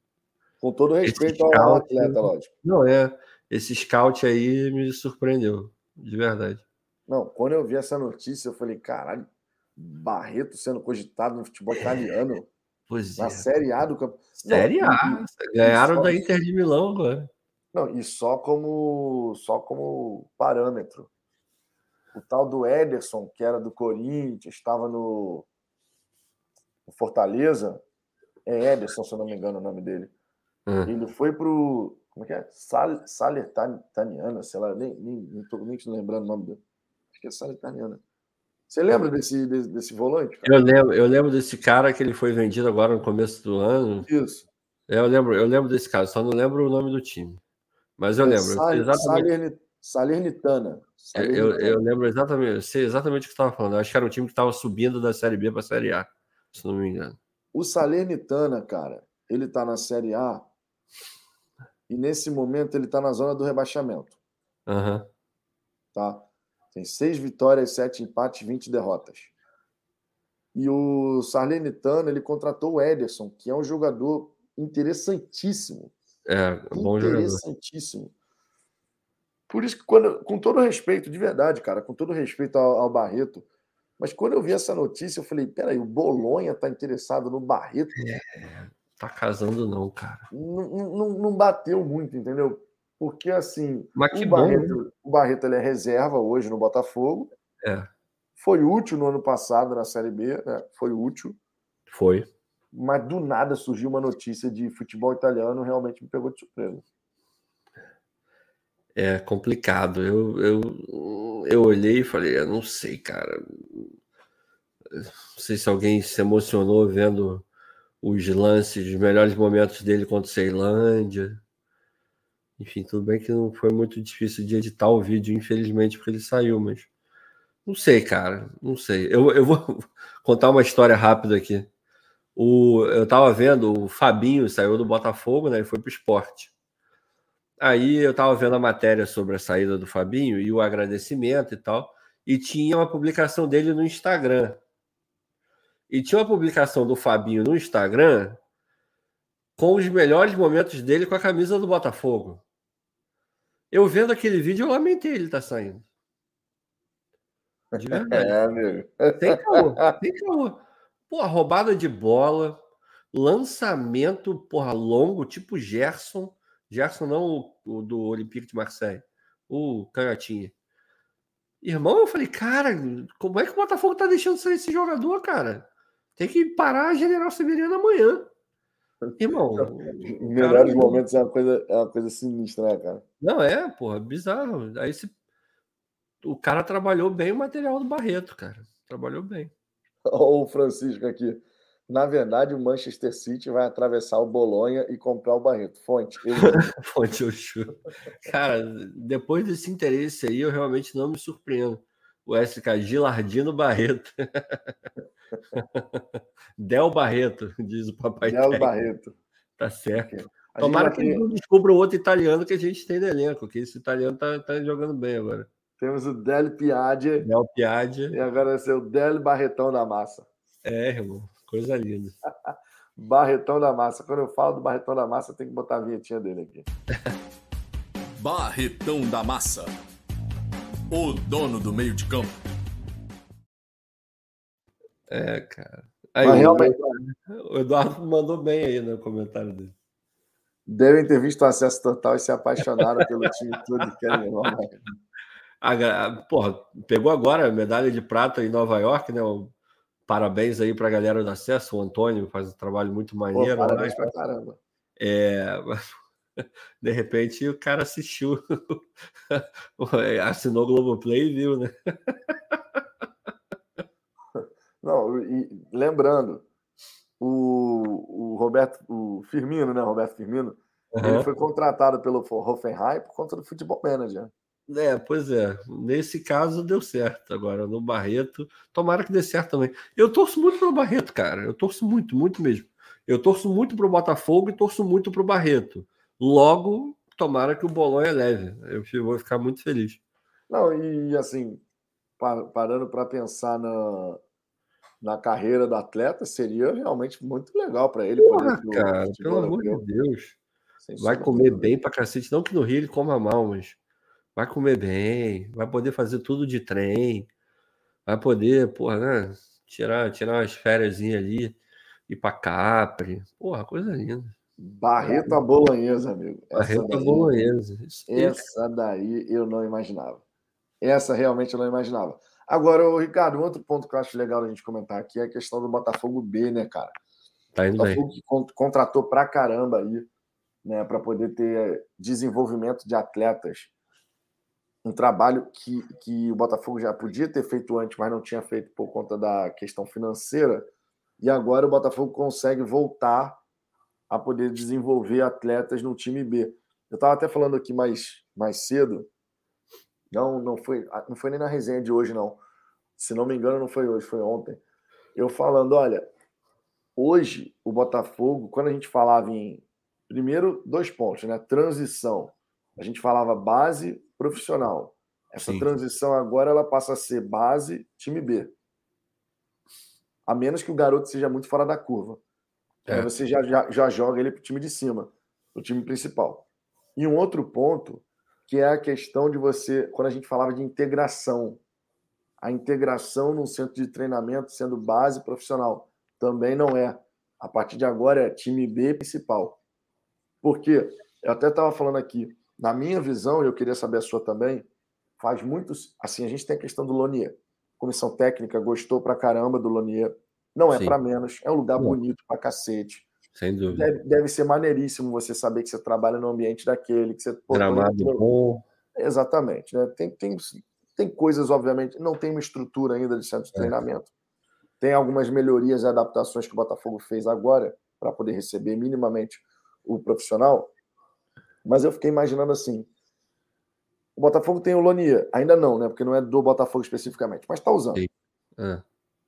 Com todo respeito ao, ao atleta, lógico. Não, é. Esse scout aí me surpreendeu, de verdade. Não, quando eu vi essa notícia, eu falei, caralho, Barreto sendo cogitado no futebol italiano. Pois na é. Série A do campeonato. Série A. Ganharam só... da Inter de Milão agora. Não, e só como, só como parâmetro. O tal do Ederson, que era do Corinthians, estava no, no Fortaleza. É Ederson, se eu não me engano o nome dele. Hum. Ele foi pro. Como é que é? Sal, Salernitana, sei lá, nem, nem, nem tô nem lembrando o nome dele. Acho que é Salernitana. Você lembra desse, desse, desse volante? Cara? Eu lembro, eu lembro desse cara que ele foi vendido agora no começo do ano. Isso. Eu lembro, eu lembro desse cara, só não lembro o nome do time. Mas eu é lembro. Sal, exatamente... Salernitana. Salernitana. Eu, eu, lembro exatamente, eu sei exatamente o que você estava falando. Eu acho que era um time que estava subindo da Série B para a Série A, se não me engano. O Salernitana, cara, ele está na Série A e nesse momento ele está na zona do rebaixamento. Uhum. Tá? Tem seis vitórias, sete empates, 20 derrotas. E o Sarlenitano, ele contratou o Ederson, que é um jogador interessantíssimo. É, bom interessantíssimo. Jogador. Por isso que, quando, com todo respeito, de verdade, cara, com todo respeito ao, ao Barreto, mas quando eu vi essa notícia, eu falei: peraí, o Bolonha tá interessado no Barreto? É, tá casando, não, cara. Não, não, não bateu muito, entendeu? Porque, assim, Mas que o bom, Barreto, né? o Barreto ele é reserva hoje no Botafogo. É. Foi útil no ano passado na Série B, né? Foi útil. Foi. Mas do nada surgiu uma notícia de futebol italiano, realmente me pegou de surpresa. É complicado. Eu, eu, eu olhei e falei, eu não sei, cara. Não sei se alguém se emocionou vendo os lances, os melhores momentos dele contra o Ceilândia. Enfim, tudo bem que não foi muito difícil de editar o vídeo, infelizmente, porque ele saiu, mas não sei, cara, não sei. Eu, eu vou contar uma história rápida aqui. O, eu tava vendo, o Fabinho saiu do Botafogo, né? E foi pro esporte. Aí eu tava vendo a matéria sobre a saída do Fabinho e o agradecimento e tal. E tinha uma publicação dele no Instagram. E tinha uma publicação do Fabinho no Instagram com os melhores momentos dele com a camisa do Botafogo. Eu vendo aquele vídeo, eu lamentei ele tá saindo. De verdade. É, amigo. Tem caô, tem caô. Pô, roubada de bola, lançamento, porra, longo, tipo Gerson. Gerson não o, o do Olympique de Marseille, o Canhotinha. Irmão, eu falei, cara, como é que o Botafogo tá deixando sair esse jogador, cara? Tem que parar a General Severiano amanhã. Irmão, melhores cara... momentos é uma, coisa, é uma coisa sinistra, né, cara? Não, é, porra, bizarro. Aí se... o cara trabalhou bem o material do Barreto, cara. Trabalhou bem. Olha o Francisco aqui. Na verdade, o Manchester City vai atravessar o Bolonha e comprar o Barreto. Fonte. Eu... Fonte, eu churo. Cara, depois desse interesse aí, eu realmente não me surpreendo. O SK Gilardino Barreto. Del Barreto, diz o papai. Del Barreto. Tá certo. A Tomara que ele não descubra outro italiano que a gente tem no elenco, que esse italiano tá, tá jogando bem agora. Temos o Del Piaggi. Del Piaggi. E agora vai ser o Del Barretão da Massa. É, irmão. Coisa linda. Barretão da Massa. Quando eu falo do Barretão da Massa, tem que botar a vinhetinha dele aqui. Barretão da Massa. O dono do meio de campo. É, cara. Aí, Mas, realmente... O Eduardo mandou bem aí no comentário dele. Devem ter visto o acesso total e se apaixonaram pelo time todo e querem levar. Porra, pegou agora a medalha de prata em Nova York, né? Parabéns aí para a galera do acesso. O Antônio faz um trabalho muito maneiro. Pô, parabéns pra caramba. É, de repente o cara assistiu, assinou o Globoplay e viu, né? Não, e lembrando, o, o Roberto, o Firmino, né? Roberto Firmino, uhum. ele foi contratado pelo Hoffenheim por conta do futebol manager. É, pois é. Nesse caso deu certo. Agora, no Barreto, tomara que dê certo também. Eu torço muito pelo Barreto, cara. Eu torço muito, muito mesmo. Eu torço muito pro Botafogo e torço muito pro Barreto. Logo, tomara que o Bolonha leve. Eu vou ficar muito feliz. Não, e assim, parando para pensar na, na carreira do atleta, seria realmente muito legal para ele. Porra, poder, cara, pelo amor de Deus. Vai comer bem pra cacete. Não que no Rio ele coma mal, mas vai comer bem, vai poder fazer tudo de trem, vai poder, porra, né? Tirar, tirar umas férias ali, ir pra Capri. Porra, coisa linda. Barreta bolonhesa, amigo. Barreta bolonhesa. Essa daí eu não imaginava. Essa realmente eu não imaginava. Agora, Ricardo, um outro ponto que eu acho legal a gente comentar aqui é a questão do Botafogo B, né, cara? Tá indo Botafogo bem. que contratou pra caramba aí, né, para poder ter desenvolvimento de atletas. Um trabalho que, que o Botafogo já podia ter feito antes, mas não tinha feito por conta da questão financeira. E agora o Botafogo consegue voltar a poder desenvolver atletas no time B. Eu estava até falando aqui mais, mais cedo não, não foi, ah, não foi nem na resenha de hoje, não. Se não me engano, não foi hoje, foi ontem. Eu falando, olha, hoje o Botafogo, quando a gente falava em primeiro dois pontos, né? Transição. A gente falava base profissional. Essa Sim. transição agora ela passa a ser base time B. A menos que o garoto seja muito fora da curva. É. Aí você já, já, já joga ele para o time de cima, o time principal. E um outro ponto que é a questão de você, quando a gente falava de integração, a integração num centro de treinamento sendo base profissional, também não é. A partir de agora é time B principal. Porque eu até estava falando aqui, na minha visão, e eu queria saber a sua também, faz muitos. Assim, a gente tem a questão do Lonier. Comissão técnica gostou pra caramba do Lonier. Não é para menos, é um lugar bonito pra cacete. Sem dúvida. Deve, deve, ser maneiríssimo você saber que você trabalha no ambiente daquele, que você. Pô, Gramado bom. Exatamente. Né? Tem, tem, tem coisas, obviamente, não tem uma estrutura ainda de centro de é. treinamento. Tem algumas melhorias e adaptações que o Botafogo fez agora para poder receber minimamente o profissional. Mas eu fiquei imaginando assim: o Botafogo tem o Lonia, ainda não, né? Porque não é do Botafogo especificamente, mas está usando. É.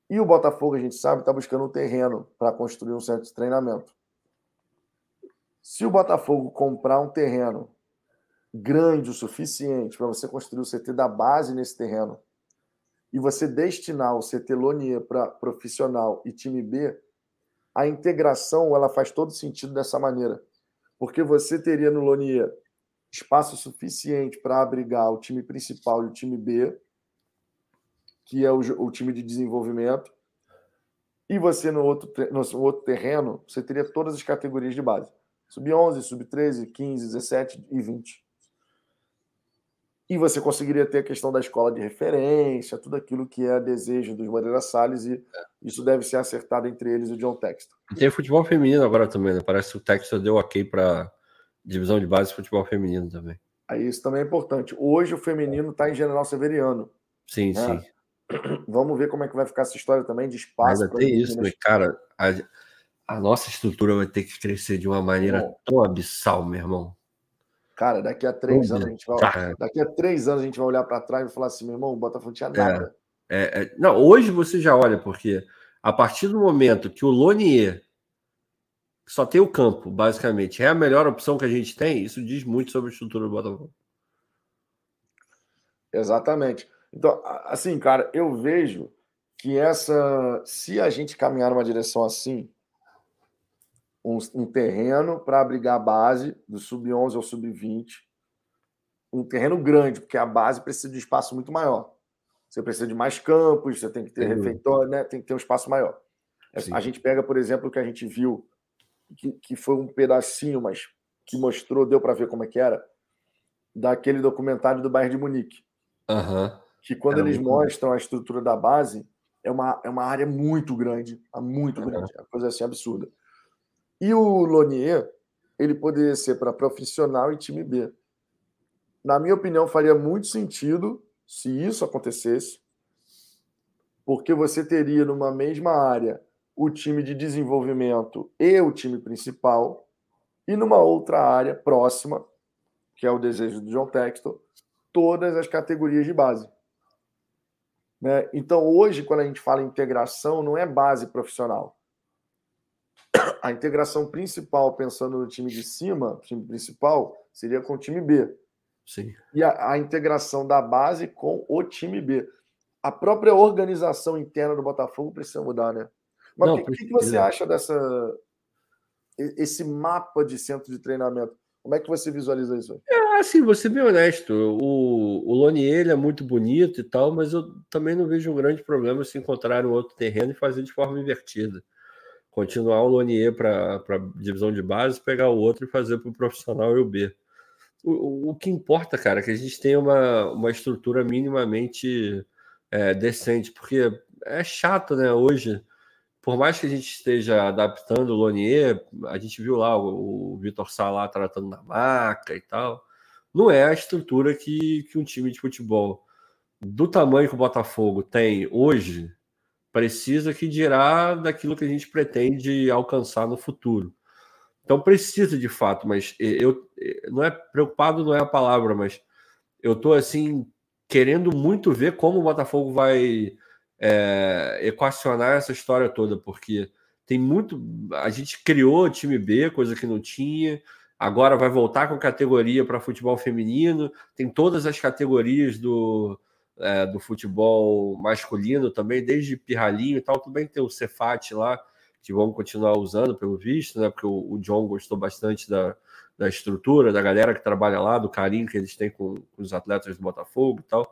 E o Botafogo, a gente sabe, está buscando um terreno para construir um centro de treinamento. Se o Botafogo comprar um terreno grande o suficiente para você construir o CT da base nesse terreno e você destinar o CT Lonier para profissional e time B, a integração ela faz todo sentido dessa maneira. Porque você teria no Lonier espaço suficiente para abrigar o time principal e o time B, que é o, o time de desenvolvimento, e você no outro, no outro terreno, você teria todas as categorias de base. Sub-11, sub-13, 15, 17 e 20. E você conseguiria ter a questão da escola de referência, tudo aquilo que é desejo dos Moreira Salles, e isso deve ser acertado entre eles e o John Textor. Tem futebol feminino agora também, né? Parece que o Textor deu ok para divisão de base de futebol feminino também. Aí isso também é importante. Hoje o feminino está em General Severiano. Sim, né? sim. Vamos ver como é que vai ficar essa história também de espaço. Ainda tem isso, né? cara. A, a, nossa estrutura vai ter que crescer de uma maneira Bom, tão abissal, meu irmão. Cara, daqui a três anos a gente vai, daqui a três anos a gente vai olhar para trás e falar assim, meu irmão, o Botafogo tinha é, nada. É, é, não, hoje você já olha porque a partir do momento que o Lonier só tem o campo, basicamente, é a melhor opção que a gente tem, isso diz muito sobre a estrutura do Botafogo. Exatamente. Então, assim, cara, eu vejo que essa. Se a gente caminhar numa direção assim, um, um terreno para abrigar a base do sub-11 ao sub-20, um terreno grande, porque a base precisa de espaço muito maior. Você precisa de mais campos, você tem que ter refeitório, né? tem que ter um espaço maior. Sim. A gente pega, por exemplo, o que a gente viu, que, que foi um pedacinho, mas que mostrou, deu para ver como é que era, daquele documentário do Bayern de Munique. Uhum que quando é eles mostram a estrutura da base, é uma, é uma área muito grande, muito grande, é uma coisa assim absurda. E o Lonier, ele poderia ser para profissional e time B. Na minha opinião, faria muito sentido se isso acontecesse, porque você teria numa mesma área o time de desenvolvimento e o time principal, e numa outra área próxima, que é o desejo do John Textor, todas as categorias de base. Né? Então, hoje, quando a gente fala em integração, não é base profissional. A integração principal, pensando no time de cima, time principal, seria com o time B. Sim. E a, a integração da base com o time B. A própria organização interna do Botafogo precisa mudar, né? Mas o que, que, você acha dessa esse mapa de centro de treinamento? Como é que você visualiza isso? É, assim, vou ser bem honesto. O, o Lonier é muito bonito e tal, mas eu também não vejo um grande problema se encontrar um outro terreno e fazer de forma invertida. Continuar o Lonier para a divisão de base, pegar o outro e fazer para o profissional e o B. O, o, que importa, cara, é que a gente tenha uma, uma estrutura minimamente é, decente, porque é chato, né? Hoje por mais que a gente esteja adaptando o Lonier, a gente viu lá o, o Vitor Sá lá tratando na maca e tal. Não é a estrutura que, que um time de futebol do tamanho que o Botafogo tem hoje precisa que dirá daquilo que a gente pretende alcançar no futuro. Então precisa de fato, mas eu não é preocupado não é a palavra, mas eu estou assim querendo muito ver como o Botafogo vai é, equacionar essa história toda, porque tem muito. A gente criou time B, coisa que não tinha. Agora vai voltar com categoria para futebol feminino. Tem todas as categorias do, é, do futebol masculino também, desde pirralhinho e tal. Também tem o Cefat lá, que vão continuar usando, pelo visto, né? Porque o, o John gostou bastante da, da estrutura, da galera que trabalha lá, do carinho que eles têm com, com os atletas do Botafogo e tal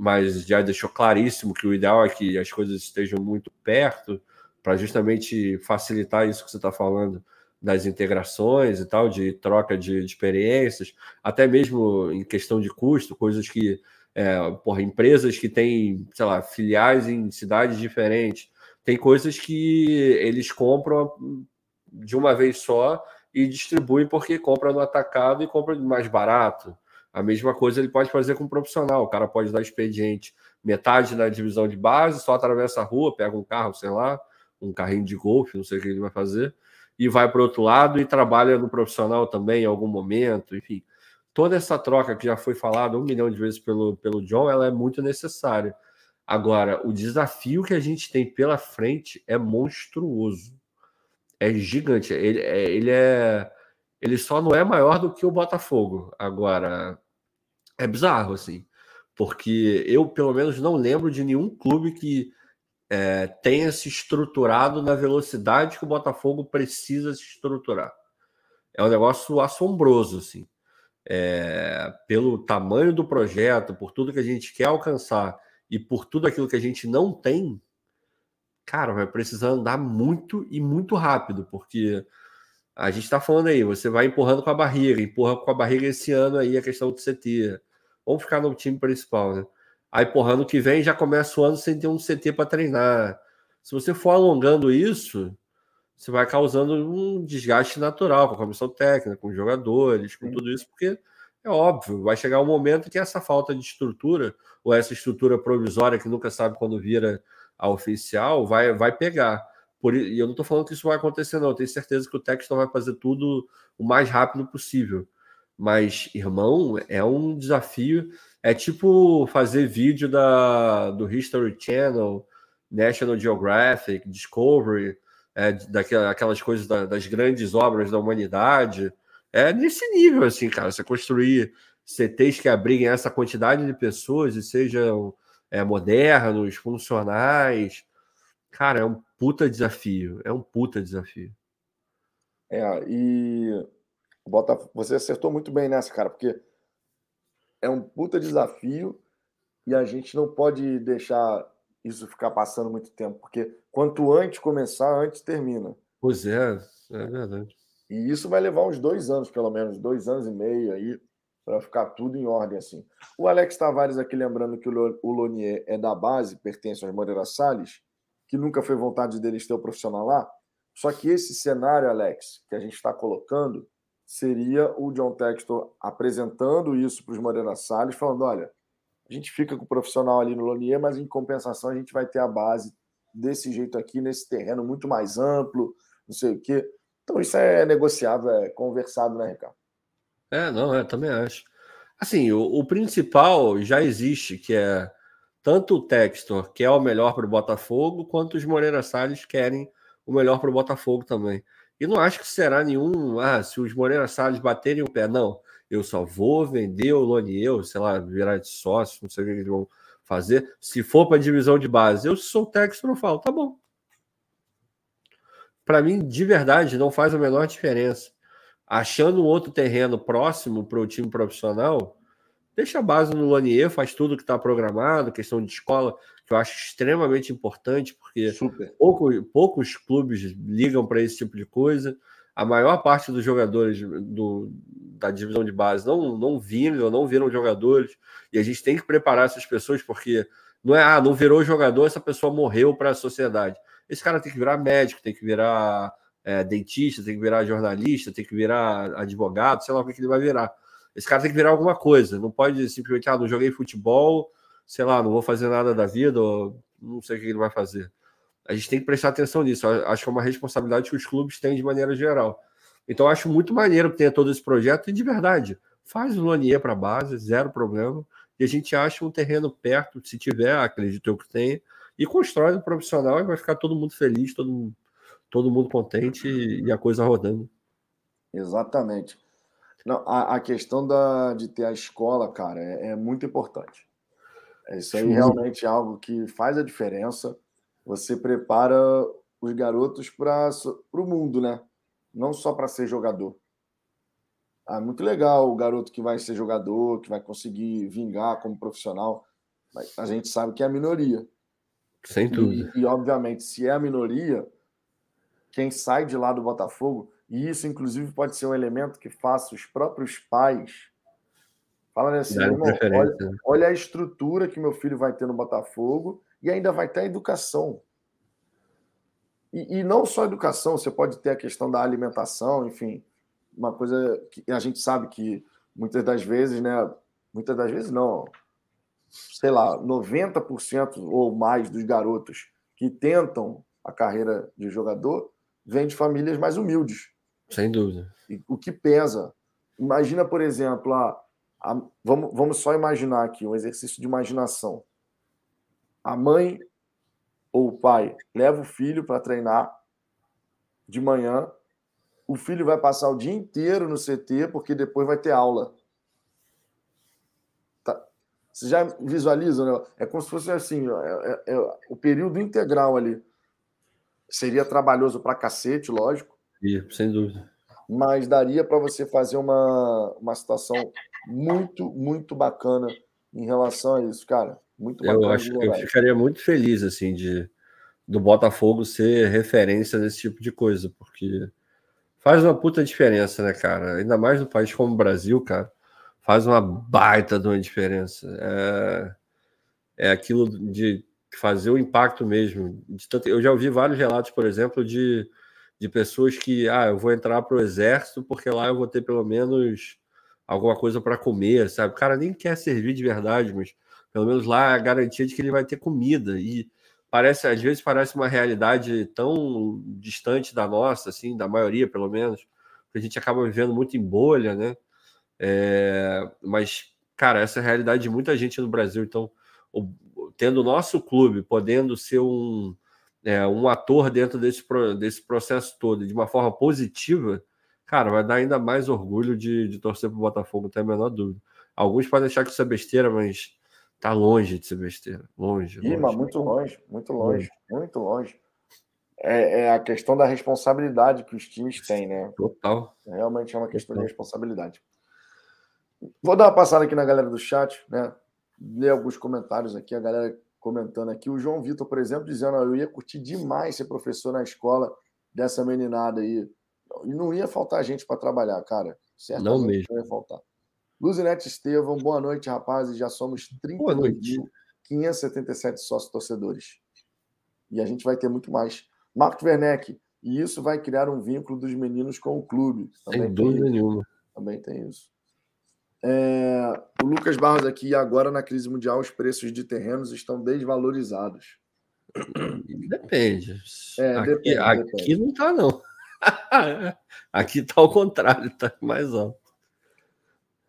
mas já deixou claríssimo que o ideal é que as coisas estejam muito perto, para justamente facilitar isso que você está falando das integrações e tal, de troca de, de, experiências, até mesmo em questão de custo, coisas que, é, porra, empresas que têm, sei lá, filiais em cidades diferentes, tem coisas que eles compram de uma vez só e distribuem porque compram no atacado e compram mais barato. A mesma coisa ele pode fazer com um profissional. O cara pode dar expediente metade na divisão de base, só atravessa a rua, pega um carro, sei lá, um carrinho de golfe, não sei o que ele vai fazer, e vai para o outro lado e trabalha no profissional também em algum momento. Enfim, toda essa troca que já foi falada um milhão de vezes pelo, pelo John, ela é muito necessária. Agora, o desafio que a gente tem pela frente é monstruoso. É gigante. Ele, é, ele é. Ele só não é maior do que o Botafogo. Agora, é bizarro, assim, porque eu, pelo menos, não lembro de nenhum clube que é, tenha se estruturado na velocidade que o Botafogo precisa se estruturar. É um negócio assombroso, assim. É, pelo tamanho do projeto, por tudo que a gente quer alcançar e por tudo aquilo que a gente não tem, cara, vai precisar andar muito e muito rápido, porque a gente está falando aí, você vai empurrando com a barriga, empurra com a barriga esse ano aí a questão do CT, Vamos ficar no time principal, né? Aí, porra, ano que vem já começa o ano sem ter um CT para treinar. Se você for alongando isso, você vai causando um desgaste natural com a comissão técnica, com os jogadores, com tudo isso, porque é óbvio, vai chegar um momento que essa falta de estrutura, ou essa estrutura provisória que nunca sabe quando vira a oficial, vai, vai pegar. Por, e eu não estou falando que isso vai acontecer, não. Eu tenho certeza que o Texton vai fazer tudo o mais rápido possível. Mas, irmão, é um desafio. É tipo fazer vídeo da, do History Channel, National Geographic, Discovery, é, daquelas coisas da, das grandes obras da humanidade. É nesse nível, assim, cara. Você construir CTs que abriguem essa quantidade de pessoas e sejam é, modernos, funcionais. Cara, é um puta desafio. É um puta desafio. É, e Botafogo, você acertou muito bem nessa, cara, porque é um puta desafio e a gente não pode deixar isso ficar passando muito tempo, porque quanto antes começar, antes termina. Pois é, é verdade. E isso vai levar uns dois anos, pelo menos, dois anos e meio aí, para ficar tudo em ordem assim. O Alex Tavares aqui lembrando que o Lonier é da base, pertence aos Moreira Salles, que nunca foi vontade deles ter o profissional lá. Só que esse cenário, Alex, que a gente está colocando, seria o John Textor apresentando isso para os Moreira Salles, falando: olha, a gente fica com o profissional ali no Lonier, mas em compensação a gente vai ter a base desse jeito aqui, nesse terreno muito mais amplo, não sei o quê. Então isso é negociável, é conversado, né, Ricardo? É, não, é, também acho. Assim, o, o principal já existe, que é tanto o Textor quer o melhor para o Botafogo, quanto os Moreira Salles querem o melhor para o Botafogo também. E não acho que será nenhum, ah, se os Moreira Salles baterem o pé, não. Eu só vou vender o Loniel, sei lá, virar de sócio, não sei o que eles vão fazer. Se for para divisão de base, eu sou o Textor, eu falo, tá bom. Para mim, de verdade, não faz a menor diferença. Achando um outro terreno próximo para o time profissional, deixa a base no Lanier, faz tudo que está programado, questão de escola, que eu acho extremamente importante, porque pouco, poucos clubes ligam para esse tipo de coisa. A maior parte dos jogadores do, da divisão de base não, não viram, não viram jogadores, e a gente tem que preparar essas pessoas, porque não é, ah, não virou jogador, essa pessoa morreu para a sociedade. Esse cara tem que virar médico, tem que virar é, dentista, tem que virar jornalista, tem que virar advogado, sei lá o que ele vai virar. Esse cara tem que virar alguma coisa. Não pode simplesmente, ah, não joguei futebol, sei lá, não vou fazer nada da vida, ou não sei o que ele vai fazer. A gente tem que prestar atenção nisso. Acho que é uma responsabilidade que os clubes têm de maneira geral. Então, acho muito maneiro que tenha todo esse projeto, e de verdade, faz o Lonier para a base, zero problema, e a gente acha um terreno perto, se tiver, acredito eu que tenha, e constrói um profissional e vai ficar todo mundo feliz, todo, todo mundo contente e a coisa rodando. Exatamente. Não, a, a questão da, de ter a escola, cara, é, é muito importante. Isso aí realmente é algo que faz a diferença. Você prepara os garotos para o mundo, né? Não só para ser jogador. Ah, muito legal o garoto que vai ser jogador, que vai conseguir vingar como profissional. Mas a gente sabe que é a minoria. Sem dúvida. E, e, obviamente, se é a minoria, quem sai de lá do Botafogo e isso, inclusive, pode ser um elemento que faça os próprios pais falarem assim: olha, olha, a estrutura que meu filho vai ter no Botafogo e ainda vai ter a educação. E, e, não só educação, você pode ter a questão da alimentação, enfim, uma coisa que a gente sabe que muitas das vezes, né? Muitas das vezes não, sei lá, 90% ou mais dos garotos que tentam a carreira de jogador vêm de famílias mais humildes. Sem dúvida. E o que pesa. Imagina, por exemplo, a, a, vamos, vamos só imaginar aqui um exercício de imaginação. A mãe ou o pai leva o filho para treinar de manhã, o filho vai passar o dia inteiro no CT porque depois vai ter aula. Tá. Você já visualiza, né? É como se fosse assim, é, é, é, o período integral ali. Seria trabalhoso para cacete, lógico sem dúvida. Mas daria para você fazer uma, uma situação muito, muito bacana em relação a isso, cara. Muito bacana. Eu acho eu ficaria muito feliz assim de do Botafogo ser referência nesse tipo de coisa, porque faz uma puta diferença, né, cara? Ainda mais no país como o Brasil, cara, faz uma baita de uma diferença. É, é aquilo de fazer o impacto mesmo. De tanto, eu já ouvi vários relatos, por exemplo, de de pessoas que, ah, eu vou entrar para o exército porque lá eu vou ter pelo menos alguma coisa para comer, sabe? O cara nem quer servir de verdade, mas pelo menos lá é a garantia de que ele vai ter comida. E parece, às vezes, parece uma realidade tão distante da nossa, assim, da maioria, pelo menos, que a gente acaba vivendo muito em bolha, né? É, mas, cara, essa é a realidade de muita gente no Brasil. Então, o, tendo o nosso clube podendo ser um é, um ator dentro desse, desse processo todo de uma forma positiva, cara, vai dar ainda mais orgulho de, de torcer para o Botafogo, não tem a menor dúvida. Alguns podem achar que isso é besteira, mas tá longe de ser besteira. Longe. Ih, longe. muito longe, muito longe, muito longe. É, é, a questão da responsabilidade que os times têm, né? Total. Realmente é uma questão Total. de responsabilidade. Vou dar uma passada aqui na galera do chat, né? Ler alguns comentários aqui. A galera comentando aqui. O João Vitor, por exemplo, dizendo: eu ia curtir demais ser professor na escola dessa meninada aí. E não ia faltar gente para trabalhar, cara. Certamente não, mesmo. não ia faltar. Luzinete Estevam, boa noite, rapazes. Já somos 32.577 sócios torcedores. E a gente vai ter muito mais. Marco Werneck, e isso vai criar um vínculo dos meninos com o clube. Também Sem dúvida nenhuma. Também tem isso. É, o Lucas Barros aqui, agora na crise mundial, os preços de terrenos estão desvalorizados. Depende. É, aqui, depende, aqui depende. não tá, não. aqui tá ao contrário, tá mais alto.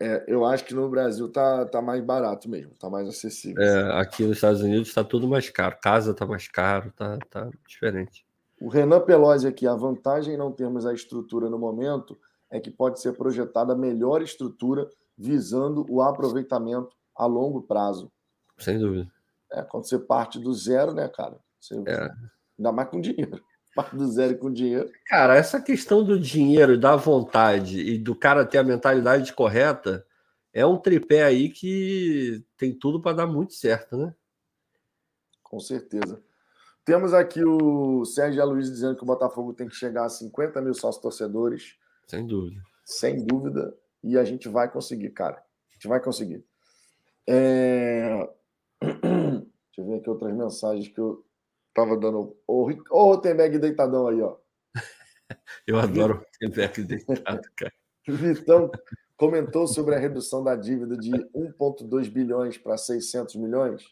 É, eu acho que no Brasil tá, tá mais barato mesmo, tá mais acessível. É, aqui nos Estados Unidos está tudo mais caro. Casa tá mais caro, tá, tá diferente. O Renan Pelosi aqui, a vantagem em não termos a estrutura no momento é que pode ser projetada a melhor estrutura visando o aproveitamento a longo prazo. Sem dúvida. É, quando você parte do zero, né, cara? Você, é. Ainda mais com dinheiro. Parte do zero com dinheiro. Cara, essa questão do dinheiro, da vontade e do cara ter a mentalidade correta é um tripé aí que tem tudo para dar muito certo, né? Com certeza. Temos aqui o Sérgio Luiz dizendo que o Botafogo tem que chegar a 50 mil sócios torcedores. Sem dúvida. Sem dúvida. E a gente vai conseguir, cara. A gente vai conseguir. É... Deixa eu ver aqui outras mensagens que eu tava dando. Ô, o Rotenberg deitadão aí, ó. eu adoro o Rotenberg deitado, cara. Vitão comentou sobre a redução da dívida de 1,2 bilhões para 600 milhões.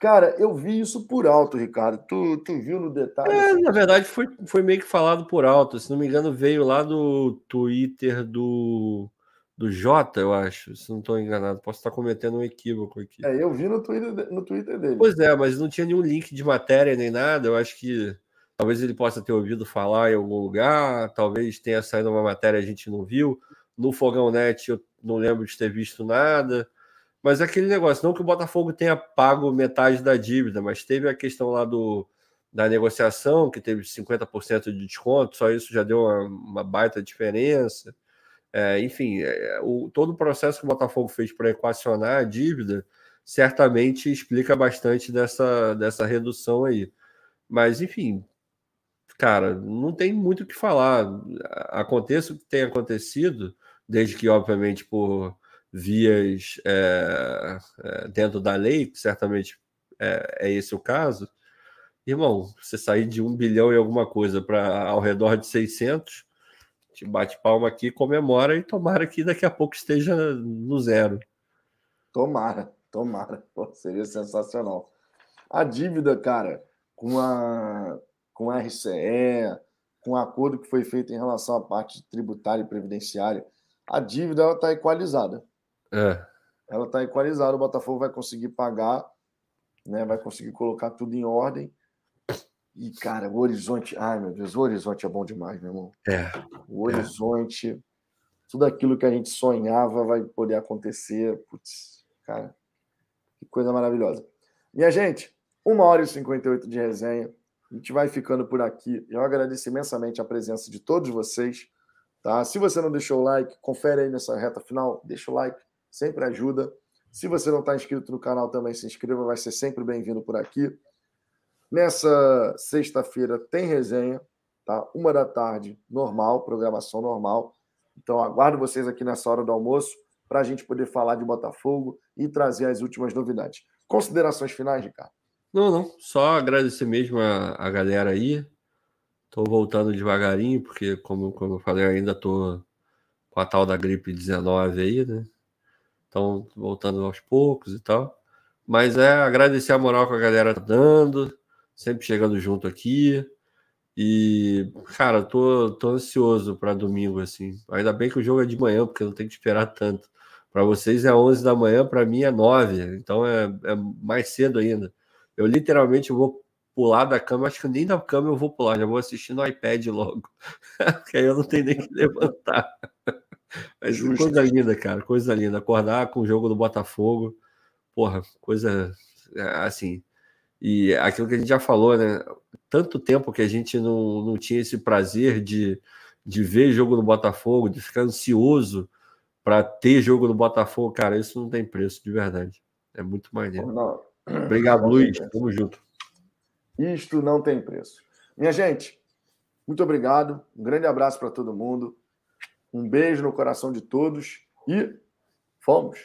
Cara, eu vi isso por alto, Ricardo. Tu, tu viu no detalhe? É, assim? Na verdade, foi, foi meio que falado por alto. Se não me engano, veio lá do Twitter do do Jota, eu acho, se não estou enganado. Posso estar cometendo um equívoco aqui. É, eu vi no Twitter, no Twitter dele. Pois é, mas não tinha nenhum link de matéria nem nada. Eu acho que talvez ele possa ter ouvido falar em algum lugar, talvez tenha saído uma matéria a gente não viu. No Fogão Net eu não lembro de ter visto nada. Mas é aquele negócio, não que o Botafogo tenha pago metade da dívida, mas teve a questão lá do, da negociação, que teve 50% de desconto, só isso já deu uma, uma baita diferença. É, enfim, é, o, todo o processo que o Botafogo fez para equacionar a dívida certamente explica bastante dessa, dessa redução aí. Mas, enfim, cara, não tem muito o que falar. Aconteça o que tem acontecido, desde que, obviamente, por vias é, é, dentro da lei, certamente é, é, esse o caso. Irmão, você sair de um bilhão e alguma coisa para ao redor de 600 gente bate palma aqui, comemora e tomara que daqui a pouco esteja no zero. Tomara, tomara. Pô, seria sensacional. A dívida, cara, com a, com a RCE, com o acordo que foi feito em relação à parte tributária e previdenciária, a dívida está equalizada. É. Ela está equalizada, o Botafogo vai conseguir pagar, né, vai conseguir colocar tudo em ordem e, cara, o horizonte. Ai, meu Deus, o horizonte é bom demais, meu irmão. É. O horizonte, é. tudo aquilo que a gente sonhava vai poder acontecer. Putz, cara, que coisa maravilhosa. Minha gente, uma hora e 58 de resenha. A gente vai ficando por aqui. Eu agradeço imensamente a presença de todos vocês. Tá? Se você não deixou o like, confere aí nessa reta final, deixa o like, sempre ajuda. Se você não está inscrito no canal, também se inscreva, vai ser sempre bem-vindo por aqui. Nessa sexta-feira tem resenha, tá? Uma da tarde, normal, programação normal. Então aguardo vocês aqui nessa hora do almoço para a gente poder falar de Botafogo e trazer as últimas novidades. Considerações finais, Ricardo? Não, não. Só agradecer mesmo a, a galera aí. Estou voltando devagarinho, porque, como, como eu falei, ainda estou com a tal da gripe 19 aí, né? Então, voltando aos poucos e tal. Mas é agradecer a moral que a galera tá dando sempre chegando junto aqui. E, cara, tô, tô ansioso para domingo, assim. Ainda bem que o jogo é de manhã, porque não tem que esperar tanto. Para vocês é 11 da manhã, para mim é 9, então é, é mais cedo ainda. Eu literalmente vou pular da cama, acho que nem da cama eu vou pular, já vou assistir no iPad logo, porque aí eu não tenho nem que levantar. Mas Justo. coisa linda, cara, coisa linda. Acordar com o jogo do Botafogo, porra, coisa assim e aquilo que a gente já falou, né? Tanto tempo que a gente não, não tinha esse prazer de, de ver jogo no Botafogo, de ficar ansioso para ter jogo no Botafogo, cara, isso não tem preço, de verdade. É muito maneiro. Não. Obrigado, não Luiz. Tamo junto. Isto não tem preço. Minha gente, muito obrigado. Um grande abraço para todo mundo. Um beijo no coração de todos e fomos.